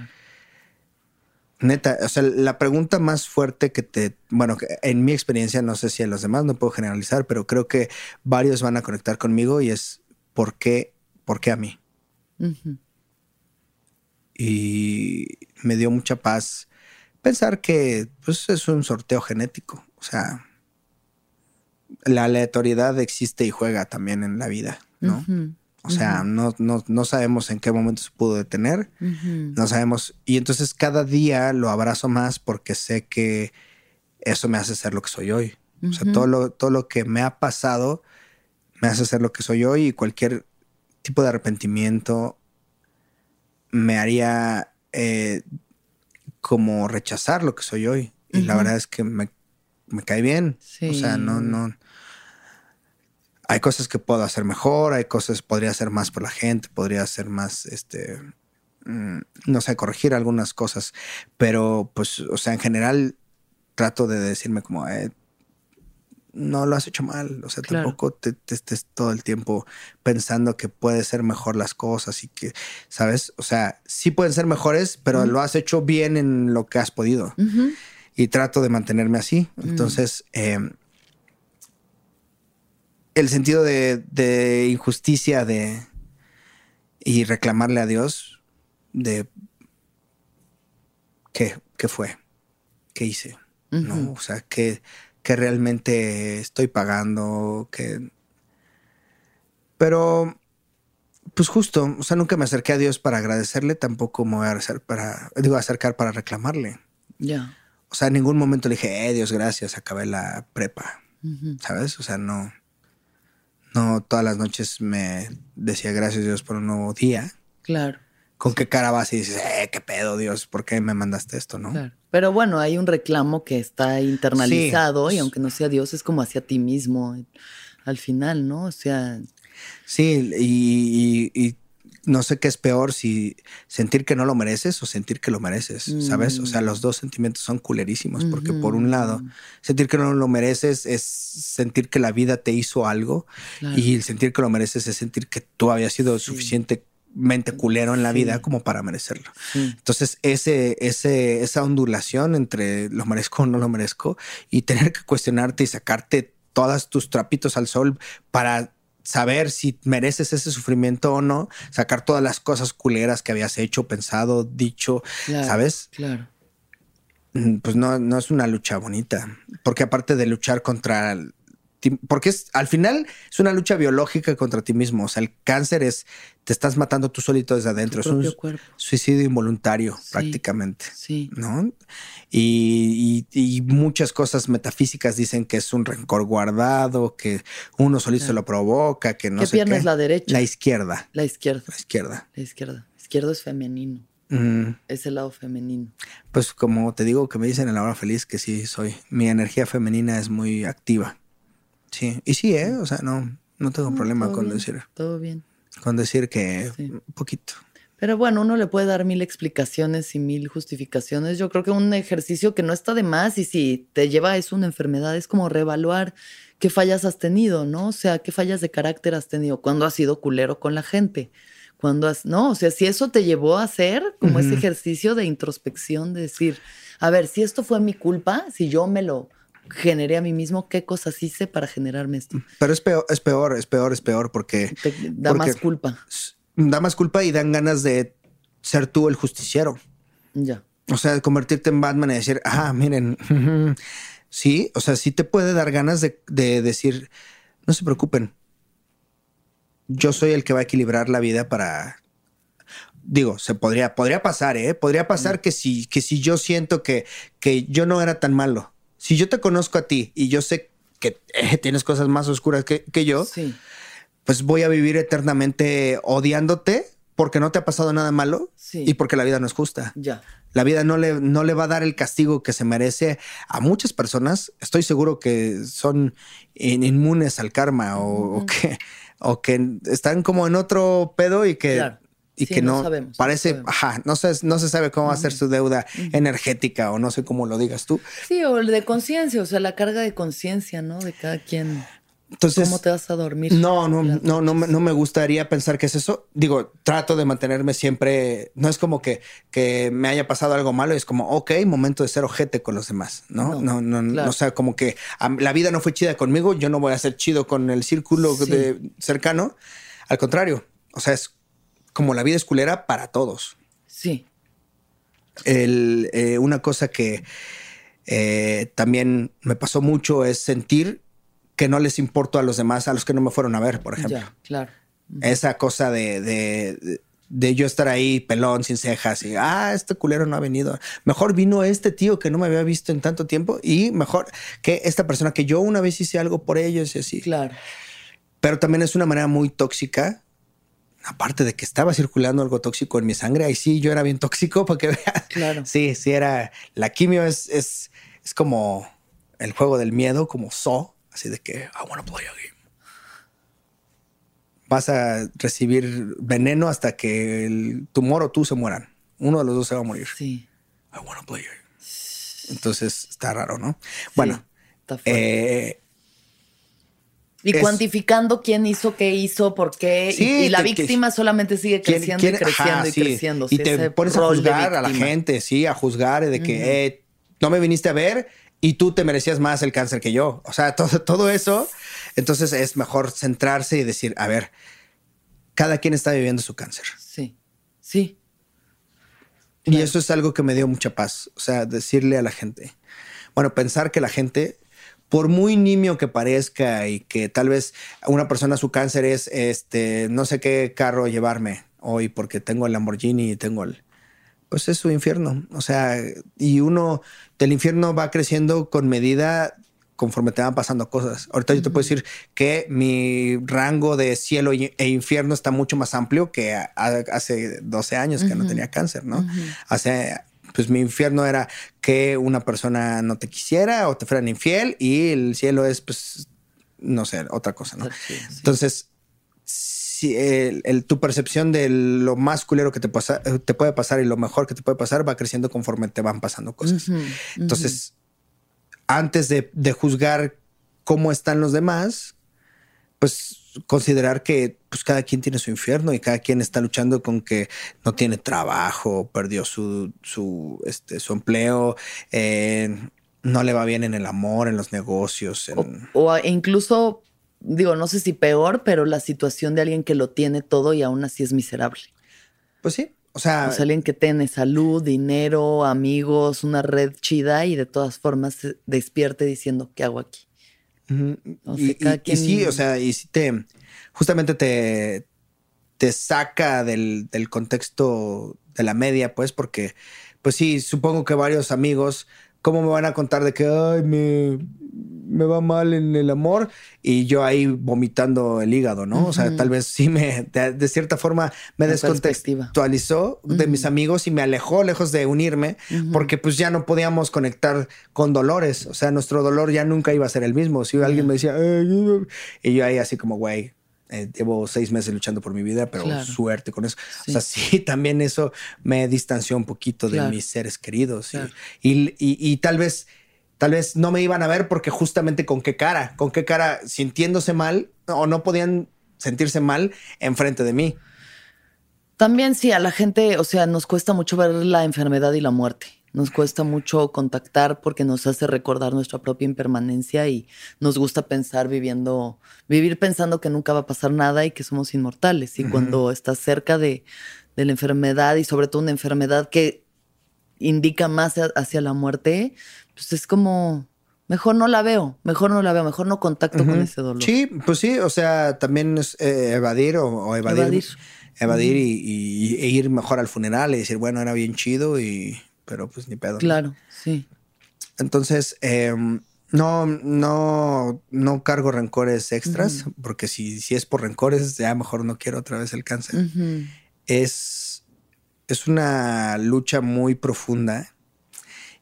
Neta, o sea, la pregunta más fuerte que te, bueno, en mi experiencia, no sé si a los demás no puedo generalizar, pero creo que varios van a conectar conmigo y es ¿por qué, por qué a mí? Y me dio mucha paz pensar que pues, es un sorteo genético. O sea, la aleatoriedad existe y juega también en la vida, ¿no? O sea, no, no, sabemos en qué momento se pudo detener, no sabemos. Y entonces cada día lo abrazo más porque sé que eso me hace ser lo que soy hoy. O sea, todo lo, todo lo que me ha pasado me hace ser lo que soy hoy y cualquier tipo de arrepentimiento me haría eh, como rechazar lo que soy hoy. Y la verdad es que me, cae bien. O sea, no, no. Hay cosas que puedo hacer mejor, hay cosas, podría hacer más por la gente, podría hacer más, este, mm, no sé, corregir algunas cosas. Pero, pues, o sea, en general trato de decirme como, eh, no lo has hecho mal. O sea, tampoco te, estés todo el tiempo pensando que puede ser mejor las cosas y que, ¿sabes? O sea, sí pueden ser mejores, pero lo has hecho bien en lo que has podido. Y trato de mantenerme así. Mm. Entonces, em, el sentido de, injusticia de y reclamarle a Dios de qué, qué fue, qué hice, ¿no? O sea, que que realmente estoy pagando, que... Pero, pues justo, o sea, nunca me acerqué a Dios para agradecerle, tampoco me voy a acercar para, digo, acercar para reclamarle. Ya. O sea, en ningún momento le dije, eh, Dios, gracias, acabé la prepa. ¿Sabes? O sea, no, no todas las noches me decía gracias Dios por un nuevo día. Claro. ¿Con qué cara vas y dices, eh, qué pedo, Dios, ¿por qué me mandaste esto, no? Claro. Pero bueno, hay un reclamo que está internalizado y aunque no sea Dios, es como hacia ti mismo al final, ¿no? O sea... Sí, y, no sé qué es peor, si sentir que no lo mereces o sentir que lo mereces, ¿sabes? O sea, mm. los dos sentimientos son culerísimos, porque por un lado, sentir que no lo mereces es sentir que la vida te hizo algo y el sentir que lo mereces es sentir que tú habías sido suficientemente culero en la vida como para merecerlo. Entonces, ese, ese, esa ondulación entre lo merezco o no lo merezco y tener que cuestionarte y sacarte todos tus trapitos al sol para saber si mereces ese sufrimiento o no, sacar todas las cosas culeras que habías hecho, pensado, dicho, ¿sabes? Claro. Mm, pues no, no es una lucha bonita, porque aparte de luchar contra porque es al final es una lucha biológica contra ti mismo. O sea, el cáncer es te estás matando tú solito desde adentro. es un suicidio involuntario prácticamente. Sí. ¿No? Y, muchas cosas metafísicas dicen que es un rencor guardado, que uno solito se lo provoca, que no ¿Qué sé pierna es la derecha? La izquierda. La izquierda. La izquierda. La izquierda. Izquierdo es femenino. Mm. Es el lado femenino. Pues como te digo que me dicen en la hora feliz que sí soy. Mi energía femenina es muy activa. Sí, y sí, ¿eh? O sea, no, no tengo problema con decir. Todo bien. Con decir que un poquito. Pero bueno, uno le puede dar mil explicaciones y mil justificaciones. Yo creo que un ejercicio que no está de más y si te lleva a eso una enfermedad es como reevaluar qué fallas has tenido, ¿no? O sea, qué fallas de carácter has tenido, cuando has sido culero con la gente, cuando has, no, o sea, si eso te llevó a hacer como ese ejercicio de introspección, de decir, a ver, si esto fue mi culpa, si yo me lo generé a mí mismo, qué cosas hice para generarme esto. Pero es peor, es peor, es peor, es peor porque... da más culpa. Da más culpa y dan ganas de ser tú el justiciero. Ya. O sea, convertirte en Batman y decir, ah, miren, [LAUGHS] sí, o sea, sí te puede dar ganas de, decir, no se preocupen, yo soy el que va a equilibrar la vida para digo, se podría, podría pasar, ¿eh? Podría pasar que si, que si yo siento que, que yo no era tan malo, si yo te conozco a ti y yo sé que eh, tienes cosas más oscuras que, yo, pues voy a vivir eternamente odiándote porque no te ha pasado nada malo y porque la vida no es justa. Ya. La vida no le, no le va a dar el castigo que se merece a muchas personas. Estoy seguro que son inmunes al karma o, que, o que están como en otro pedo y que y que no, parece, ajá, no se, no se sabe cómo va a ser su deuda energética o no sé cómo lo digas tú. Sí, o el de conciencia, o sea, la carga de conciencia, ¿no? De cada quien. Entonces, ¿Cómo te vas a dormir? No, no, no, no, no me gustaría pensar que es eso. Digo, trato de mantenerme siempre. No es como que, que me haya pasado algo malo, es como, ok, momento de ser ojete con los demás, ¿no? No, no, no, o sea, como que la vida no fue chida conmigo, yo no voy a ser chido con el círculo de cercano. Al contrario, o sea, es como la vida es culera para todos. Sí. Eh, una cosa que eh, también me pasó mucho es sentir que no les importo a los demás, a los que no me fueron a ver, por ejemplo. Ya, claro. Esa cosa de, de, yo estar ahí pelón, sin cejas y, ah, este culero no ha venido. Mejor vino este tío que no me había visto en tanto tiempo y mejor que esta persona que yo una vez hice algo por ellos y así. Claro. Pero también es una manera muy tóxica aparte de que estaba circulando algo tóxico en mi sangre, ahí sí yo era bien tóxico [LAUGHS] porque vea. Claro. Sí, sí era. La quimio es, es, es como el juego del miedo, como So, así de que I wanna play a game. Vas a recibir veneno hasta que el tumor o tú se mueran. Uno de los dos se va a morir. Sí. I wanna play a game. Entonces está raro, ¿no? Bueno, eh, y cuantificando quién hizo, qué hizo, por qué. y, la víctima solamente sigue creciendo y creciendo y creciendo. Y te pones a juzgar a la gente, sí, a juzgar de que eh, no me viniste a ver y tú te merecías más el cáncer que yo. O sea, [LAUGHS] todo, todo eso. Entonces es mejor centrarse y decir, a ver, cada quien está viviendo su cáncer. Sí, sí. Y eso es algo que me dio mucha paz. O sea, decirle a la gente, bueno, pensar que la gente por muy nimio que parezca y que tal vez una persona su cáncer es este no sé qué carro llevarme hoy porque tengo el Lamborghini y tengo el pues es su infierno, o sea, y uno del infierno va creciendo con medida conforme te van pasando cosas. Ahorita yo te puedo decir que mi rango de cielo e infierno está mucho más amplio que hace 12 años que no tenía cáncer, ¿no? Hace pues mi infierno era que una persona no te quisiera o te fueran infiel y el cielo es, pues, no sé, otra cosa, ¿no? Entonces, si el, tu percepción de lo más culero que te, pasa, te puede pasar y lo mejor que te puede pasar va creciendo conforme te van pasando cosas. Entonces, antes de, de juzgar cómo están los demás, pues considerar que pues cada quien tiene su infierno y cada quien está luchando con que no tiene trabajo, perdió su, su, este, su empleo, eh, no le va bien en el amor, en los negocios. O, incluso, digo, no sé si peor, pero la situación de alguien que lo tiene todo y aún así es miserable. Pues sí. O sea, alguien que tiene salud, dinero, amigos, una red chida y de todas formas despierte diciendo, ¿qué hago aquí? Y, sí, o sea, y si te, justamente te, te saca del, del, contexto de la media, pues, porque, pues sí, supongo que varios amigos, ¿cómo me van a contar de que, ay, me, me va mal en el amor y yo ahí vomitando el hígado, ¿no? O sea, tal vez sí me, de, cierta forma, me descontextualizó de mis amigos y me alejó lejos de unirme porque pues ya no podíamos conectar con dolores. O sea, nuestro dolor ya nunca iba a ser el mismo. Si alguien me decía, y yo ahí así como, güey, eh, llevo seis meses luchando por mi vida, pero suerte con eso. O sea, sí, [LAUGHS] también eso me distanció un poquito de mis seres queridos. y, y, tal vez tal vez no me iban a ver porque justamente con qué cara, con qué cara sintiéndose mal o no podían sentirse mal enfrente de mí. También sí, a la gente, o sea, nos cuesta mucho ver la enfermedad y la muerte. Nos cuesta mucho contactar porque nos hace recordar nuestra propia impermanencia y nos gusta pensar viviendo, vivir pensando que nunca va a pasar nada y que somos inmortales. Y cuando estás cerca de, de, la enfermedad y sobre todo una enfermedad que indica más hacia la muerte, pues es como, mejor no la veo, mejor no la veo, mejor no contacto con ese dolor. Sí, pues sí, o sea, también es eh, evadir o, evadir. Evadir, y, e ir mejor al funeral y decir, bueno, era bien chido, y pero pues ni pedo. Claro, sí. Entonces, em, no, no, no cargo rencores extras, porque si, si es por rencores, ya mejor no quiero otra vez el cáncer. Es, es una lucha muy profunda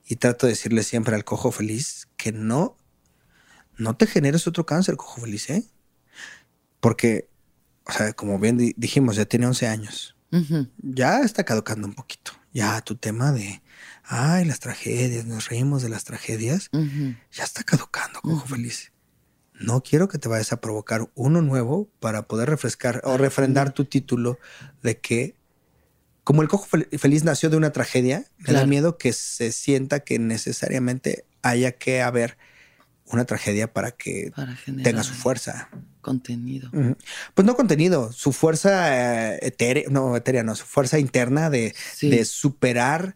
y trato de decirle siempre al cojo feliz que no, no te generes otro cáncer, cojo feliz, ¿eh? Porque, o sea, como bien dijimos, ya tiene 11 años. Ya está caducando un poquito. Ya tu tema de, ay, las tragedias, nos reímos de las tragedias, ya está caducando, cojo feliz. No quiero que te vayas a provocar uno nuevo para poder refrescar o refrendar tu título de que como el cojo feliz nació de una tragedia, me da miedo que se sienta que necesariamente haya que haber una tragedia para que tenga su fuerza. Contenido. Pues no contenido, su fuerza eh, etérea, no etérea, no, su fuerza interna de, superar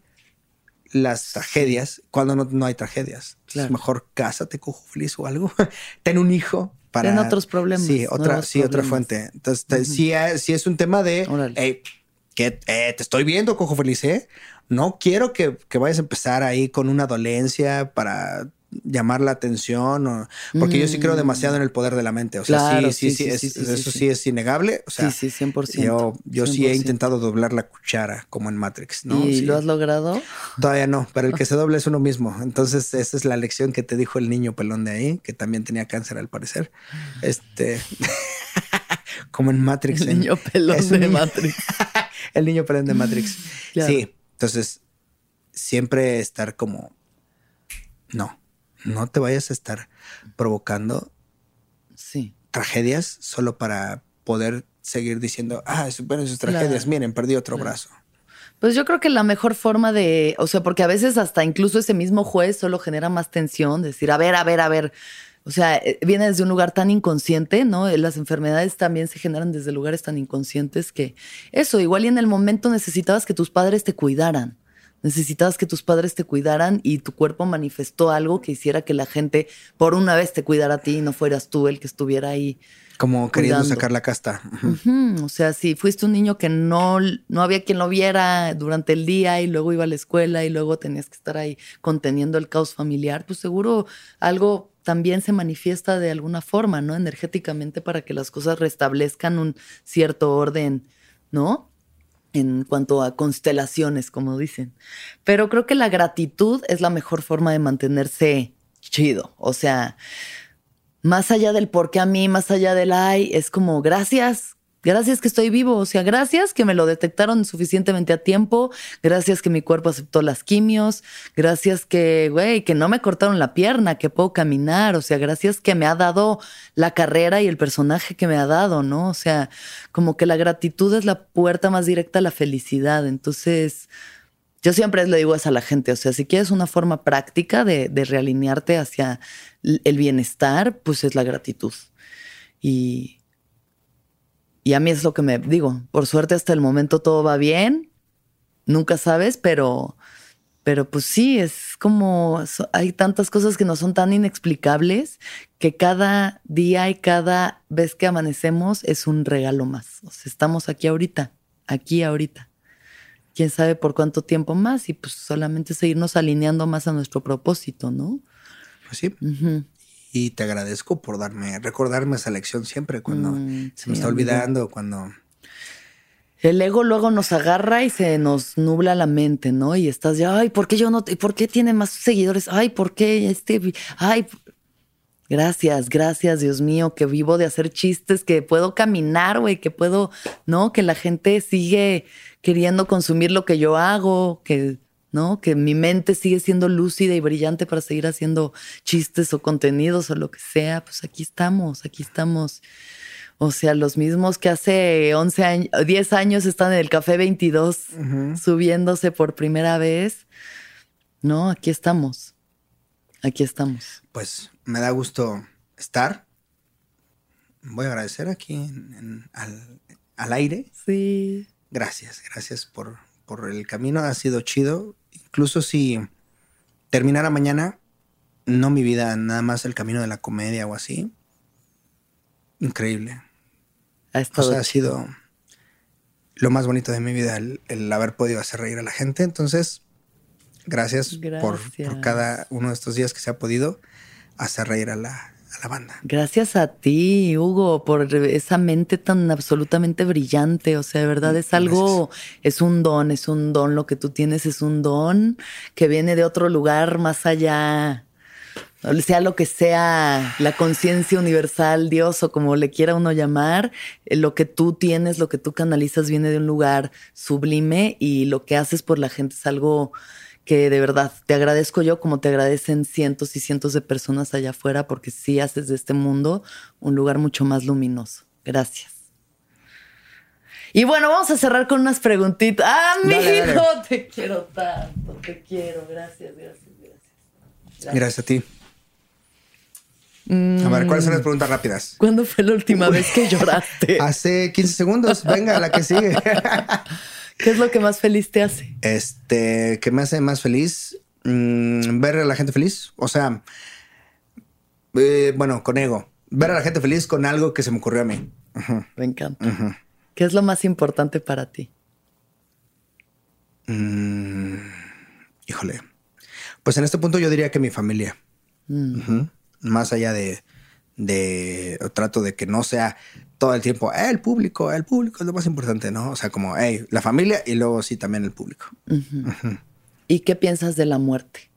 las tragedias cuando no, hay tragedias. Es mejor cásate, cojo feliz o algo. [LAUGHS] Ten un hijo para. Ten otros problemas. Sí, otra, sí, otra fuente. Entonces, si, es un tema de que eh, te estoy viendo, cojo feliz, ¿eh? No quiero que, vayas a empezar ahí con una dolencia para llamar la atención, o, porque yo sí creo demasiado en el poder de la mente. O sea, sí, sí, sí, eso sí, es innegable. O sea, sí, sí, 100%. Yo, yo sí he intentado doblar la cuchara, como en Matrix, ¿no? ¿Y lo has logrado? Todavía no, pero el que [LAUGHS] se doble es uno mismo. Entonces, esa es la lección que te dijo el niño pelón de ahí, que también tenía cáncer al parecer. Este, [LAUGHS] como en Matrix. [LAUGHS] El niño pelón de Matrix. el niño pelón de Matrix. Sí, entonces siempre estar como, no, no te vayas a estar provocando sí. tragedias solo para poder seguir diciendo, ah, superen sus tragedias, miren, perdí otro brazo. Pues yo creo que la mejor forma de, o sea, porque a veces hasta incluso ese mismo juez solo genera más tensión, decir, a ver, a ver, a ver, o sea, eh, viene desde un lugar tan inconsciente, ¿no? Las enfermedades también se generan desde lugares tan inconscientes que eso, igual y en el momento necesitabas que tus padres te cuidaran. Necesitabas que tus padres te cuidaran y tu cuerpo manifestó algo que hiciera que la gente por una vez te cuidara a ti y no fueras tú el que estuviera ahí. Como queriendo sacar la casta. O sea, si fuiste un niño que no, no había quien lo viera durante el día y luego iba a la escuela y luego tenías que estar ahí conteniendo el caos familiar, pues seguro algo también se manifiesta de alguna forma, ¿no? Energéticamente para que las cosas restablezcan un cierto orden, ¿no? En cuanto a constelaciones, como dicen. Pero creo que la gratitud es la mejor forma de mantenerse chido. O sea, más allá del por qué a mí, más allá del ay, es como gracias, Gracias que estoy vivo, o sea, gracias que me lo detectaron suficientemente a tiempo, gracias que mi cuerpo aceptó las quimios, gracias que, güey, que no me cortaron la pierna, que puedo caminar, o sea, gracias que me ha dado la carrera y el personaje que me ha dado, ¿no? O sea, como que la gratitud es la puerta más directa a la felicidad. Entonces, yo siempre le digo eso a la gente, o sea, si quieres una forma práctica de, de realinearte hacia el bienestar, pues es la gratitud. Y, y a mí es lo que me digo, por suerte hasta el momento todo va bien, nunca sabes, pero, pero pues sí, es como, hay tantas cosas que no son tan inexplicables que cada día y cada vez que amanecemos es un regalo más. O sea, estamos aquí ahorita, aquí ahorita. Quién sabe por cuánto tiempo más y pues solamente seguirnos alineando más a nuestro propósito, ¿no? Pues sí y te agradezco por darme, recordarme esa lección siempre cuando mm, se me está olvidando, cuando... El ego luego nos agarra y se nos nubla la mente, ¿no? Y estás ya, ay, ¿por qué yo no? ¿Por qué tiene más seguidores? Ay, ¿por qué este? Ay, gracias, gracias, Dios mío, que vivo de hacer chistes, que puedo caminar, güey, que puedo, ¿no? Que la gente sigue queriendo consumir lo que yo hago, que ¿no? Que mi mente sigue siendo lúcida y brillante para seguir haciendo chistes o contenidos o lo que sea, pues aquí estamos, aquí estamos. O sea, los mismos que hace 11 años, 10 años están en el Café 22 subiéndose por primera vez. No, aquí estamos. Aquí estamos. Pues me da gusto estar. Voy a agradecer aquí al, al aire. Sí. Gracias, gracias por, por el camino. Ha sido chido incluso si terminara mañana, no mi vida, nada más el camino de la comedia o así, increíble. Ha o sea, ha sido lo más bonito de mi vida el, haber podido hacer reír a la gente. Entonces, gracias, Por, por, cada uno de estos días que se ha podido hacer reír a la, la banda. Gracias a ti, Hugo, por esa mente tan absolutamente brillante. O sea, de verdad es algo, es un don, es un don. Lo que tú tienes es un don que viene de otro lugar más allá. Sea lo que sea, la conciencia universal, Dios o como le quiera uno llamar, eh, lo que tú tienes, lo que tú canalizas viene de un lugar sublime y lo que haces por la gente es algo que de verdad te agradezco yo como te agradecen cientos y cientos de personas allá afuera porque sí haces de este mundo un lugar mucho más luminoso. Gracias. Y bueno, vamos a cerrar con unas preguntitas. Ah, mi hijo, te quiero tanto, te quiero. Gracias, gracias, gracias. Gracias, a ti. A ver, ¿cuáles son las preguntas rápidas? ¿Cuándo fue la última vez que lloraste? [LAUGHS] Hace 15 segundos. Venga, la que sigue. [LAUGHS] ¿Qué es lo que más feliz te hace? Este, ¿qué me hace más feliz? Mm, ver a la gente feliz. O sea, eh, bueno, con ego. Ver a la gente feliz con algo que se me ocurrió a mí. Me encanta. ¿Qué es lo más importante para ti? Mm, híjole. Pues en este punto yo diría que mi familia. Mm. Más allá de, de trato de que no sea todo el tiempo el público, el público es lo más importante, ¿no? O sea, como hey, la familia y luego sí también el público. ¿Y qué piensas de la muerte?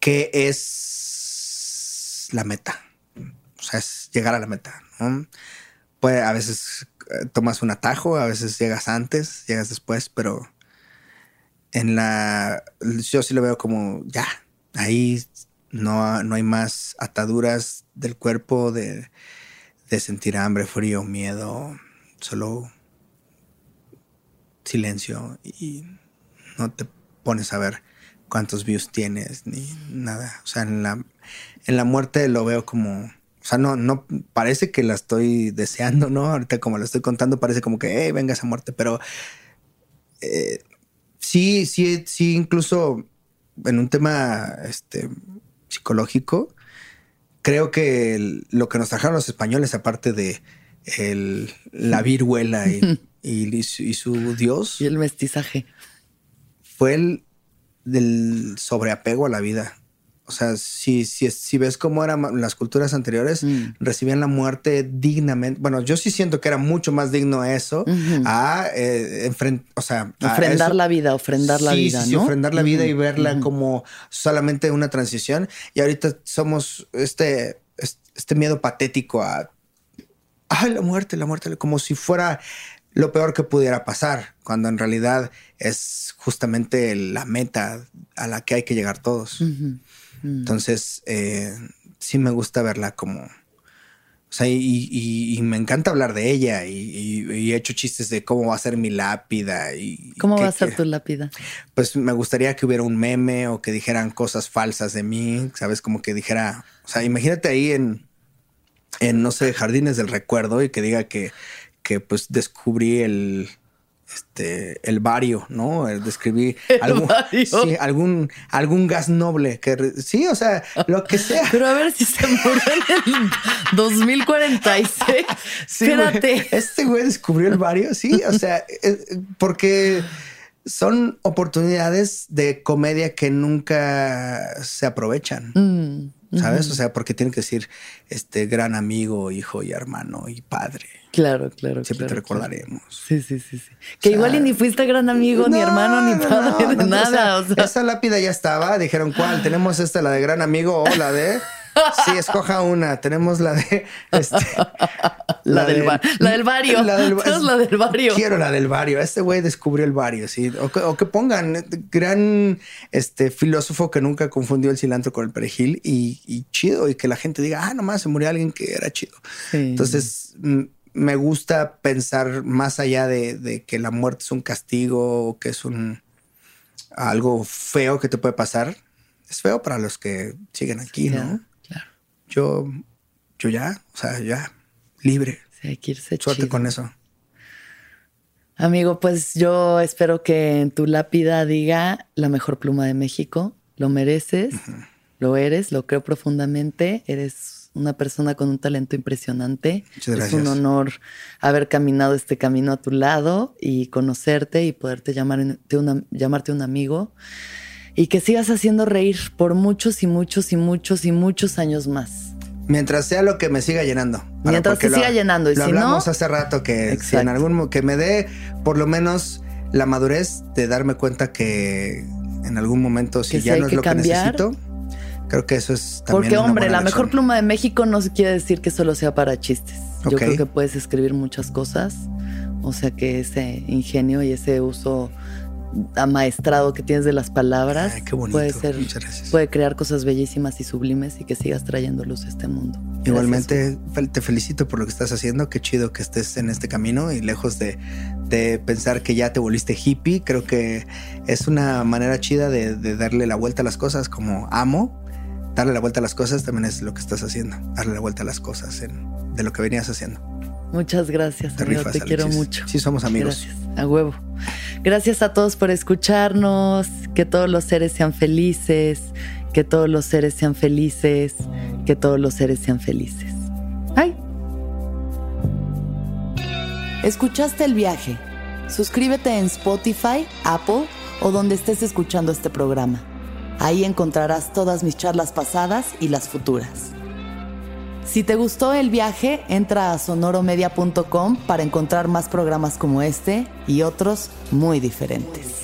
Que es la meta. O sea, es llegar a la meta, ¿no? Pues a veces eh, tomas un atajo, a veces llegas antes, llegas después, pero en la yo sí lo veo como ya, ahí no, no hay más ataduras del cuerpo de, sentir hambre, frío, miedo, solo silencio y no te pones a ver cuántos views tienes ni nada. O sea, en la, en la muerte lo veo como, o sea, no, no parece que la estoy deseando, ¿no? Ahorita como lo estoy contando parece como que, hey, venga esa muerte, pero eh, sí, sí, sí, incluso en un tema, este, psicológico, creo que lo que nos trajeron los españoles, aparte de la viruela [LAUGHS] y, su dios. Y el mestizaje. Fue el del sobreapego a la vida. O sea, si, si, si ves cómo eran las culturas anteriores, Mm. recibían la muerte dignamente. Bueno, yo sí siento que era mucho más digno eso a eh, enfren- o sea, Ofrendar la vida, ofrendar la vida, sí, ¿no? ofrendar la vida y verla como solamente una transición. Y ahorita somos este, es- este miedo patético a, ay, la muerte, la muerte, como si fuera lo peor que pudiera pasar, cuando en realidad es justamente la meta a la que hay que llegar todos. Ujú. Entonces, eh, sí me gusta verla como... O sea, y, y- y me encanta hablar de ella y, y- y he hecho chistes de cómo va a ser mi lápida y... ¿Cómo va a ser tu lápida? pues me gustaría que hubiera un meme o que dijeran cosas falsas de mí, ¿sabes? Como que dijera, o sea, imagínate ahí en, en no sé, Jardines del Recuerdo y que diga que, que pues descubrí el, este, el bario, ¿no? El describí [LAUGHS] El algún, bario. sí, algún, algún gas noble que, sí, o sea, lo que sea. [LAUGHS] Pero a ver si se murió en el 2046. [LAUGHS] Sí, güey. Espérate. Este güey descubrió el barrio, sí, o sea, eh, porque son oportunidades de comedia que nunca se aprovechan. Mm, ¿Sabes? O sea, porque tienen que decir este gran amigo, hijo y hermano y padre. Claro, claro. Siempre claro, te claro. recordaremos. Sí, sí, sí, sí. Que O sea, igual y ni fuiste gran amigo, ni No, hermano, ni padre, no, nada. o sea, O sea, esa lápida ya estaba. Dijeron, ¿cuál? Tenemos esta, la de gran amigo o la de. Sí, escoja una. Tenemos la de. este, [LAUGHS] la, del, la del barrio. La del, la del barrio. Quiero la del barrio. Este güey descubrió el barrio, sí. O que, o que pongan eh, gran este filósofo que nunca confundió el cilantro con el perejil y, y chido. Y que la gente diga, ah, nomás se murió alguien que era chido. Sí. Entonces, me gusta pensar más allá de, de que la muerte es un castigo o que es un algo feo que te puede pasar. Es feo para los que siguen aquí, ¿no? Yo, yo ya, o sea, ya libre. Sí, hay que irse Suerte chido. con eso. Amigo, pues yo espero que en tu lápida diga la mejor pluma de México. Lo mereces, lo eres, lo creo profundamente. Eres una persona con un talento impresionante. Muchas Es gracias. un honor haber caminado este camino a tu lado y conocerte y poderte llamar, una, llamarte un amigo. Y que sigas haciendo reír por muchos y muchos y muchos y muchos años más. Mientras sea lo que me siga llenando. Mientras te siga llenando, y lo si no- hablamos hace rato que si en algún que me dé por lo menos la madurez de darme cuenta que en algún momento si ya no es que lo cambiar. que necesito, creo que eso es también Porque, una hombre, buena la mejor pluma de México no quiere decir que solo sea para chistes. Yo creo que puedes escribir muchas cosas. O sea que ese ingenio y ese uso amaestrado que tienes de las palabras Ay, qué bonito. puede ser, puede crear cosas bellísimas y sublimes y que sigas trayendo luz a este mundo. Gracias. Igualmente, te felicito por lo que estás haciendo. Qué chido que estés en este camino y lejos de, de pensar que ya te volviste hippie. Creo que es una manera chida de, de darle la vuelta a las cosas como amo. Darle la vuelta a las cosas también es lo que estás haciendo. Darle la vuelta a las cosas en- de lo que venías haciendo. Muchas gracias, Te amigo. rifas, te quiero mucho. Sí, somos amigos. Gracias, a huevo. Gracias a todos por escucharnos. Que todos los seres sean felices. Que todos los seres sean felices. Que todos los seres sean felices. ¡Ay! ¿Escuchaste el viaje? Suscríbete en Spotify, Apple o donde estés escuchando este programa. Ahí encontrarás todas mis charlas pasadas y las futuras. Si te gustó el viaje, entra a sonoromedia.com para encontrar más programas como este y otros muy diferentes.